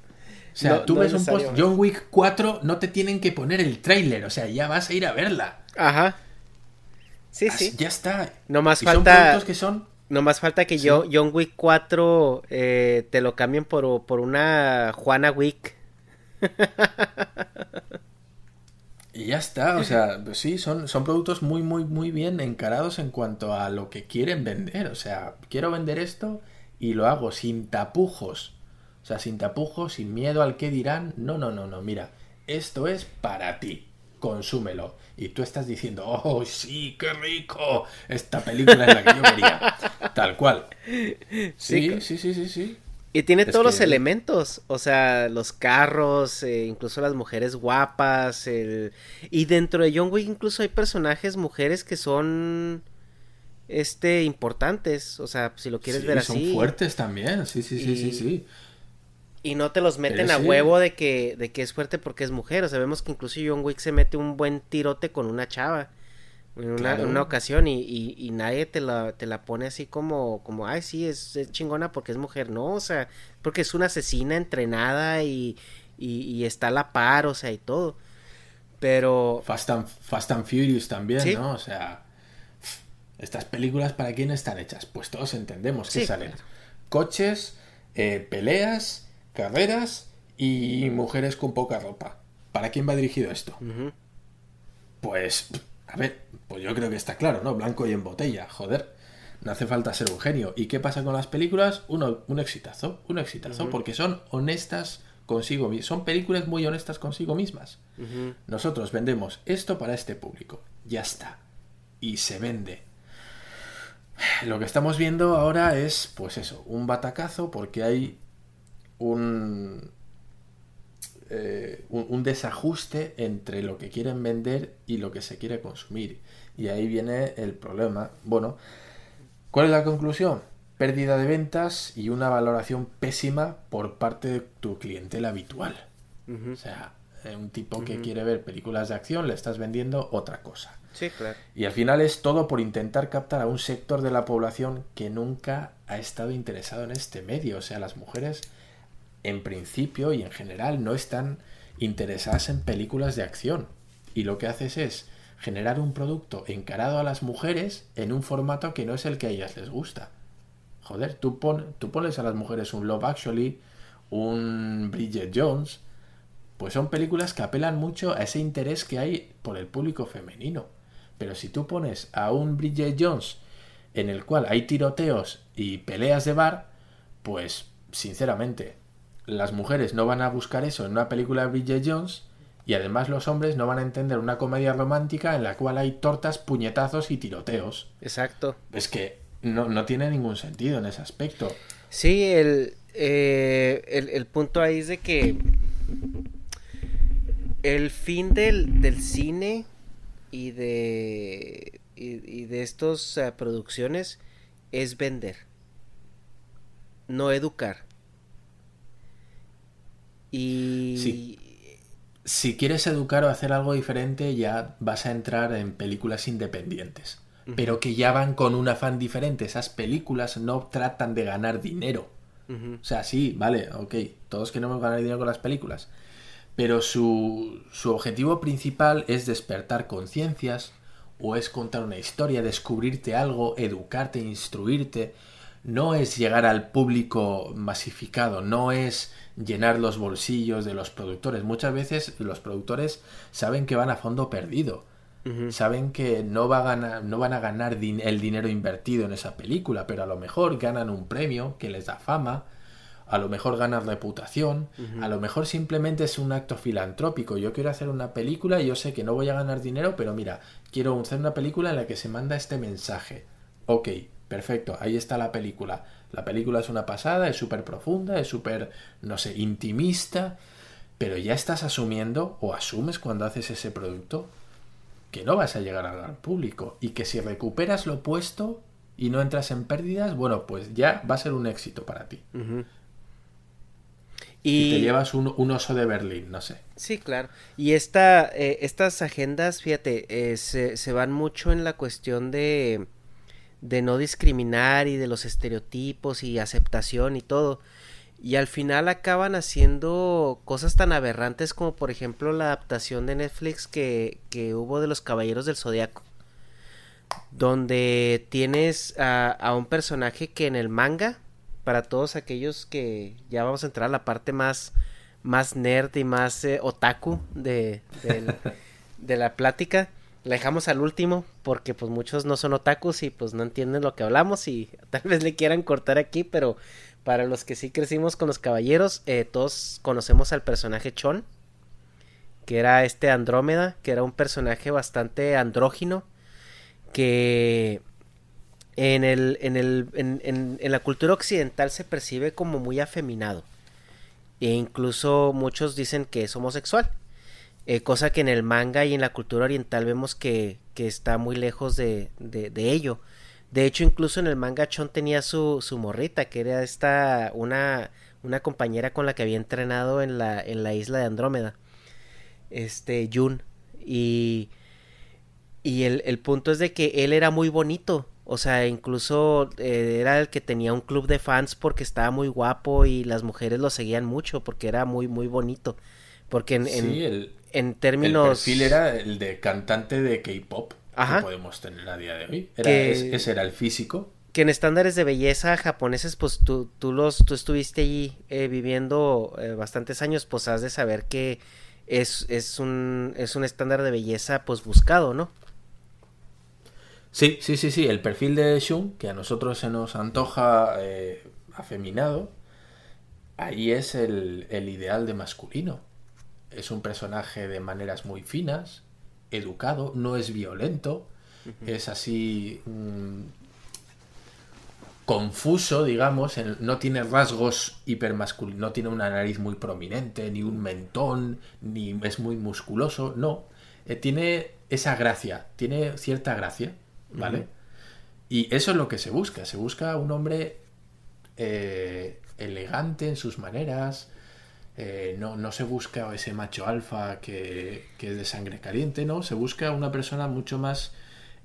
O sea, No- tú no ves un post John Wick 4, no te tienen que poner el tráiler, o sea, ya vas a ir a verla. Ajá. Sí, Así- sí. Ya está. No más Y son falta- que son No más falta que Sí. yo, John Wick 4 eh, te lo cambien por, por una Juana Wick. y ya está, o sea, sí, son, son productos muy, muy, muy bien encarados en cuanto a lo que quieren vender. O sea, quiero vender esto y lo hago sin tapujos. O sea, sin tapujos, sin miedo al que dirán. No, no, no, no, mira, esto es para ti. Consúmelo. Y tú estás diciendo, oh, sí, qué rico. Esta película es la que yo quería. Tal cual. Sí, sí, sí, sí, sí. Y tiene Es todos los elementos, o sea, los carros, eh, incluso las mujeres guapas, el... y dentro de John Wick incluso hay personajes mujeres que son, este, importantes, o sea, si lo quieres Sí, ver son así, fuertes también. Sí, sí, sí, sí, Y- sí. y no te los meten Pero a sí. huevo de que, de que es fuerte porque es mujer, o sea, vemos que incluso John Wick se mete un buen tirote con una chava. En una, Claro. una ocasión y, y, y nadie te la, te la pone así como, como, ay, sí, es, es chingona porque es mujer, no, o sea, porque es una asesina entrenada y, y, y está a la par, o sea, y todo. Pero, Fast and, Fast and Furious también, Sí. ¿no? O sea, estas películas para quién están hechas? Pues todos entendemos que Sí, salen claro. coches, eh, peleas, carreras y mujeres con poca ropa. ¿Para quién va dirigido esto? Pues, a ver, pues yo creo que está claro, ¿no? Blanco y en botella, joder. No hace falta ser un genio. ¿Y qué pasa con las películas? Uno, un exitazo, un exitazo, porque son honestas consigo mismas. Son películas muy honestas consigo mismas. Nosotros vendemos esto para este público. Ya está. Y se vende. lo que estamos viendo ahora es, pues eso, un batacazo porque hay un, eh, un, desajuste entre lo que quieren vender y lo que se quiere consumir. Y ahí viene el problema. Bueno, ¿cuál es la conclusión? Pérdida de ventas y una valoración pésima por parte de tu clientela habitual. O sea, eh, un tipo que quiere ver películas de acción le estás vendiendo otra cosa. Sí, claro. Y al final es todo por intentar captar a un sector de la población que nunca ha estado interesado en este medio. O sea, las mujeres en principio y en general no están interesadas en películas de acción. Y lo que haces es generar un producto encarado a las mujeres en un formato que no es el que a ellas les gusta. Joder, tú, tú pones a las mujeres un Love Actually, un Bridget Jones, pues son películas que apelan mucho a ese interés que hay por el público femenino. Pero si tú pones a un Bridget Jones en el cual hay tiroteos y peleas de bar, pues sinceramente, las mujeres no van a buscar eso en una película de Bridget Jones y además los hombres no van a entender una comedia romántica en la cual hay tortas, puñetazos y tiroteos. Exacto. Es que no, tiene ningún sentido en ese aspecto. Sí, el, eh, el, el punto ahí es de que el fin del, del cine y de, y, de estas eh, producciones es vender, no educar. Y... Si quieres educar o hacer algo diferente, ya vas a entrar en películas independientes. Pero que ya van con un afán diferente. Esas películas no tratan de ganar dinero. O sea, sí, vale, ok. Todos queremos ganar dinero con las películas pero su, su objetivo principal es despertar conciencias o es contar una historia, descubrirte algo, educarte, instruirte. No es llegar al público masificado, no es llenar los bolsillos de los productores. Muchas veces los productores saben que van a fondo perdido. Saben que no, va a ganar, no van a ganar el dinero invertido en esa película, pero a lo mejor ganan un premio que les da fama, a lo mejor ganar reputación, a lo mejor simplemente es un acto filantrópico. Yo quiero hacer una película y yo sé que no voy a ganar dinero, pero mira, quiero hacer una película en la que se manda este mensaje. Ok, perfecto, ahí está la película. La película es una pasada, es súper profunda, es súper, no sé, intimista, pero ya estás asumiendo o asumes cuando haces ese producto que no vas a llegar al público y que si recuperas lo puesto y no entras en pérdidas, bueno, pues ya va a ser un éxito para ti. Y, te llevas un, oso de Berlín, no sé. Sí, claro. Y esta, eh, estas agendas, fíjate, eh, se, se, van mucho en la cuestión de, de no discriminar y de los estereotipos y aceptación y todo. Y al final acaban haciendo cosas tan aberrantes como por ejemplo la adaptación de Netflix que, que hubo de los Caballeros del Zodiaco. Donde tienes a, a un personaje que en el manga para todos aquellos que ya vamos a entrar a la parte más, más nerd y más eh, otaku de, de, la plática. La dejamos al último porque pues muchos no son otakus y pues no entienden lo que hablamos y tal vez le quieran cortar aquí, pero para los que sí crecimos con los caballeros, eh, todos conocemos al personaje Chon, que era este Andrómeda, que era un personaje bastante andrógino, que en, el, en, el, en, en, la cultura occidental se percibe como muy afeminado. E incluso muchos dicen que es homosexual. Eh, cosa que en el manga y en la cultura oriental vemos que, está muy lejos de, de, de, ello. De hecho, incluso en el manga Chon tenía su, su morrita, que era esta, una, una compañera con la que había entrenado en la, en la isla de Andrómeda. Este, Jun. Y, y el, el punto es de que él era muy bonito o sea, incluso eh, era el que tenía un club de fans porque estaba muy guapo y las mujeres lo seguían mucho porque era muy, muy bonito. Porque en, en, términos... El perfil era el de cantante de K-pop que podemos tener a día de hoy. ese era el físico. Que en estándares de belleza japoneses, pues tú, tú, los, tú estuviste allí eh, viviendo eh, bastantes años, pues has de saber que es, es, un, es un estándar de belleza pues buscado, ¿no? Sí, sí, sí, sí. El perfil de Shun, que a nosotros se nos antoja eh, afeminado, ahí es el, ideal de masculino. Es un personaje de maneras muy finas, educado, no es violento, es así... Mm, confuso, digamos, no tiene rasgos hipermasculinos, no tiene una nariz muy prominente, ni un mentón, ni es muy musculoso, no. Eh, tiene esa gracia, tiene cierta gracia, ¿vale? Y eso es lo que se busca, se busca un hombre eh, elegante en sus maneras, eh, no, no, se busca ese macho alfa que, que, es de sangre caliente, ¿no? Se busca una persona mucho más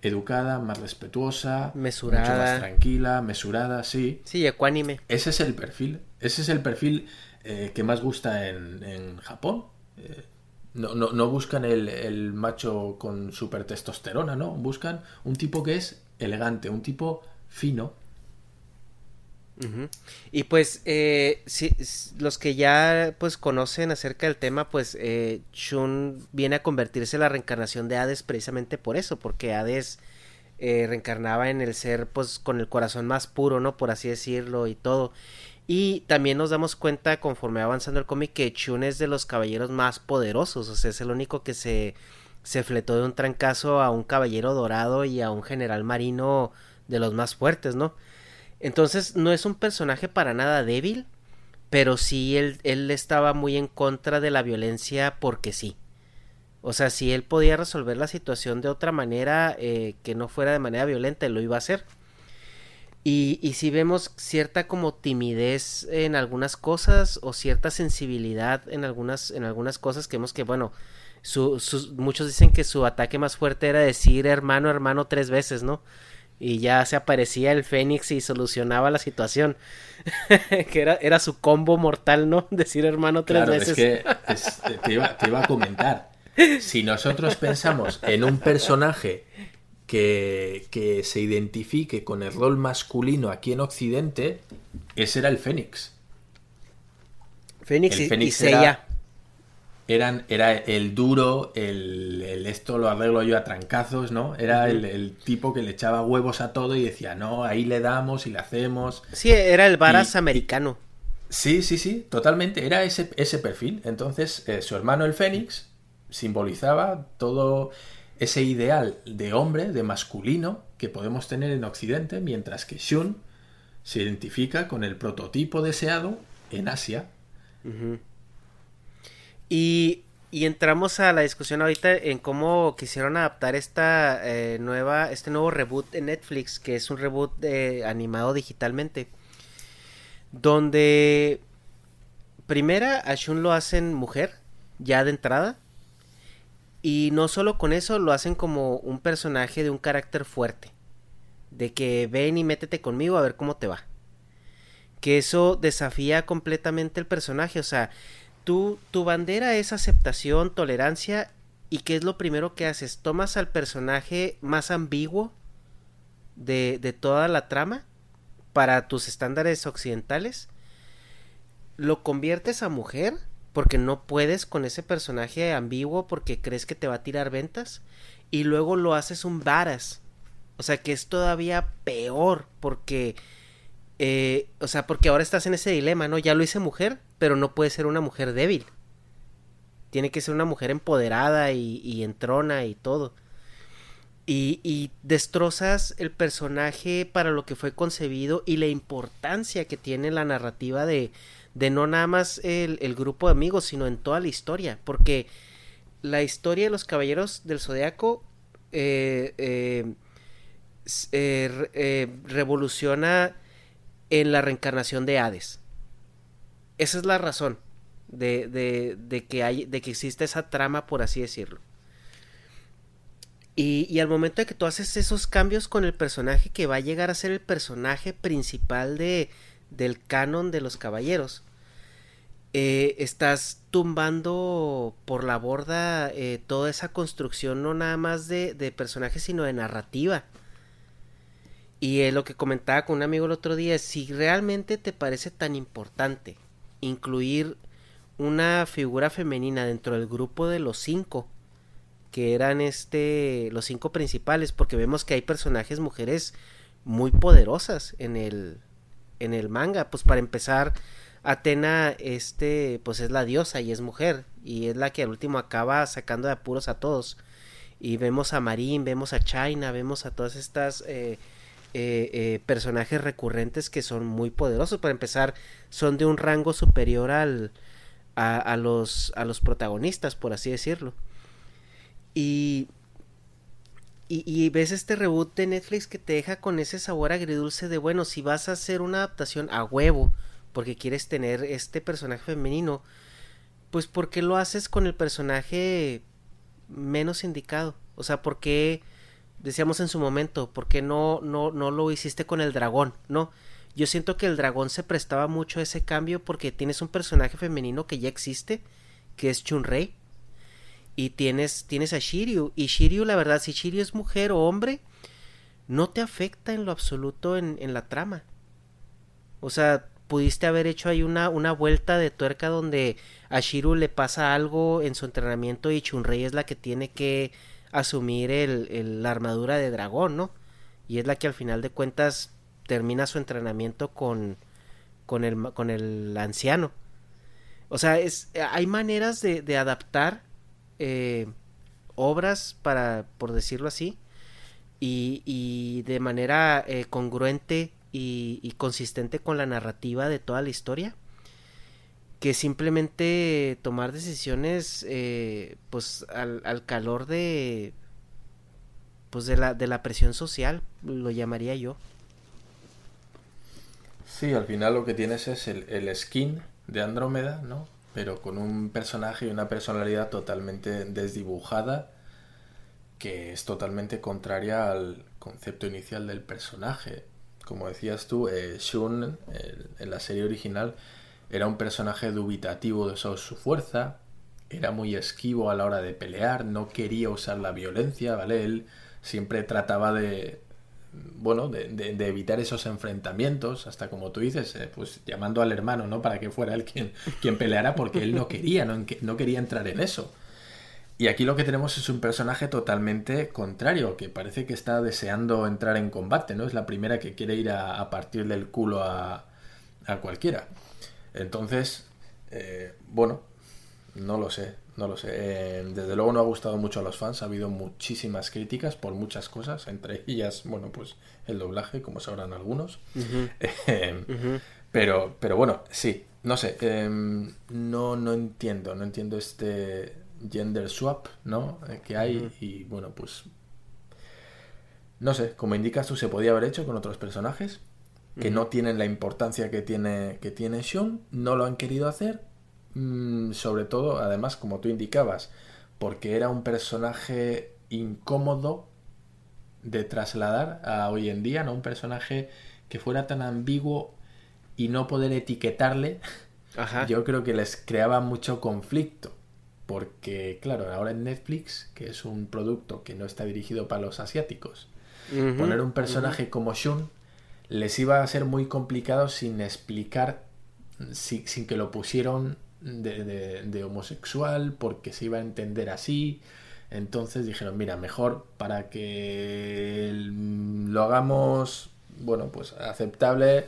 educada, más respetuosa, mesurada, mucho más tranquila, mesurada, sí. Sí, ecuánime. Ese es el perfil, ese es el perfil eh, que más gusta en, en Japón. Eh, no, no, no, buscan el, el, macho con super testosterona, ¿no? Buscan un tipo que es elegante, un tipo fino, y pues eh, si, los que ya pues conocen acerca del tema, pues eh, viene a convertirse en la reencarnación de Hades precisamente por eso, porque Hades eh, reencarnaba en el ser pues con el corazón más puro, ¿no? Por así decirlo y todo. Y también nos damos cuenta conforme va avanzando el cómic que Shun es de los caballeros más poderosos, o sea, es el único que se, se fletó de un trancazo a un caballero dorado y a un general marino de los más fuertes, ¿no? Entonces no es un personaje para nada débil, pero sí él, él estaba muy en contra de la violencia porque sí. O sea, si él podía resolver la situación de otra manera eh, que no fuera de manera violenta, lo iba a hacer. Y, y si vemos cierta como timidez en algunas cosas o cierta sensibilidad en algunas, en algunas cosas que vemos que, bueno, muchos dicen que su ataque más fuerte era decir hermano, hermano tres veces, ¿no? Y ya se aparecía el Fénix y solucionaba la situación. que era, era su combo mortal, ¿no? Decir hermano tres veces. Es que te, iba, te, iba, a comentar. Si nosotros pensamos en un personaje que, que, se identifique con el rol masculino aquí en Occidente, ese era el Fénix. Fénix, el Fénix y, eran, era el duro, el, esto lo arreglo yo a trancazos, ¿no? Era el, tipo que le echaba huevos a todo y decía, no, ahí le damos y le hacemos. Sí, era el varas americano. Sí, sí, sí, totalmente. Era ese, ese perfil. Entonces, eh, su hermano el Fénix simbolizaba todo ese ideal de hombre, de masculino, que podemos tener en Occidente, mientras que Shun se identifica con el prototipo deseado en Asia. Y, entramos a la discusión ahorita en cómo quisieron adaptar esta eh, nueva, este nuevo reboot de Netflix, que es un reboot de, animado digitalmente. Donde primera a Shun lo hacen mujer, ya de entrada. Y no solo con eso, lo hacen como un personaje de un carácter fuerte. De que ven y métete conmigo a ver cómo te va. Que eso desafía completamente el personaje. O sea, tu bandera es aceptación, tolerancia, ¿y qué es lo primero que haces? ¿Tomas al personaje más ambiguo de, de toda la trama para tus estándares occidentales? ¿Lo conviertes a mujer? Porque no puedes con ese personaje ambiguo porque crees que te va a tirar ventas. Y luego lo haces un varas. O sea que es todavía peor porque eh, o sea, porque ahora estás en ese dilema, ¿no? Ya lo hice mujer, pero no puede ser una mujer débil. Tiene que ser una mujer empoderada y, y entrona y todo. Y, destrozas el personaje para lo que fue concebido y la importancia que tiene la narrativa de, de no nada más el, el, grupo de amigos, sino en toda la historia. Porque la historia de los caballeros del zodiaco eh, eh, eh, revoluciona en la reencarnación de Hades. Esa es la razón de, que, hay, de que existe esa trama, por así decirlo. Y, al momento de que tú haces esos cambios con el personaje que va a llegar a ser el personaje principal de, del canon de los caballeros, eh, estás tumbando por la borda eh, toda esa construcción, no nada más de, de personajes, sino de narrativa. Y es lo que comentaba con un amigo el otro día, si realmente te parece tan importante incluir una figura femenina dentro del grupo de los cinco, que eran este los cinco principales, porque vemos que hay personajes mujeres muy poderosas en el en el manga, pues para empezar Atena este pues es la diosa y es mujer y es la que al último acaba sacando de apuros a todos. Y vemos a Marín, vemos a China, vemos a todas estas eh, eh, eh, personajes recurrentes que son muy poderosos. Para empezar, son de un rango superior al, a, los, a los protagonistas, por así decirlo. Y, y, ves este reboot de Netflix que te deja con ese sabor agridulce de, bueno, si vas a hacer una adaptación a huevo, porque quieres tener este personaje femenino, pues ¿por qué lo haces con el personaje menos indicado? O sea, ¿por qué decíamos en su momento, ¿por qué no, no, no lo hiciste con el dragón? No, yo siento que el dragón se prestaba mucho a ese cambio porque tienes un personaje femenino que ya existe, que es Chun-Rei, y tienes, tienes a Shiryu, y Shiryu, la verdad, si Shiryu es mujer o hombre, no te afecta en lo absoluto en, en la trama. O sea, pudiste haber hecho ahí una, una vuelta de tuerca donde a Shiryu le pasa algo en su entrenamiento y Chun-Rei es la que tiene que asumir el, la armadura de dragón, ¿no? Y es la que al final de cuentas termina su entrenamiento con, con, el, con el anciano. O sea, es, hay maneras de, adaptar eh, obras, para, por decirlo así, y, y de manera eh, congruente y, consistente con la narrativa de toda la historia, que simplemente tomar decisiones, eh, pues al, al calor de, pues de la, de la presión social, lo llamaría yo. Sí, al final lo que tienes es el, el skin de Andrómeda, ¿no? Pero con un personaje y una personalidad totalmente desdibujada que es totalmente contraria al concepto inicial del personaje. Como decías tú, eh, Shun en la serie original era un personaje dubitativo de su fuerza, era muy esquivo a la hora de pelear, no quería usar la violencia, ¿vale? Él siempre trataba de, bueno, de, evitar esos enfrentamientos, hasta como tú dices, eh, pues llamando al hermano, ¿no? Para que fuera él quien, quien peleara, porque él no quería, no, no quería entrar en eso. Y aquí lo que tenemos es un personaje totalmente contrario, que parece que está deseando entrar en combate, ¿no? Es la primera que quiere ir a, a partir del culo a, a cualquiera. Entonces, eh, bueno, no lo sé, no lo sé. Eh, desde luego no ha gustado mucho a los fans, ha habido muchísimas críticas por muchas cosas, entre ellas, bueno, pues el doblaje, como sabrán algunos. Eh, pero, pero bueno, sí, no sé, em, no, no entiendo, no entiendo este gender swap, ¿no? Eh, que hay y bueno, pues... No sé, como indicas tú, se podía haber hecho con otros personajes que no tienen la importancia que tiene, que tiene Sean, no lo han querido hacer Mm, sobre todo, además, como tú indicabas, porque era un personaje incómodo de trasladar a hoy en día, ¿no? Un personaje que fuera tan ambiguo y no poder etiquetarle, yo creo que les creaba mucho conflicto. Porque, claro, ahora en Netflix, que es un producto que no está dirigido para los asiáticos, poner un personaje como Shun les iba a ser muy complicado sin explicar, sin, sin que lo pusieron de, homosexual porque se iba a entender así. Entonces dijeron, mira, mejor para que lo hagamos, bueno, pues aceptable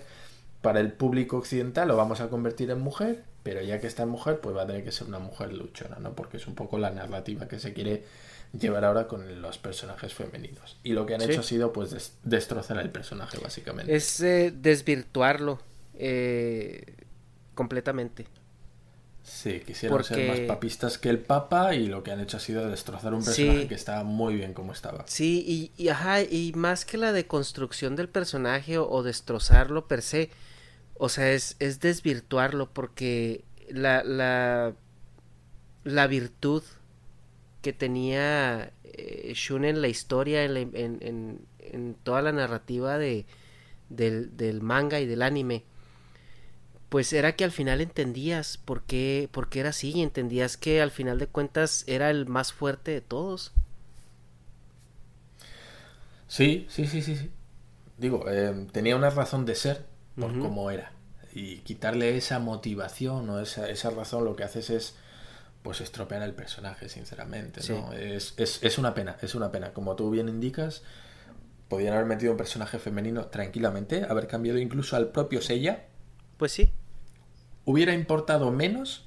para el público occidental, lo vamos a convertir en mujer, pero ya que está en mujer, pues va a tener que ser una mujer luchona, ¿no? Porque es un poco la narrativa que se quiere llevar ahora con los personajes femeninos. Y lo que han hecho ha sido, pues, destrozar el personaje, básicamente. Es eh, desvirtuarlo eh, completamente. Sí, quisieron ser más papistas que el Papa y lo que han hecho ha sido destrozar un personaje que estaba muy bien como estaba. Sí, y, ajá, y más que la deconstrucción del personaje o, destrozarlo per se, o sea, es, es desvirtuarlo porque la, la, la virtud que tenía eh, Shun en la historia, en, en, en, toda la narrativa de, del, del manga y del anime, pues era que al final entendías por qué, por qué era así y entendías que al final de cuentas era el más fuerte de todos. Sí, sí, sí, sí. sí. Digo, eh, tenía una razón de ser por cómo era. Y quitarle esa motivación o esa, esa razón lo que haces es pues estropear al personaje, sinceramente. ¿no? Es, es, es, una pena, es una pena. Como tú bien indicas, podían haber metido un personaje femenino tranquilamente, haber cambiado incluso al propio Seiya. Pues sí hubiera importado menos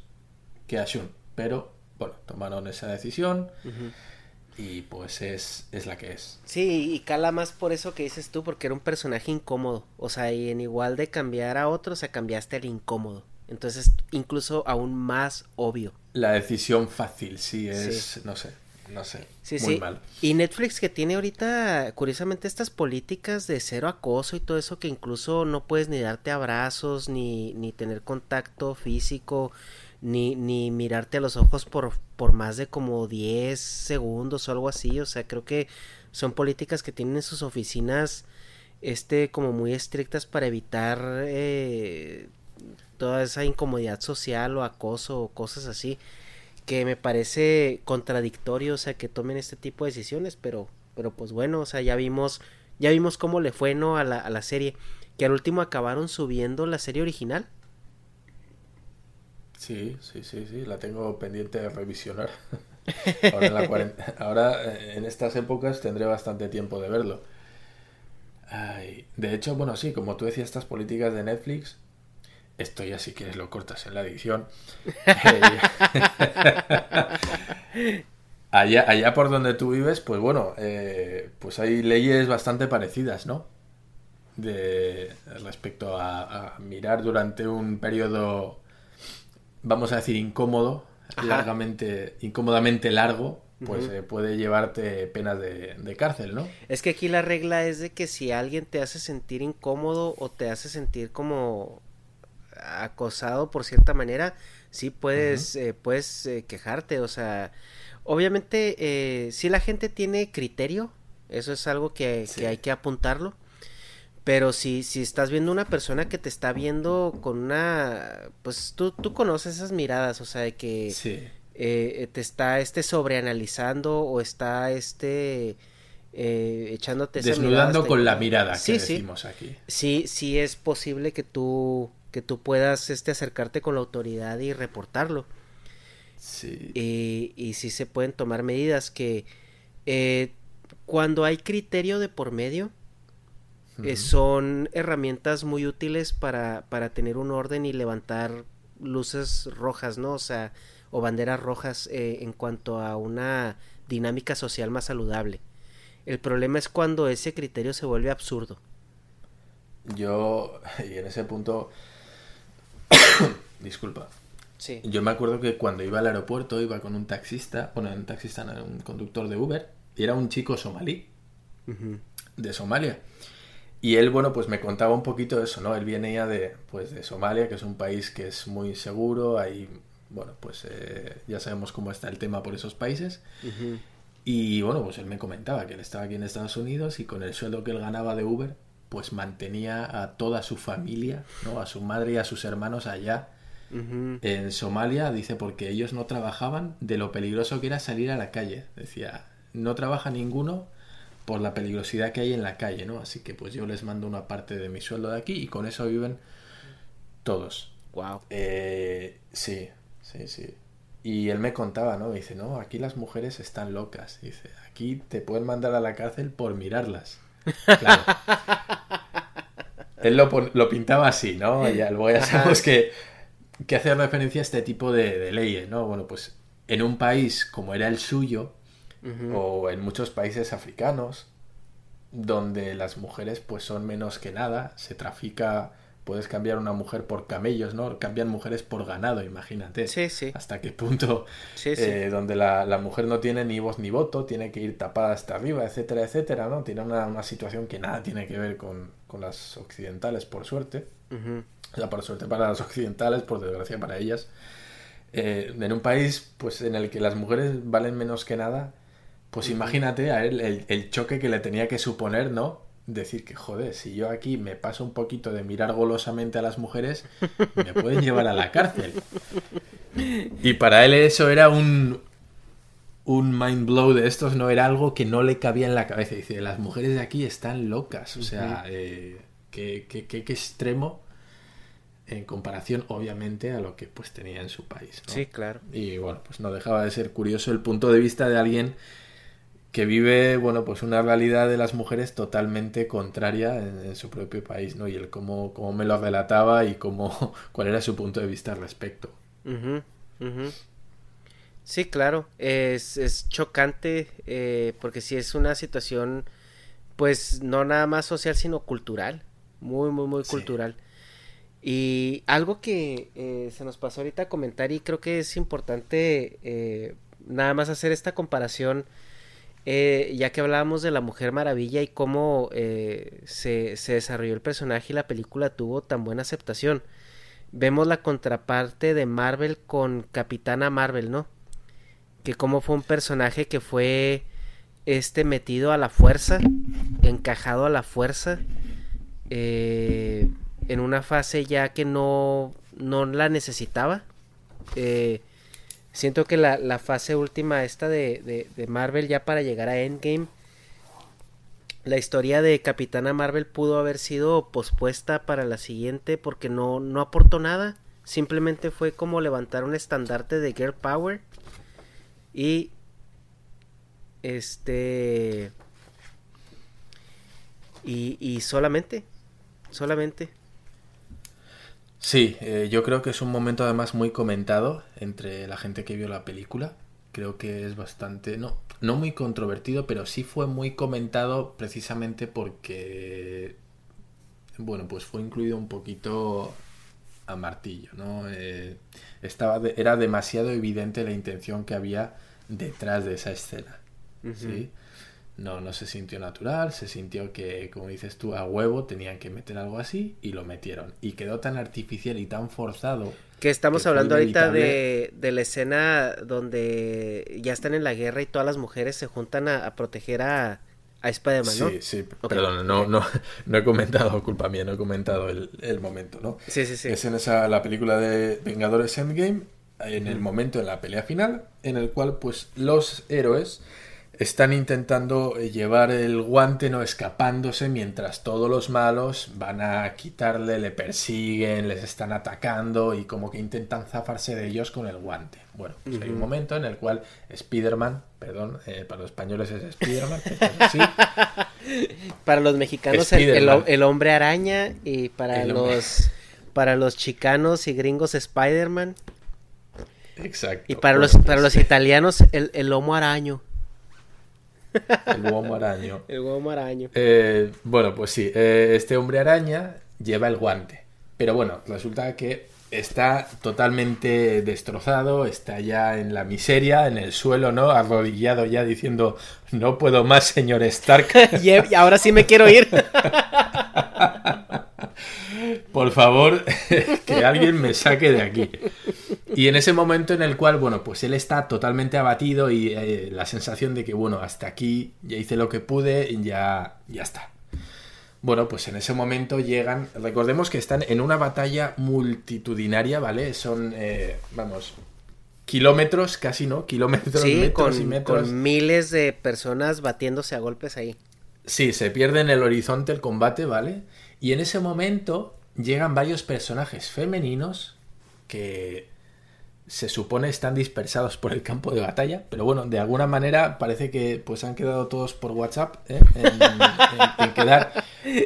que a Shun, pero bueno, tomaron esa decisión Y pues es, es la que es. Sí, y cala más por eso que dices tú, porque era un personaje incómodo. O sea, y en igual de cambiar a otro, o sea, cambiaste al incómodo. Entonces, incluso aún más obvio. La decisión fácil, sí, es, no sé, no sé. Sí, muy sí. Mal. Y Netflix que tiene ahorita, curiosamente, estas políticas de cero acoso y todo eso, que incluso no puedes ni darte abrazos, ni, ni tener contacto físico, ni, ni mirarte a los ojos por, por más de como 10 segundos o algo así. O sea, creo que son políticas que tienen en sus oficinas este como muy estrictas para evitar eh, toda esa incomodidad social o acoso o cosas así que me parece contradictorio, o sea, que tomen este tipo de decisiones, pero, pero pues bueno, o sea, ya vimos, ya vimos cómo le fue, ¿no? A la, a la serie, que al último acabaron subiendo la serie original. Sí, sí, sí, sí, la tengo pendiente de revisionar. ahora, en ahora eh, en estas épocas tendré bastante tiempo de verlo. de hecho, bueno, sí, como tú decías, estas políticas de Netflix esto ya si quieres lo cortas en la edición. allá, allá por donde tú vives, pues bueno, eh, pues hay leyes bastante parecidas, ¿no? De respecto a, mirar durante un periodo, vamos a decir, incómodo, largamente, incómodamente largo, pues eh, puede llevarte penas de, de, cárcel, ¿no? Es que aquí la regla es de que si alguien te hace sentir incómodo o te hace sentir como acosado por cierta manera, sí puedes, eh, puedes eh, quejarte, o sea, obviamente eh, si la gente tiene criterio, eso es algo que, hay que apuntarlo, pero si, si estás viendo una persona que te está viendo con una, pues tú, tú conoces esas miradas, o sea, de que te está este sobreanalizando o está este... echándote desnudando con la mirada que decimos aquí. Sí sí es posible que tú que tú puedas este, acercarte con la autoridad y reportarlo. Sí. Y, sí se pueden tomar medidas que eh, cuando hay criterio de por medio, eh, son herramientas muy útiles para, para tener un orden y levantar luces rojas, ¿no? O sea, o banderas rojas eh, en cuanto a una dinámica social más saludable. El problema es cuando ese criterio se vuelve absurdo. Yo, y en ese punto, Disculpa. Sí. Yo me acuerdo que cuando iba al aeropuerto iba con un taxista, bueno, un taxista, no, un conductor de Uber, y era un chico somalí, de Somalia. Y él, bueno, pues me contaba un poquito de eso, ¿no? Él venía de, pues, de Somalia, que es un país que es muy seguro, ahí, bueno, pues eh, ya sabemos cómo está el tema por esos países. Y bueno, pues él me comentaba que él estaba aquí en Estados Unidos y con el sueldo que él ganaba de Uber, pues mantenía a toda su familia, ¿no? a su madre y a sus hermanos allá en Somalia, dice, porque ellos no trabajaban de lo peligroso que era salir a la calle. Decía, no trabaja ninguno por la peligrosidad que hay en la calle, ¿no? Así que pues yo les mando una parte de mi sueldo de aquí y con eso viven todos. Wow. Eh, sí, sí, sí. Y él me contaba, ¿no? Dice, no, aquí las mujeres están locas. Dice, aquí te pueden mandar a la cárcel por mirarlas. Claro. Él lo, pintaba así, ¿no? Ya luego ya sabemos que, que hace referencia a este tipo de, leyes, ¿no? Bueno, pues en un país como era el suyo, o en muchos países africanos, donde las mujeres pues son menos que nada, se trafica puedes cambiar una mujer por camellos, ¿no? Cambian mujeres por ganado, imagínate. Sí, sí. Hasta qué punto, eh, donde la, mujer no tiene ni voz ni voto, tiene que ir tapada hasta arriba, etcétera, etcétera, ¿no? Tiene una, situación que nada tiene que ver con, las occidentales, por suerte. O sea, por suerte para las occidentales, por desgracia para ellas. Eh, en un país, pues, en el que las mujeres valen menos que nada, pues imagínate a él el, el choque que le tenía que suponer, ¿no? Decir que, joder, si yo aquí me paso un poquito de mirar golosamente a las mujeres, me pueden llevar a la cárcel. Y para él eso era un, un mind blow de estos, no era algo que no le cabía en la cabeza. Dice, las mujeres de aquí están locas. O sea, eh, qué, extremo en comparación, obviamente, a lo que pues tenía en su país. Sí, claro. Y bueno, pues no dejaba de ser curioso el punto de vista de alguien que vive, bueno, pues una realidad de las mujeres totalmente contraria en, su propio país, ¿no? Y él cómo, cómo, me lo relataba y cómo, cuál era su punto de vista al respecto. Sí, claro, es, es chocante eh, porque si es una situación pues no nada más social sino cultural, muy, muy, muy cultural. Y algo que eh, se nos pasó ahorita a comentar y creo que es importante eh, nada más hacer esta comparación, ya que hablábamos de la Mujer Maravilla y cómo se, se desarrolló el personaje y la película tuvo tan buena aceptación. Vemos la contraparte de Marvel con Capitana Marvel, ¿no? que como fue un personaje que fue este metido a la fuerza, encajado a la fuerza, eh, en una fase ya que no, no la necesitaba. Eh, siento que la, la, fase última esta de, de, Marvel ya para llegar a Endgame, la historia de Capitana Marvel pudo haber sido pospuesta para la siguiente porque no, no aportó nada. Simplemente fue como levantar un estandarte de Girl Power y este y, y solamente solamente sí eh, yo creo que es un momento además muy comentado entre la gente que vio la película creo que es bastante no no muy controvertido pero sí fue muy comentado precisamente porque bueno pues fue incluido un poquito a martillo no eh, estaba era demasiado evidente la intención que había detrás de esa escena. ¿sí? No, no se sintió natural, se sintió que, como dices tú, a huevo tenían que meter algo así y lo metieron. Y quedó tan artificial y tan forzado. Que estamos hablando ahorita de, de, la escena donde ya están en la guerra y todas las mujeres se juntan a, proteger a, a Spider-Man, ¿no? Sí, sí, perdón, no, no, no he comentado, culpa mía, no he comentado el, el momento, ¿no? Sí, sí, sí. Es en esa, la película de Vengadores Endgame en el momento de la pelea final, en el cual pues los héroes están intentando eh, llevar el guante no escapándose mientras todos los malos van a quitarle, le persiguen, les están atacando y como que intentan zafarse de ellos con el guante. Bueno, pues hay un momento en el cual Spider-Man, perdón, eh, para los españoles es Spider-Man, para los mexicanos el, hombre araña y para los para los chicanos y gringos Spider-Man. Exacto. Y para los, para los italianos, el, el lomo araño. El lomo araño. el lomo araño. Eh, bueno, pues sí, eh, este hombre araña lleva el guante. Pero bueno, resulta que está totalmente destrozado, está ya en la miseria, en el suelo, ¿no? Arrodillado ya diciendo, no puedo más, señor Stark. y ahora sí me quiero ir. Por favor, que alguien me saque de aquí. Y en ese momento en el cual, bueno, pues él está totalmente abatido y eh, la sensación de que, bueno, hasta aquí ya hice lo que pude y ya, ya está. Bueno, pues en ese momento llegan, recordemos que están en una batalla multitudinaria, ¿vale? Son, eh, vamos, kilómetros, casi, ¿no? Kilómetros, sí, metros con, y metros. con miles de personas batiéndose a golpes ahí. Sí, se pierde en el horizonte el combate, ¿vale? Y en ese momento llegan varios personajes femeninos que se supone están dispersados por el campo de batalla, pero bueno, de alguna manera parece que pues han quedado todos por WhatsApp ¿eh? en, quedar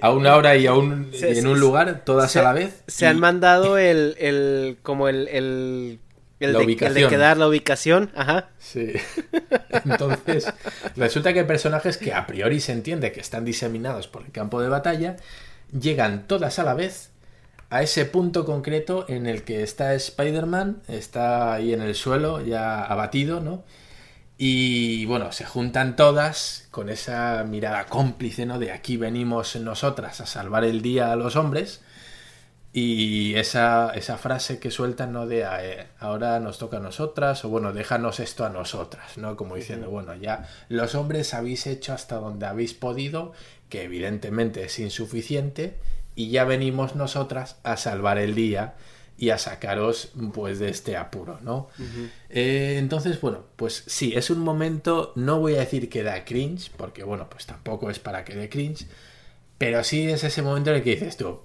a una hora y a un, en un lugar, todas a la vez. Se han mandado el, el como el, el, el, de, quedar la ubicación, ajá. Sí. Entonces, resulta que hay personajes que a priori se entiende que están diseminados por el campo de batalla, llegan todas a la vez a ese punto concreto en el que está Spider-Man, está ahí en el suelo, ya abatido, ¿no? Y bueno, se juntan todas con esa mirada cómplice, ¿no? De aquí venimos nosotras a salvar el día a los hombres. Y esa, esa frase que sueltan, ¿no? De eh, ahora nos toca a nosotras, o bueno, déjanos esto a nosotras, ¿no? Como diciendo, bueno, ya los hombres habéis hecho hasta donde habéis podido, que evidentemente es insuficiente, y ya venimos nosotras a salvar el día y a sacaros pues de este apuro, ¿no? Eh, entonces, bueno, pues sí, es un momento, no voy a decir que da cringe, porque bueno, pues tampoco es para que dé cringe, pero sí es ese momento en el que dices tú,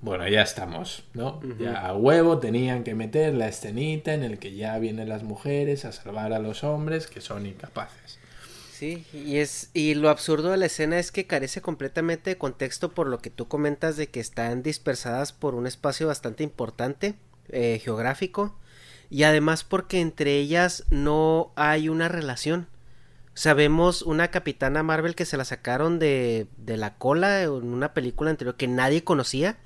bueno, ya estamos, ¿no? Ya a huevo tenían que meter la escenita en el que ya vienen las mujeres a salvar a los hombres que son incapaces. Sí, y es y lo absurdo de la escena es que carece completamente de contexto por lo que tú comentas de que están dispersadas por un espacio bastante importante eh, geográfico y además porque entre ellas no hay una relación. Sabemos una capitana Marvel que se la sacaron de, de la cola en una película anterior que nadie conocía,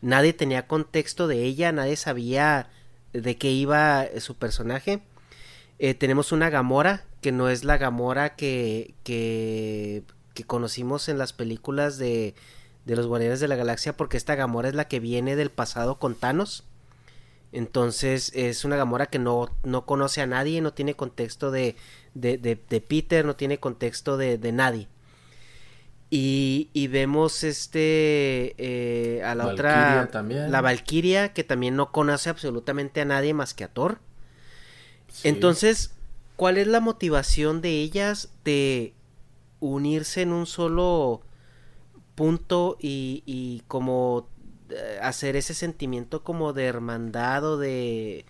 nadie tenía contexto de ella, nadie sabía de qué iba su personaje. Eh, tenemos una Gamora, que no es la Gamora que, que, que conocimos en las películas de, de los Guardianes de la Galaxia, porque esta Gamora es la que viene del pasado con Thanos. Entonces es una Gamora que no, no conoce a nadie, no tiene contexto de, de, de, Peter, no tiene contexto de, de nadie. Y, y, vemos este eh, a la otra también. la Valkyria que también no conoce absolutamente a nadie más que a Thor. Entonces, ¿cuál es la motivación de ellas de unirse en un solo punto y, y como eh, hacer ese sentimiento como de hermandad o de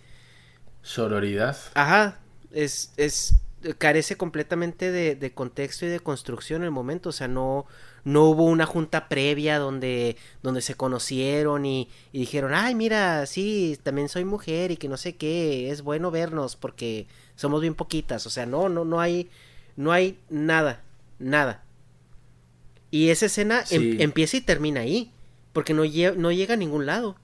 sororidad. Ajá, es, es carece completamente de, de, contexto y de construcción en el momento, o sea, no, no hubo una junta previa donde, donde se conocieron y, y, dijeron, ay, mira, sí, también soy mujer y que no sé qué, es bueno vernos porque somos bien poquitas, o sea, no, no, no hay, no hay nada, nada. Y esa escena em, empieza y termina ahí. Porque no, no llega a ningún lado.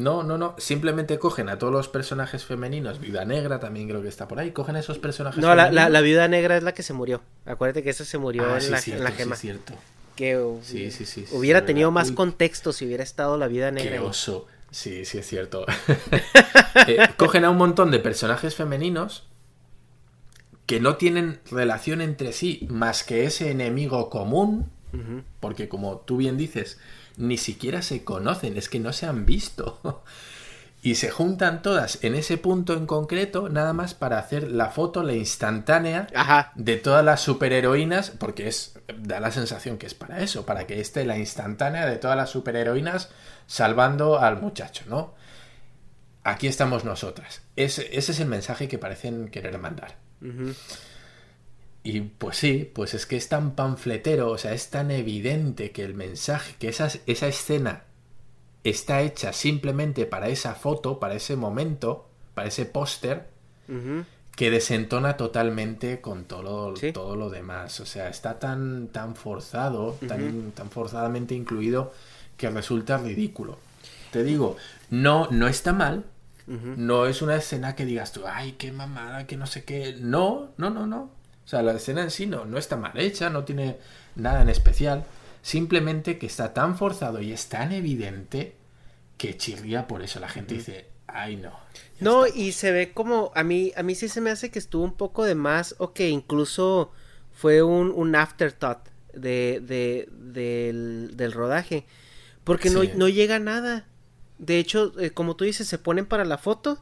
No, no, no. Simplemente cogen a todos los personajes femeninos. Viuda Negra también creo que está por ahí. Cogen a esos personajes No, la, la, Viuda Negra es la que se murió. Acuérdate que esa se murió ah, en, la, gema. Sí, cierto. Que hubiera tenido más contexto si hubiera estado la Viuda Negra. Qué oso. Sí, sí, es cierto. Eh, cogen a un montón de personajes femeninos que no tienen relación entre sí más que ese enemigo común porque como tú bien dices, ni siquiera se conocen, es que no se han visto. y se juntan todas en ese punto en concreto, nada más para hacer la foto, la instantánea de todas las superheroínas, porque es da la sensación que es para eso, para que esté la instantánea de todas las superheroínas salvando al muchacho, ¿no? Aquí estamos nosotras. Ese, ese es el mensaje que parecen querer mandar. Y pues sí, pues es que es tan panfletero, o sea, es tan evidente que el mensaje, que esa, esa escena está hecha simplemente para esa foto, para ese momento, para ese póster, que desentona totalmente con todo, todo lo demás. O sea, está tan, tan forzado, tan, tan forzadamente incluido, que resulta ridículo. Te digo, no, no está mal, no es una escena que digas tú, ay, qué mamada, que no sé qué. No, no, no, no. O sea, la escena en sí no, no está mal hecha, no tiene nada en especial. Simplemente que está tan forzado y es tan evidente que chirría por eso. La gente dice, ay no. No, y se ve como, a mí, a mí sí se me hace que estuvo un poco de más o que incluso fue un, un afterthought de, de, del, del rodaje. Porque no, no llega nada. De hecho, eh, como tú dices, se ponen para la foto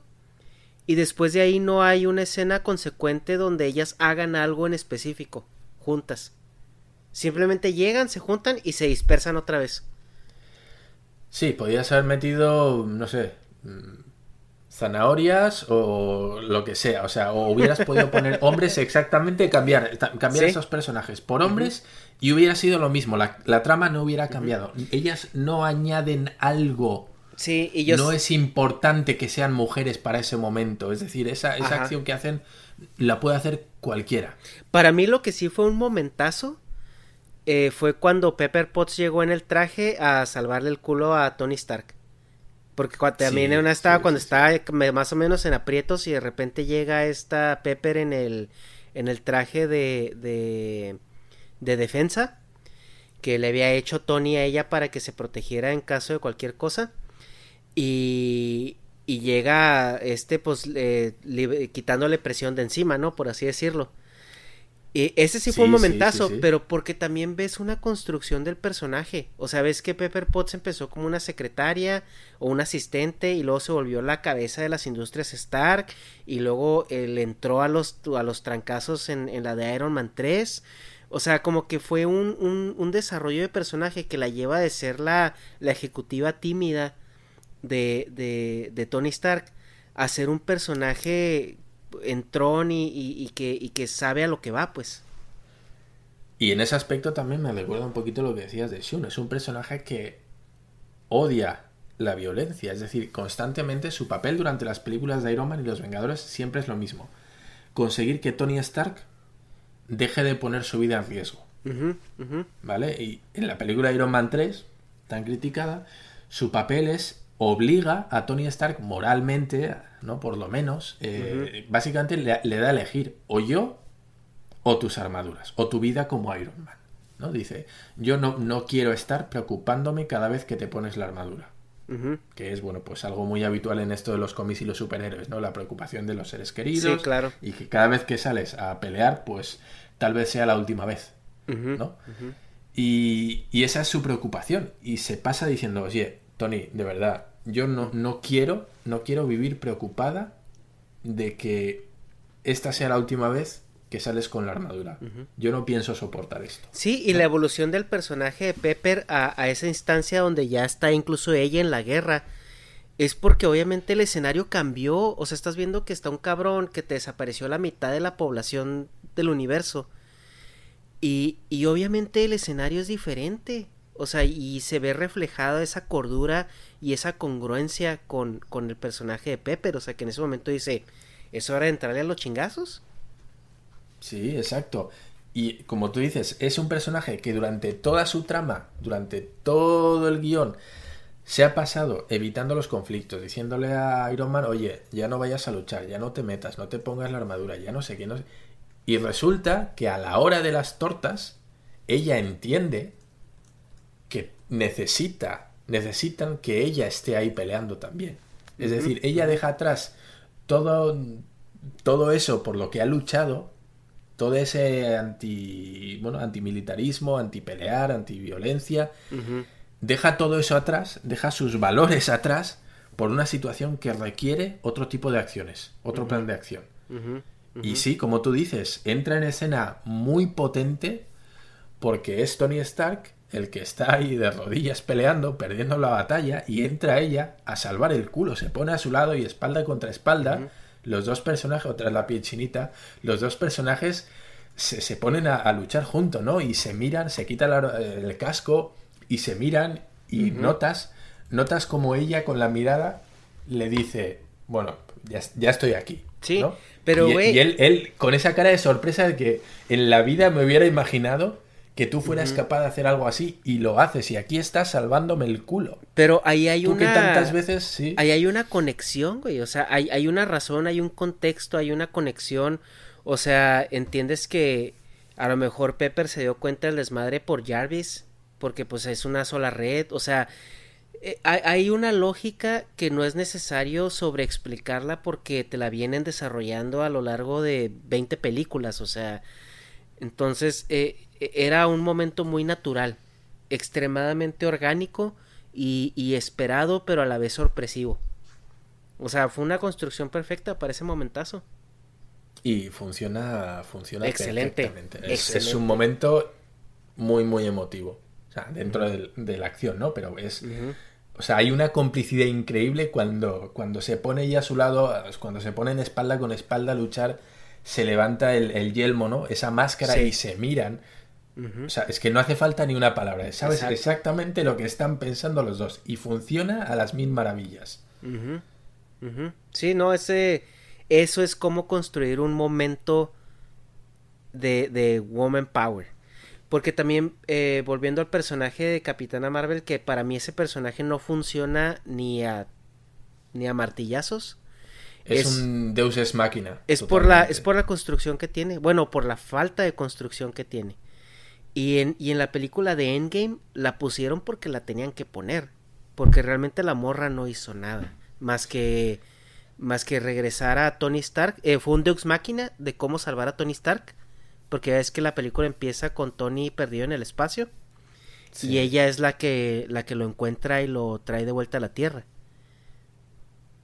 y después de ahí no hay una escena consecuente donde ellas hagan algo en específico, juntas. Simplemente llegan, se juntan y se dispersan otra vez. Sí, podías haber metido, no sé, mm, zanahorias o lo que sea. O sea, o hubieras podido poner hombres exactamente, cambiar, cambiar esos personajes por hombres y hubiera sido lo mismo. La, trama no hubiera cambiado. Ellas no añaden algo Sí, y No es importante que sean mujeres para ese momento. Es decir, esa, esa acción que hacen la puede hacer cualquiera. Para mí lo que sí fue un momentazo eh, fue cuando Pepper Potts llegó en el traje a salvarle el culo a Tony Stark. Porque también una estaba cuando estaba más o menos en aprietos y de repente llega esta Pepper en el, en el traje de, de, de defensa que le había hecho Tony a ella para que se protegiera en caso de cualquier cosa. Y, y llega este pues quitándole presión de encima, ¿no? Por así decirlo. Y ese sí fue un momentazo, pero porque también ves una construcción del personaje. O sea, ves que Pepper Potts empezó como una secretaria o un asistente y luego se volvió la cabeza de las industrias Stark y luego él entró a los, a los trancazos en, en la de Iron Man 3. O sea, como que fue un, un, un desarrollo de personaje que la lleva de ser la, la ejecutiva tímida de, de, de Tony Stark a ser un personaje en Tron y, y, que, y que sabe a lo que va, pues. Y en ese aspecto también me recuerda un poquito lo que decías de Shun. Es un personaje que odia la violencia. Es decir, constantemente su papel durante las películas de Iron Man y los Vengadores siempre es lo mismo. Conseguir que Tony Stark deje de poner su vida en riesgo. ¿Vale? Y en la película Iron Man 3, tan criticada, su papel es obliga a Tony Stark moralmente, ¿no? Por lo menos, eh, básicamente le, le, da a elegir o yo o tus armaduras, o tu vida como Iron Man. ¿no? Dice, yo no, no quiero estar preocupándome cada vez que te pones la armadura. Que es, bueno, pues algo muy habitual en esto de los cómics y los superhéroes, ¿no? La preocupación de los seres queridos. claro. Y que cada vez que sales a pelear, pues tal vez sea la última vez, ¿no? Y, y, esa es su preocupación. Y se pasa diciendo, oye, Tony, de verdad, yo no, no quiero, no quiero vivir preocupada de que esta sea la última vez que sales con la armadura. Yo no pienso soportar esto. Sí, y la evolución del personaje de Pepper a, esa instancia donde ya está incluso ella en la guerra, es porque obviamente el escenario cambió. O sea, estás viendo que está un cabrón que te desapareció la mitad de la población del universo. Y, y obviamente el escenario es diferente. O sea, y se ve reflejada esa cordura y esa congruencia con, con el personaje de Pepper. O sea, que en ese momento dice, ¿es hora de entrarle a los chingazos? Sí, exacto. Y como tú dices, es un personaje que durante toda su trama, durante todo el guion, se ha pasado evitando los conflictos, diciéndole a Iron Man, oye, ya no vayas a luchar, ya no te metas, no te pongas la armadura, ya no sé qué, no sé. Y resulta que a la hora de las tortas, ella entiende que necesita, necesitan que ella esté ahí peleando también. Es decir, ella deja atrás todo, todo eso por lo que ha luchado todo ese anti, bueno, antimilitarismo, antipelear, antiviolencia, deja todo eso atrás, deja sus valores atrás por una situación que requiere otro tipo de acciones, otro plan de acción. Y sí, como tú dices, entra en escena muy potente porque es Tony Stark el que está ahí de rodillas peleando, perdiendo la batalla, y entra ella a salvar el culo, se pone a su lado y espalda contra espalda los dos personajes, otra la piel chinita, los dos personajes se, se ponen a, luchar juntos, ¿no? Y se miran, se quitan el casco y se miran y notas, notas como ella con la mirada le dice, bueno, ya, ya estoy aquí. Sí, pero y, y él, él con esa cara de sorpresa de que en la vida me hubiera imaginado que tú fueras capaz de hacer algo así y lo haces y aquí estás salvándome el culo. Pero ahí hay una... tantas veces, sí. Ahí hay una conexión, güey, o sea, hay, hay una razón, hay un contexto, hay una conexión, o sea, entiendes que a lo mejor Pepper se dio cuenta del desmadre por Jarvis, porque pues es una sola red, o sea, eh, hay una lógica que no es necesario sobreexplicarla porque te la vienen desarrollando a lo largo de 20 películas, o sea, entonces eh, era un momento muy natural, extremadamente orgánico y, esperado, pero a la vez sorpresivo. O sea, fue una construcción perfecta para ese momentazo. Y funciona, funciona excelente. Es, un momento muy, muy emotivo. O sea, dentro de, la acción, ¿no? Pero es. O sea, hay una complicidad increíble cuando, cuando se pone ella a su lado, cuando se pone en espalda con espalda a luchar, se levanta el, yelmo, ¿no? Esa máscara y se miran. O sea, es que no hace falta ni una palabra. Sabes exactamente lo que están pensando los dos. Y funciona a las mil maravillas. Sí, no, ese. Eso es como construir un momento de, de Woman Power. Porque también, eh, volviendo al personaje de Capitana Marvel, que para mí ese personaje no funciona ni a. ni a martillazos. Es, un Deus es máquina. Es por, la, es por la construcción que tiene. Bueno, por la falta de construcción que tiene. Y en, y en la película de Endgame la pusieron porque la tenían que poner. Porque realmente la morra no hizo nada. Más que. Más que regresar a Tony Stark. Eh, fue un Deus Máquina de cómo salvar a Tony Stark. Porque es que la película empieza con Tony perdido en el espacio. Y ella es la que, la que lo encuentra y lo trae de vuelta a la Tierra.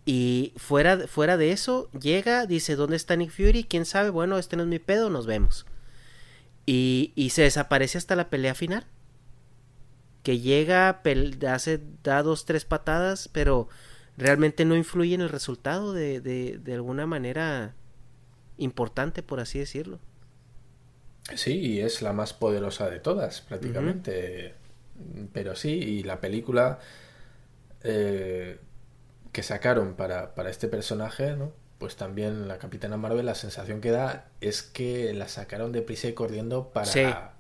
Y fuera, fuera de eso, llega, dice, ¿dónde está Nick Fury? ¿Quién sabe? Bueno, este no es mi pedo, nos vemos. Y, y se desaparece hasta la pelea final. Que llega, hace, da dos, tres patadas, pero realmente no influye en el resultado de, de, de alguna manera importante, por así decirlo. Sí, y es la más poderosa de todas, prácticamente. Pero sí, y la película eh, que sacaron para, este personaje, ¿no? Pues también la Capitana Marvel, la sensación que da es que la sacaron de prisa y corriendo para,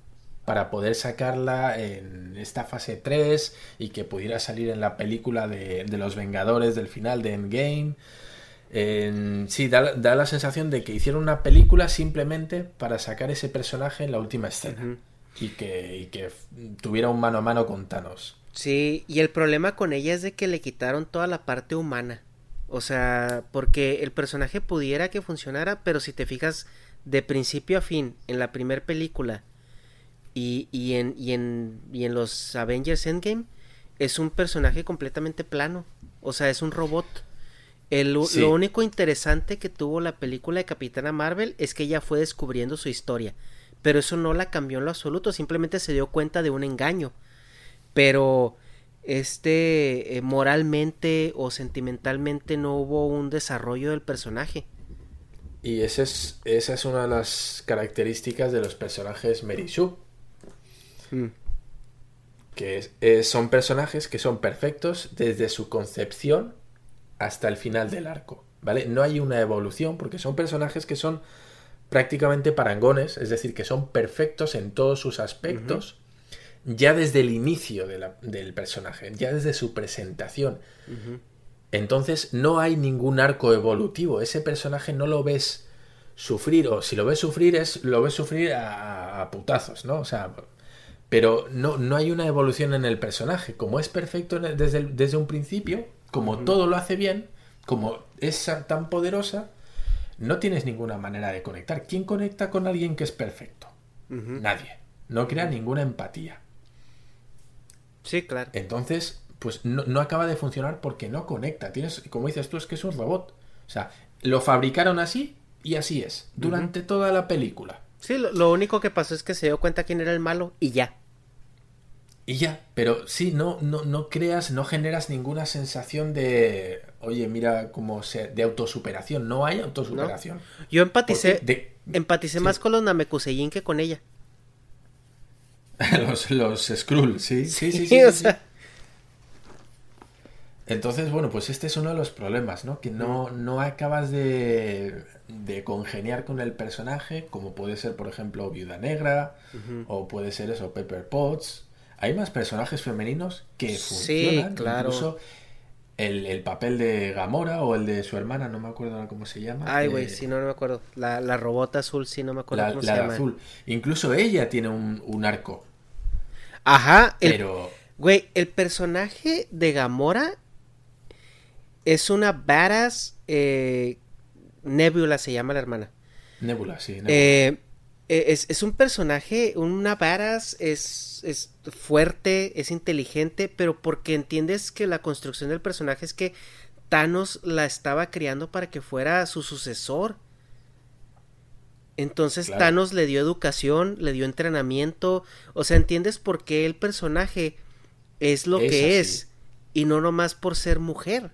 para poder sacarla en esta fase 3 y que pudiera salir en la película de, los Vengadores del final de Endgame. sí, da, la sensación de que hicieron una película simplemente para sacar ese personaje en la última escena y, que, y que tuviera un mano a mano con Thanos. Sí, y el problema con ella es de que le quitaron toda la parte humana. O sea, porque el personaje pudiera que funcionara, pero si te fijas de principio a fin en la primera película y, y, en, y, en, y en los Avengers Endgame, es un personaje completamente plano. O sea, es un robot. El, Lo único interesante que tuvo la película de Capitana Marvel es que ella fue descubriendo su historia. Pero eso no la cambió en lo absoluto, simplemente se dio cuenta de un engaño pero este eh, moralmente o sentimentalmente no hubo un desarrollo del personaje. Y esa es, esa es una de las características de los personajes Merishu. Mm. Que son personajes que son perfectos desde su concepción hasta el final del arco. ¿Vale? No hay una evolución porque son personajes que son prácticamente parangones, es decir, que son perfectos en todos sus aspectos ya desde el inicio del personaje, ya desde su presentación. Entonces no hay ningún arco evolutivo. Ese personaje no lo ves sufrir, o si lo ves sufrir, es lo ves sufrir a, putazos, ¿no? O sea, pero no, no, hay una evolución en el personaje. Como es perfecto desde, desde un principio, como todo lo hace bien, como es tan poderosa, no tienes ninguna manera de conectar. ¿Quién conecta con alguien que es perfecto? Nadie. No crea ninguna empatía. Sí, claro. Entonces, pues no, acaba de funcionar porque no conecta. Tienes, como dices tú, es que es un robot. O sea, lo fabricaron así y así es, durante toda la película. Sí, lo, único que pasó es que se dio cuenta quién era el malo y ya. Y ya, pero sí, no, no, no creas, no generas ninguna sensación de, oye, mira cómo se, de autosuperación. No hay autosuperación. Yo empaticé, empaticé más con los Namekuseyin que con ella. los, los Skrull, ¿sí? Sí, sí, sí. Entonces, bueno, pues este es uno de los problemas, ¿no? Que no, no acabas de, de congeniar con el personaje, como puede ser, por ejemplo, Viuda Negra, o puede ser eso, Pepper Potts. Hay más personajes femeninos que funcionan. Sí, claro. Incluso el, papel de Gamora o el de su hermana, no me acuerdo cómo se llama. Ay, güey, sí, no, no me acuerdo. La, la robota azul, sí, no me acuerdo cómo se llama. azul. Incluso ella tiene un, arco. Ajá, pero... güey, el personaje de Gamora es una badass eh, Nebula se llama la hermana. Nebula, sí. Eh, eh, es, un personaje, una varas, es, es fuerte, es inteligente, pero porque entiendes que la construcción del personaje es que Thanos la estaba criando para que fuera su sucesor. Entonces Thanos le dio educación, le dio entrenamiento, o sea, entiendes por qué el personaje es lo que es y no nomás por ser mujer.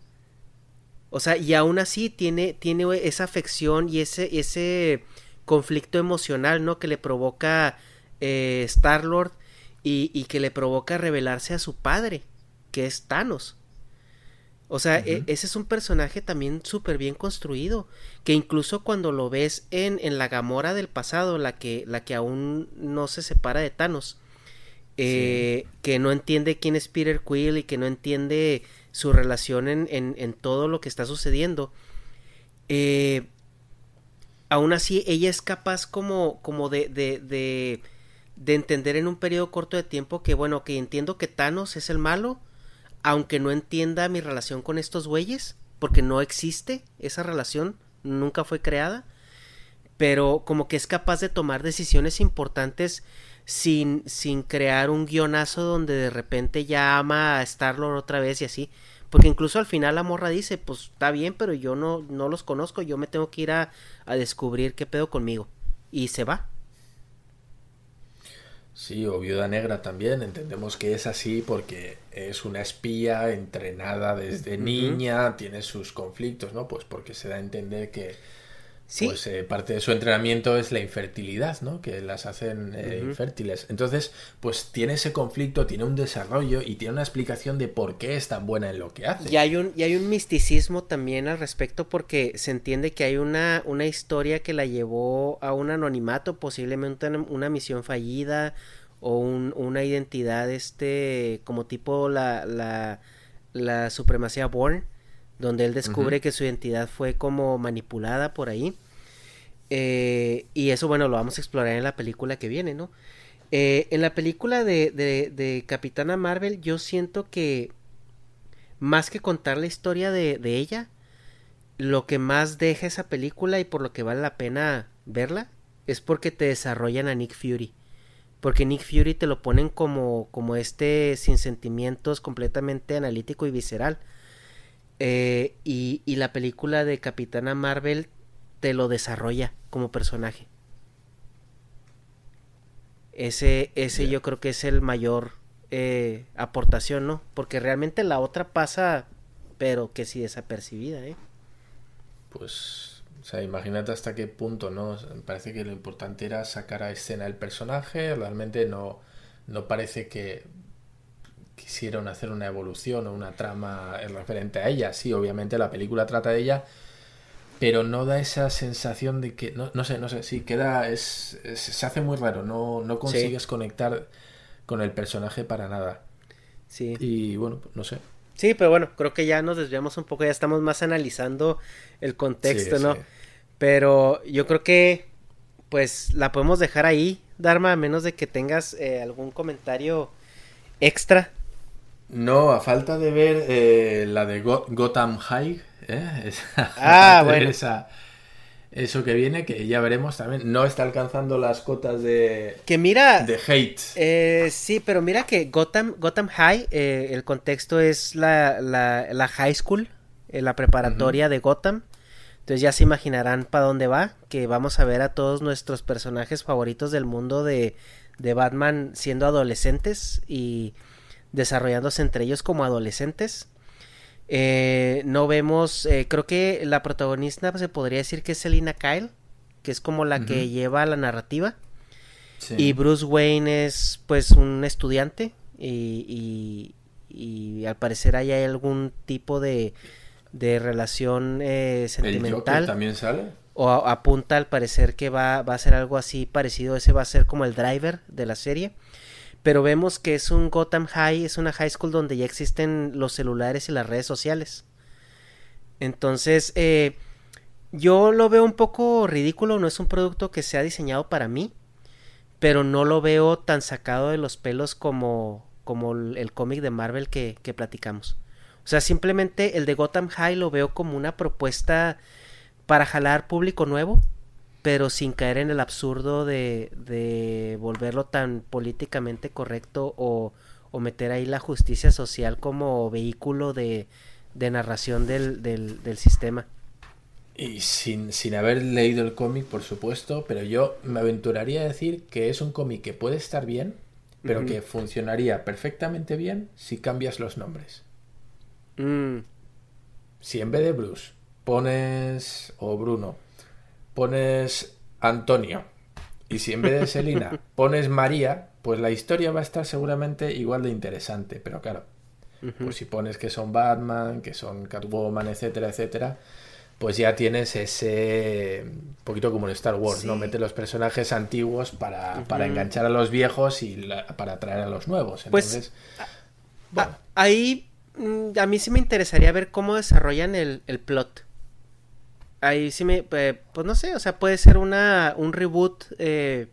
O sea, y aún así tiene, tiene esa afección y ese, ese conflicto emocional, ¿no? Que le provoca eh, Star-Lord y, que le provoca revelarse a su padre, que es Thanos. O sea, e, ese es un personaje también súper bien construido, que incluso cuando lo ves en, en, la Gamora del pasado, la que, la que aún no se separa de Thanos, eh, que no entiende quién es Peter Quill y que no entiende su relación en, en, en todo lo que está sucediendo, eh, aún así ella es capaz como, como de, de, de, de, entender en un periodo corto de tiempo que, bueno, que entiendo que Thanos es el malo, aunque no entienda mi relación con estos güeyes, porque no existe esa relación, nunca fue creada, pero como que es capaz de tomar decisiones importantes sin, sin crear un guionazo donde de repente ya ama a Star-Lord otra vez y así. Porque incluso al final la morra dice, pues está bien, pero yo no, no los conozco, yo me tengo que ir a, a descubrir qué pedo conmigo. Y se va. Sí, o Viuda Negra también, entendemos que es así porque es una espía entrenada desde niña, tiene sus conflictos, ¿no? Pues porque se da a entender que, pues eh, parte de su entrenamiento es la infertilidad, ¿no? Que las hacen eh, infértiles. Entonces, pues tiene ese conflicto, tiene un desarrollo y tiene una explicación de por qué es tan buena en lo que hace. Y hay un, y hay un misticismo también al respecto porque se entiende que hay una, una historia que la llevó a un anonimato, posiblemente una, misión fallida o una identidad este como tipo la, la, la supremacía Born donde él descubre que su identidad fue como manipulada por ahí. Eh, y eso, bueno, lo vamos a explorar en la película que viene, ¿no? Eh, en la película de, de, Capitana Marvel, yo siento que más que contar la historia de, de, ella, lo que más deja esa película y por lo que vale la pena verla es porque te desarrollan a Nick Fury. Porque Nick Fury te lo ponen como, como este sin sentimientos, completamente analítico y visceral. Eh, y, y, la película de Capitana Marvel te lo desarrolla como personaje. Ese, ese yo creo que es el mayor eh, aportación, ¿no? Porque realmente la otra pasa, pero que sí desapercibida, ¿eh? Pues, o sea, imagínate hasta qué punto, ¿no? Me parece que lo importante era sacar a escena el personaje, realmente no, no parece que quisieron hacer una evolución o una trama referente a ella. Sí, obviamente la película trata de ella, pero no da esa sensación de que, no, no sé, no sé, sí, queda, es, se hace muy raro, no, no consigues conectar con el personaje para nada. Sí. Y bueno, no sé. Sí, pero bueno, creo que ya nos desviamos un poco, ya estamos más analizando el contexto, ¿no? Pero yo creo que, pues, la podemos dejar ahí, Dharma, a menos de que tengas eh, algún comentario extra no, a falta de ver eh, la de Gotham High, ¿eh? ah, bueno. eso que viene, que ya veremos también, no está alcanzando las cotas de, que mira, de hate. Eh, sí, pero mira que Gotham, Gotham High, eh, el contexto es la, la, high school, la preparatoria de Gotham. Entonces ya se imaginarán para dónde va, que vamos a ver a todos nuestros personajes favoritos del mundo de, de Batman siendo adolescentes y desarrollándose entre ellos como adolescentes. Eh, no vemos, eh, creo que la protagonista se podría decir que es Selina Kyle, que es como la que lleva la narrativa. Y Bruce Wayne es pues un estudiante y, y, al parecer hay algún tipo de, de relación eh, sentimental. también sale? O apunta al parecer que va, va a ser algo así parecido, ese va a ser como el driver de la serie pero vemos que es un Gotham High, es una high school donde ya existen los celulares y las redes sociales. Entonces, eh, yo lo veo un poco ridículo, no es un producto que sea diseñado para mí, pero no lo veo tan sacado de los pelos como, como el, cómic de Marvel que, que platicamos. O sea, simplemente el de Gotham High lo veo como una propuesta para jalar público nuevo, pero sin caer en el absurdo de, de volverlo tan políticamente correcto o, o, meter ahí la justicia social como vehículo de, de narración del, del, del, sistema. Y sin, sin haber leído el cómic, por supuesto, pero yo me aventuraría a decir que es un cómic que puede estar bien, pero que funcionaría perfectamente bien si cambias los nombres. Mm. Si en vez de Bruce pones, o Bruno, pones Antonio y si en vez de Selina pones María, pues la historia va a estar seguramente igual de interesante. Pero claro, pues si pones que son Batman, que son Catwoman, etcétera, etcétera, pues ya tienes ese poquito como en Star Wars, ¿no? Mete los personajes antiguos para, para enganchar a los viejos y para atraer a los nuevos. Pues, Entonces, pues ahí mm, a mí sí me interesaría ver cómo desarrollan el, el plot ahí sí me, eh, pues no sé, o sea, puede ser una, un reboot eh,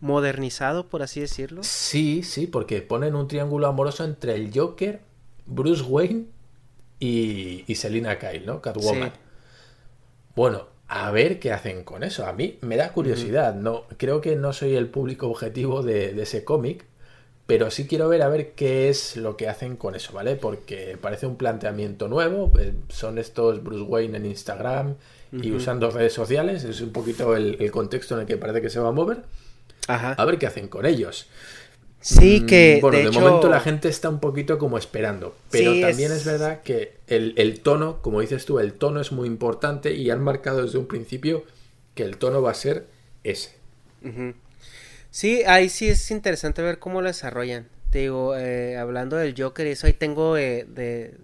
modernizado, por así decirlo. Sí, sí, porque ponen un triángulo amoroso entre el Joker, Bruce Wayne y, y Selina Kyle, ¿no? Catwoman. Bueno, a ver qué hacen con eso. A mí me da curiosidad. No, creo que no soy el público objetivo de, de ese cómic, pero sí quiero ver a ver qué es lo que hacen con eso, ¿vale? Porque parece un planteamiento nuevo, eh, son estos Bruce Wayne en Instagram y usando redes sociales, es un poquito el, contexto en el que parece que se va a mover. Ajá. A ver qué hacen con ellos. Sí, que. Mm, bueno, de, momento la gente está un poquito como esperando. Pero también es... verdad que el, tono, como dices tú, el tono es muy importante y han marcado desde un principio que el tono va a ser ese. Sí, ahí sí es interesante ver cómo lo desarrollan. Te digo, eh, hablando del Joker, eso ahí tengo eh, de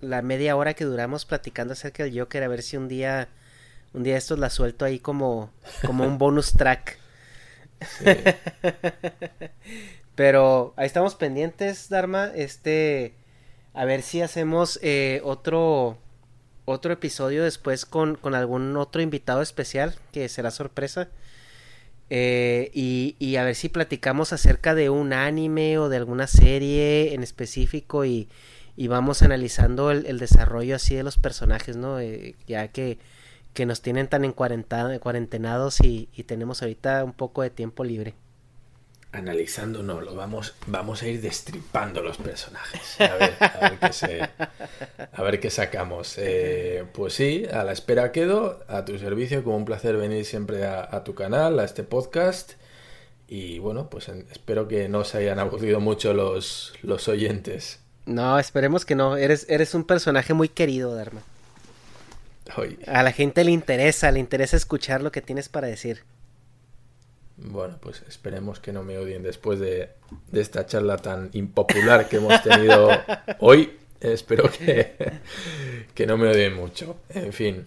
la media hora que duramos platicando acerca del Joker, a ver si un día, un día estos la suelto ahí como, como un bonus track. Pero ahí estamos pendientes, Dharma. Este, a ver si hacemos eh, otro, otro episodio después con, con algún otro invitado especial, que será sorpresa. Eh, y, a ver si platicamos acerca de un anime o de alguna serie en específico y, vamos analizando el, desarrollo así de los personajes, ¿no? Eh, ya que, que, nos tienen tan en cuarentenados y, y tenemos ahorita un poco de tiempo libre analizando, no, lo vamos, vamos a ir destripando los personajes. A ver, a ver, qué, sacamos. Eh, pues sí, a la espera quedo, a tu servicio, como un placer venir siempre a, tu canal, a este podcast. Y bueno, pues espero que no se hayan aburrido mucho los, los oyentes. No, esperemos que no. Eres, eres un personaje muy querido, Dharma. A la gente le interesa, le interesa escuchar lo que tienes para decir. Bueno, pues esperemos que no me odien después de, esta charla tan impopular que hemos tenido hoy. Espero que, que no me odien mucho. En fin.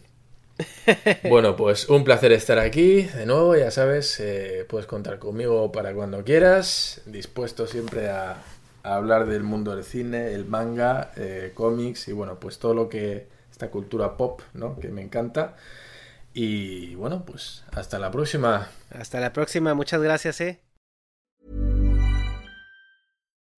Bueno, pues un placer estar aquí de nuevo. Ya sabes, eh, puedes contar conmigo para cuando quieras. Dispuesto siempre a, hablar del mundo del cine, el manga, eh, cómics y bueno, pues todo lo que esta cultura pop, ¿no? Que me encanta. Y bueno, pues hasta la próxima. Hasta la próxima, muchas gracias, eh.